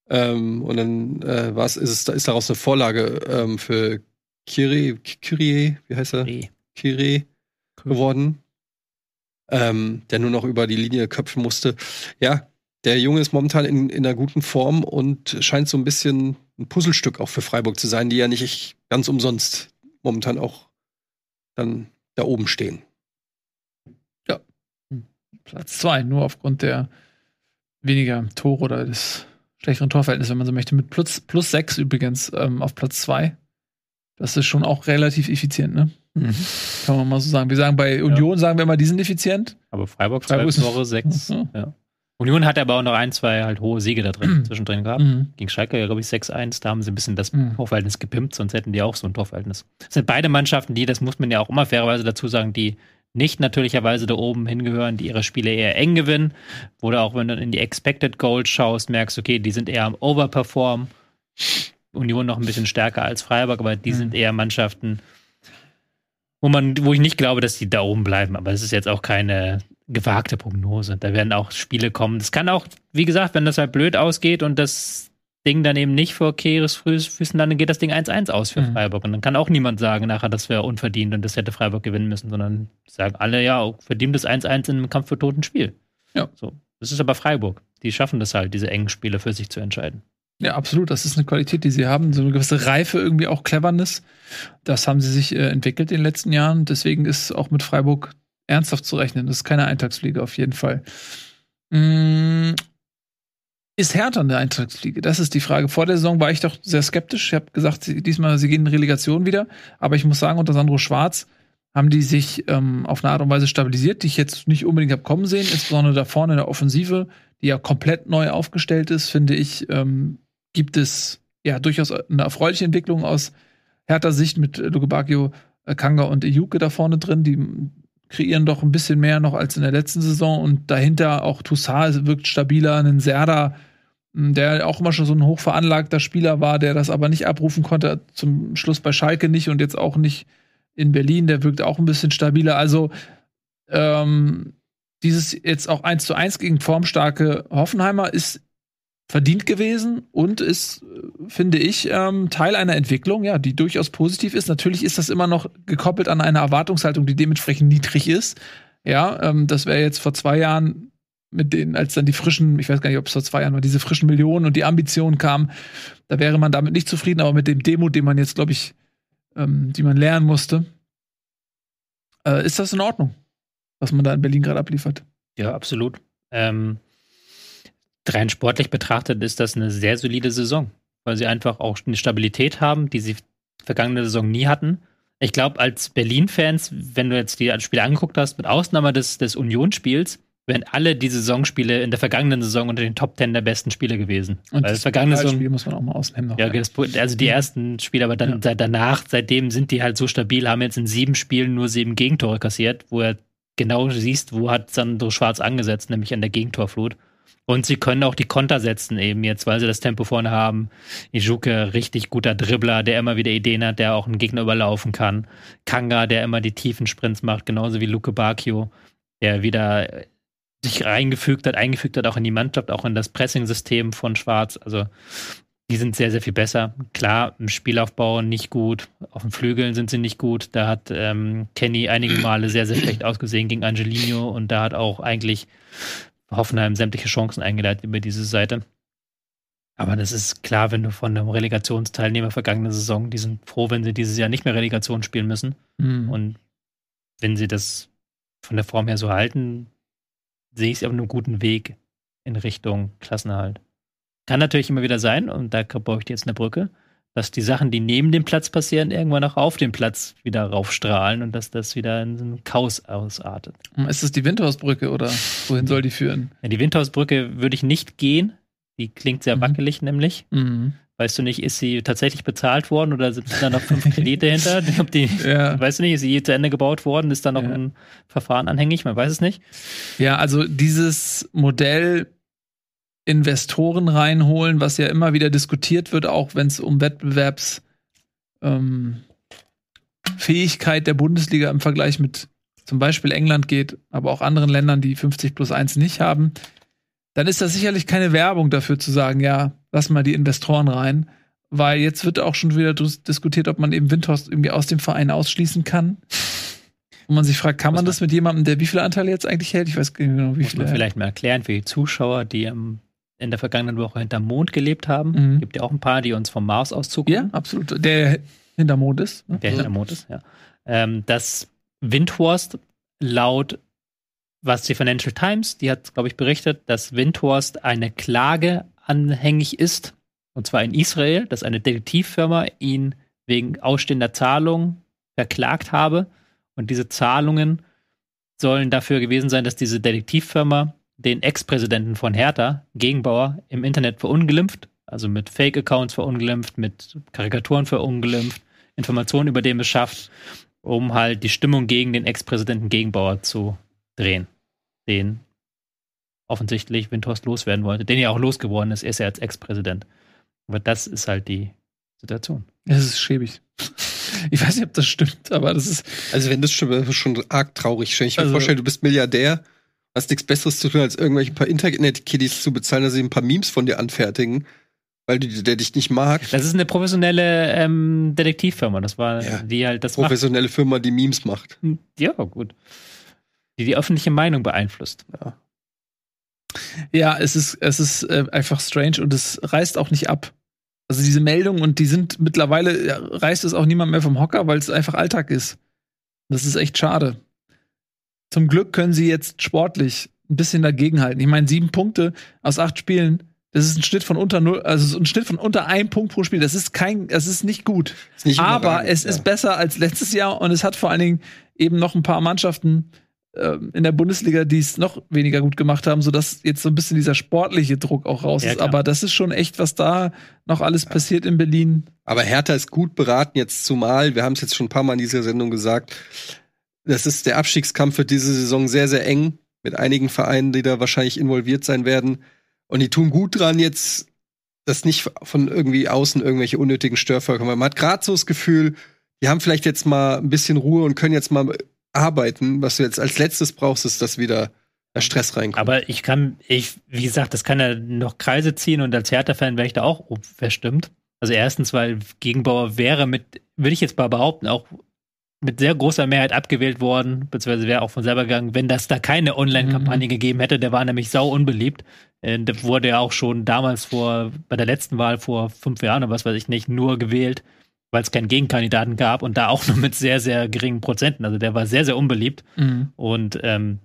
Ähm, und dann äh, was ist es, ist daraus eine Vorlage ähm, für Kyrie, Kyrie, wie heißt er? Kyrie geworden. Ähm, der nur noch über die Linie köpfen musste. Ja, der Junge ist momentan in, in einer guten Form und scheint so ein bisschen ein Puzzlestück auch für Freiburg zu sein, die ja nicht ganz umsonst momentan auch dann da oben stehen. Ja. Platz zwei, nur aufgrund der weniger Tore oder des schlechteren Torverhältnisses, wenn man so möchte. Mit plus, plus sechs übrigens ähm, auf Platz zwei. Das ist schon auch relativ effizient, ne? Mhm. Kann man mal so sagen. Wir sagen bei Union, ja. sagen wir immer, die sind effizient. Aber Freiburg, Freiburg ist Tore, sechs. Ja. ja. Union hat aber auch noch ein, zwei halt hohe Siege da drin mhm. zwischendrin gehabt. Mhm. Gegen Schalke, ja, glaube ich, 6-1. Da haben sie ein bisschen das mhm. Torverhältnis gepimpt, sonst hätten die auch so ein Torverhältnis. Das sind beide Mannschaften, die, das muss man ja auch immer fairerweise dazu sagen, die nicht natürlicherweise da oben hingehören, die ihre Spiele eher eng gewinnen. Oder auch wenn du in die Expected Goals schaust, merkst, okay, die sind eher am Overperform. Union noch ein bisschen stärker als Freiburg, aber die mhm. sind eher Mannschaften, wo man, wo ich nicht glaube, dass die da oben bleiben. Aber es ist jetzt auch keine gewagte Prognose. Da werden auch Spiele kommen. Das kann auch, wie gesagt, wenn das halt blöd ausgeht und das Ding dann eben nicht vor Keres Füßen, dann geht das Ding 1-1 aus für mhm. Freiburg. Und dann kann auch niemand sagen nachher, das wäre unverdient und das hätte Freiburg gewinnen müssen, sondern sagen alle, ja, verdient das 1-1 in einem Kampf für toten Spiel. Ja. So. Das ist aber Freiburg. Die schaffen das halt, diese engen Spiele für sich zu entscheiden. Ja, absolut. Das ist eine Qualität, die sie haben. So eine gewisse Reife, irgendwie auch Cleverness. Das haben sie sich äh, entwickelt in den letzten Jahren. Deswegen ist auch mit Freiburg ernsthaft zu rechnen. Das ist keine Eintagsfliege auf jeden Fall. Mm, ist Hertha eine Eintagsfliege? Das ist die Frage. Vor der Saison war ich doch sehr skeptisch. Ich habe gesagt, diesmal, sie gehen in Relegation wieder. Aber ich muss sagen, unter Sandro Schwarz haben die sich ähm, auf eine Art und Weise stabilisiert, die ich jetzt nicht unbedingt habe kommen sehen, insbesondere da vorne in der Offensive, die ja komplett neu aufgestellt ist, finde ich, ähm, gibt es ja durchaus eine erfreuliche Entwicklung aus härter Sicht mit Luke Bacchio, äh, Kanga und Iyuke da vorne drin. Die kreieren doch ein bisschen mehr noch als in der letzten Saison. Und dahinter auch Toussaint wirkt stabiler, ein Serda, hm, der auch immer schon so ein hochveranlagter Spieler war, der das aber nicht abrufen konnte, zum Schluss bei Schalke nicht und jetzt auch nicht in Berlin, der wirkt auch ein bisschen stabiler. Also ähm, dieses jetzt auch 1 zu 1 gegen formstarke Hoffenheimer ist verdient gewesen und ist, finde ich, ähm, Teil einer Entwicklung, ja, die durchaus positiv ist. Natürlich ist das immer noch gekoppelt an eine Erwartungshaltung, die dementsprechend niedrig ist. Ja, ähm, das wäre jetzt vor zwei Jahren mit denen, als dann die frischen, ich weiß gar nicht, ob es vor zwei Jahren war, diese frischen Millionen und die Ambitionen kamen, da wäre man damit nicht zufrieden, aber mit dem Demo, den man jetzt, glaube ich, ähm, die man lernen musste, äh, ist das in Ordnung, was man da in Berlin gerade abliefert. Ja, absolut. Ähm, rein sportlich betrachtet ist das eine sehr solide Saison, weil sie einfach auch eine Stabilität haben, die sie vergangene Saison nie hatten. Ich glaube, als Berlin-Fans, wenn du jetzt die Spiele angeguckt hast, mit Ausnahme des, des Unionsspiels, wären alle die Saisonspiele in der vergangenen Saison unter den Top Ten der besten Spiele gewesen. Und Weil das vergangene Saison Spiel muss man auch mal ausnehmen. Noch, ja, ja. also die ersten Spiele, aber dann ja. danach, seitdem sind die halt so stabil, haben jetzt in sieben Spielen nur sieben Gegentore kassiert, wo er genau siehst, wo hat Sandro Schwarz angesetzt, nämlich an der Gegentorflut. Und sie können auch die Konter setzen eben jetzt, weil sie das Tempo vorne haben. Ijuke, richtig guter Dribbler, der immer wieder Ideen hat, der auch einen Gegner überlaufen kann. Kanga, der immer die tiefen Sprints macht, genauso wie Luke Bacchio, der wieder sich reingefügt hat, eingefügt hat, auch in die Mannschaft, auch in das Pressing-System von Schwarz. Also die sind sehr, sehr viel besser. Klar, im Spielaufbau nicht gut, auf den Flügeln sind sie nicht gut. Da hat ähm, Kenny einige Male sehr, sehr schlecht ausgesehen gegen Angelino und da hat auch eigentlich Hoffenheim sämtliche Chancen eingeleitet über diese Seite. Aber das ist klar, wenn du von einem Relegationsteilnehmer vergangene Saison, die sind froh, wenn sie dieses Jahr nicht mehr Relegation spielen müssen. Mhm. Und wenn sie das von der Form her so halten, sehe ich es auf einem guten Weg in Richtung Klassenerhalt. Kann natürlich immer wieder sein, und da baue ich jetzt eine Brücke, dass die Sachen, die neben dem Platz passieren, irgendwann auch auf dem Platz wieder raufstrahlen und dass das wieder in so ein Chaos ausartet. Ist das die Windhausbrücke oder wohin soll die führen? Ja, die Windhausbrücke würde ich nicht gehen. Die klingt sehr mhm. wackelig, nämlich. Mhm. Weißt du nicht, ist sie tatsächlich bezahlt worden oder sind da noch fünf Kredite hinter? Die, ja. Weißt du nicht, ist sie je zu Ende gebaut worden? Ist da noch ja. ein Verfahren anhängig? Man weiß es nicht. Ja, also dieses Modell Investoren reinholen, was ja immer wieder diskutiert wird, auch wenn es um Wettbewerbsfähigkeit ähm, der Bundesliga im Vergleich mit zum Beispiel England geht, aber auch anderen Ländern, die 50 plus 1 nicht haben, dann ist das sicherlich keine Werbung dafür zu sagen, ja, lass mal die Investoren rein, weil jetzt wird auch schon wieder diskutiert, ob man eben Windhorst irgendwie aus dem Verein ausschließen kann. Und man sich fragt, kann man das mit jemandem, der wie viele Anteile jetzt eigentlich hält? Ich weiß genau, wie viele. Muss man vielleicht mal erklären für die Zuschauer, die am in der vergangenen Woche hinterm Mond gelebt haben. Mhm. Gibt ja auch ein paar, die uns vom Mars aus zugucken. Ja, absolut. Der hinterm Mond ist. Ne? Der hinterm Mond ist, ja. Ähm, dass Windhorst laut, was die Financial Times, die hat, glaube ich, berichtet, dass Windhorst eine Klage anhängig ist, und zwar in Israel, dass eine Detektivfirma ihn wegen ausstehender Zahlungen verklagt habe. Und diese Zahlungen sollen dafür gewesen sein, dass diese Detektivfirma den Ex-Präsidenten von Hertha, Gegenbauer, im Internet verunglimpft, also mit Fake-Accounts verunglimpft, mit Karikaturen verunglimpft, Informationen über den beschafft, um halt die Stimmung gegen den Ex-Präsidenten Gegenbauer zu drehen, den offensichtlich Windhorst loswerden wollte, den ja auch losgeworden ist, er ist ja als Ex-Präsident. Aber das ist halt die Situation. Es ist schäbig. Ich weiß nicht, ob das stimmt, aber das ist. Also, wenn das schon, schon arg traurig. Ich mir also, vorstellen, du bist Milliardär hast nichts Besseres zu tun, als irgendwelche paar Internet-Kiddies zu bezahlen, dass sie ein paar Memes von dir anfertigen, weil die, der dich nicht mag. Das ist eine professionelle ähm, Detektivfirma. Das war ja, die halt das professionelle macht. Firma, die Memes macht. Hm, ja, gut. Die die öffentliche Meinung beeinflusst. Ja. Ja, es ist, es ist äh, einfach strange und es reißt auch nicht ab. Also diese Meldungen und die sind mittlerweile, ja, reißt es auch niemand mehr vom Hocker, weil es einfach Alltag ist. Das ist echt schade. Zum Glück können sie jetzt sportlich ein bisschen dagegenhalten. Ich meine, sieben Punkte aus acht Spielen, Das ist ein Schnitt von unter null, also ein Schnitt von unter einem Punkt pro Spiel. Das ist kein, das ist nicht gut. Ist nicht Aber es ja. ist besser als letztes Jahr und es hat vor allen Dingen eben noch ein paar Mannschaften äh, in der Bundesliga, die es noch weniger gut gemacht haben, sodass jetzt so ein bisschen dieser sportliche Druck auch raus ja, ist. Aber das ist schon echt, was da noch alles ja. passiert in Berlin. Aber Hertha ist gut beraten jetzt zumal, wir haben es jetzt schon ein paar Mal in dieser Sendung gesagt, das ist der Abstiegskampf für diese Saison sehr, sehr eng mit einigen Vereinen, die da wahrscheinlich involviert sein werden. Und die tun gut dran, jetzt das nicht von irgendwie außen irgendwelche unnötigen Störvölker. Man hat gerade so das Gefühl, die haben vielleicht jetzt mal ein bisschen Ruhe und können jetzt mal arbeiten. Was du jetzt als letztes brauchst, ist, dass wieder der Stress reinkommt. Aber ich kann, ich, wie gesagt, das kann ja noch Kreise ziehen und als Hertha-Fan wäre ich da auch verstimmt. Also erstens, weil Gegenbauer wäre mit, würde ich jetzt mal behaupten, auch mit sehr großer Mehrheit abgewählt worden, beziehungsweise wäre auch von selber gegangen, wenn das da keine Online-Kampagne mhm. gegeben hätte. Der war nämlich sau unbeliebt. Äh, der wurde ja auch schon damals vor, bei der letzten Wahl vor fünf Jahren oder was weiß ich nicht, nur gewählt, weil es keinen Gegenkandidaten gab und da auch nur mit sehr, sehr geringen Prozenten. Also der war sehr, sehr unbeliebt. Mhm. Und ähm,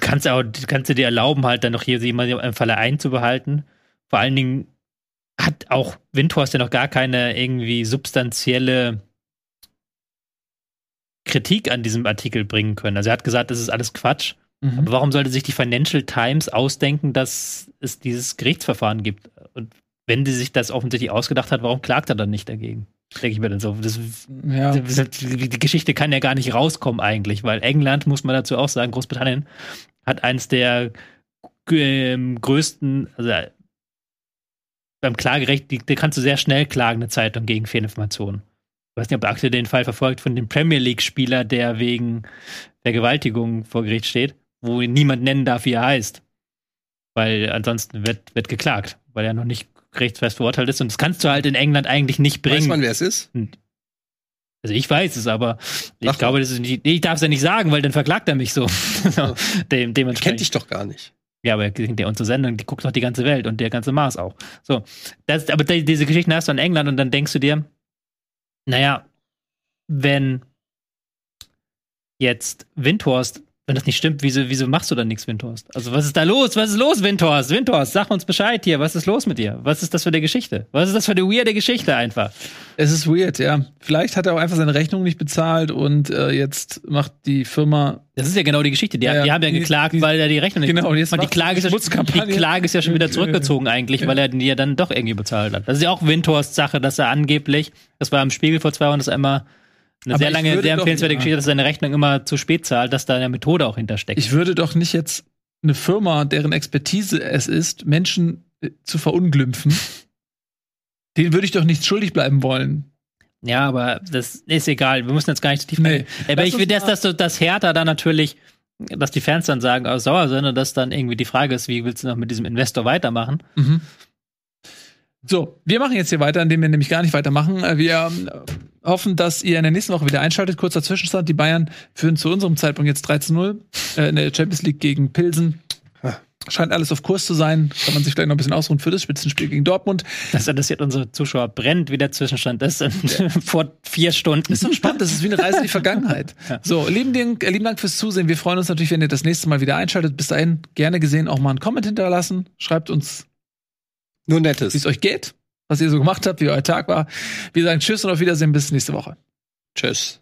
kannst auch, kannst du dir erlauben, halt dann noch hier jemanden im Falle einzubehalten. Vor allen Dingen hat auch Windhorst ja noch gar keine irgendwie substanzielle Kritik an diesem Artikel bringen können. Also er hat gesagt, das ist alles Quatsch. Mhm. Aber warum sollte sich die Financial Times ausdenken, dass es dieses Gerichtsverfahren gibt? Und wenn sie sich das offensichtlich ausgedacht hat, warum klagt er dann nicht dagegen? Denke ich mir dann so. Das, ja. die, die Geschichte kann ja gar nicht rauskommen eigentlich, weil England, muss man dazu auch sagen, Großbritannien hat eins der ähm, größten, also beim Klagerecht, die, die kannst du sehr schnell klagen, eine Zeitung gegen Fehlinformationen ich weiß nicht, ob Akte den Fall verfolgt von dem Premier League-Spieler, der wegen Vergewaltigung vor Gericht steht, wo ihn niemand nennen darf, wie er heißt. Weil ansonsten wird, wird geklagt, weil er noch nicht rechtsfest verurteilt ist. Und das kannst du halt in England eigentlich nicht bringen. Weiß man, wer es ist? Also ich weiß es, aber ich Ach, glaube, das ist nicht, ich darf es ja nicht sagen, weil dann verklagt er mich so. so dem, dementsprechend. Kennt dich doch gar nicht. Ja, aber der unsere Sendung, die guckt doch die ganze Welt und der ganze Mars auch. So, das, aber diese Geschichten hast du in England und dann denkst du dir, naja, wenn jetzt Windhorst, wenn das nicht stimmt, wieso, wieso machst du dann nichts, Windhorst? Also was ist da los? Was ist los, Windhorst? Windhorst, sag uns Bescheid hier. Was ist los mit dir? Was ist das für eine Geschichte? Was ist das für eine weirde Geschichte einfach? Es ist weird, ja. Vielleicht hat er auch einfach seine Rechnung nicht bezahlt und äh, jetzt macht die Firma. Das ist ja genau die Geschichte. Die, ja, die haben ja geklagt, die, weil er die Rechnung nicht Genau, und jetzt die Klage, ist ja, die Klage ist ja schon wieder zurückgezogen eigentlich, ja. weil er die ja dann doch irgendwie bezahlt hat. Das ist ja auch Windhorsts Sache, dass er angeblich, das war im Spiegel vor zwei Wochen, dass er immer eine Aber sehr lange, sehr empfehlenswerte doch, Geschichte, dass seine Rechnung immer zu spät zahlt, dass da eine Methode auch hintersteckt. Ich würde doch nicht jetzt eine Firma, deren Expertise es ist, Menschen äh, zu verunglimpfen, den würde ich doch nicht schuldig bleiben wollen. Ja, aber das ist egal. Wir müssen jetzt gar nicht tief nee. Aber ich will, dass, dass, dass Hertha da natürlich, dass die Fans dann sagen, oh, sauer sind und dass dann irgendwie die Frage ist, wie willst du noch mit diesem Investor weitermachen? Mhm. So, wir machen jetzt hier weiter, indem wir nämlich gar nicht weitermachen. Äh, wir ähm, hoffen, dass ihr in der nächsten Woche wieder einschaltet. Kurzer Zwischenstand. Die Bayern führen zu unserem Zeitpunkt jetzt 13-0 äh, in der Champions League gegen Pilsen. Scheint alles auf Kurs zu sein. Kann man sich vielleicht noch ein bisschen ausruhen für das Spitzenspiel gegen Dortmund. Das interessiert unsere Zuschauer brennt, wie der Zwischenstand ist. Ja. Vor vier Stunden. Das ist so spannend. Das ist wie eine Reise in die Vergangenheit. Ja. So, lieben Dank, lieben Dank fürs Zusehen. Wir freuen uns natürlich, wenn ihr das nächste Mal wieder einschaltet. Bis dahin gerne gesehen auch mal einen Comment hinterlassen. Schreibt uns nur Nettes. Wie es euch geht was ihr so gemacht habt, wie euer Tag war. Wir sagen Tschüss und auf Wiedersehen bis nächste Woche. Tschüss.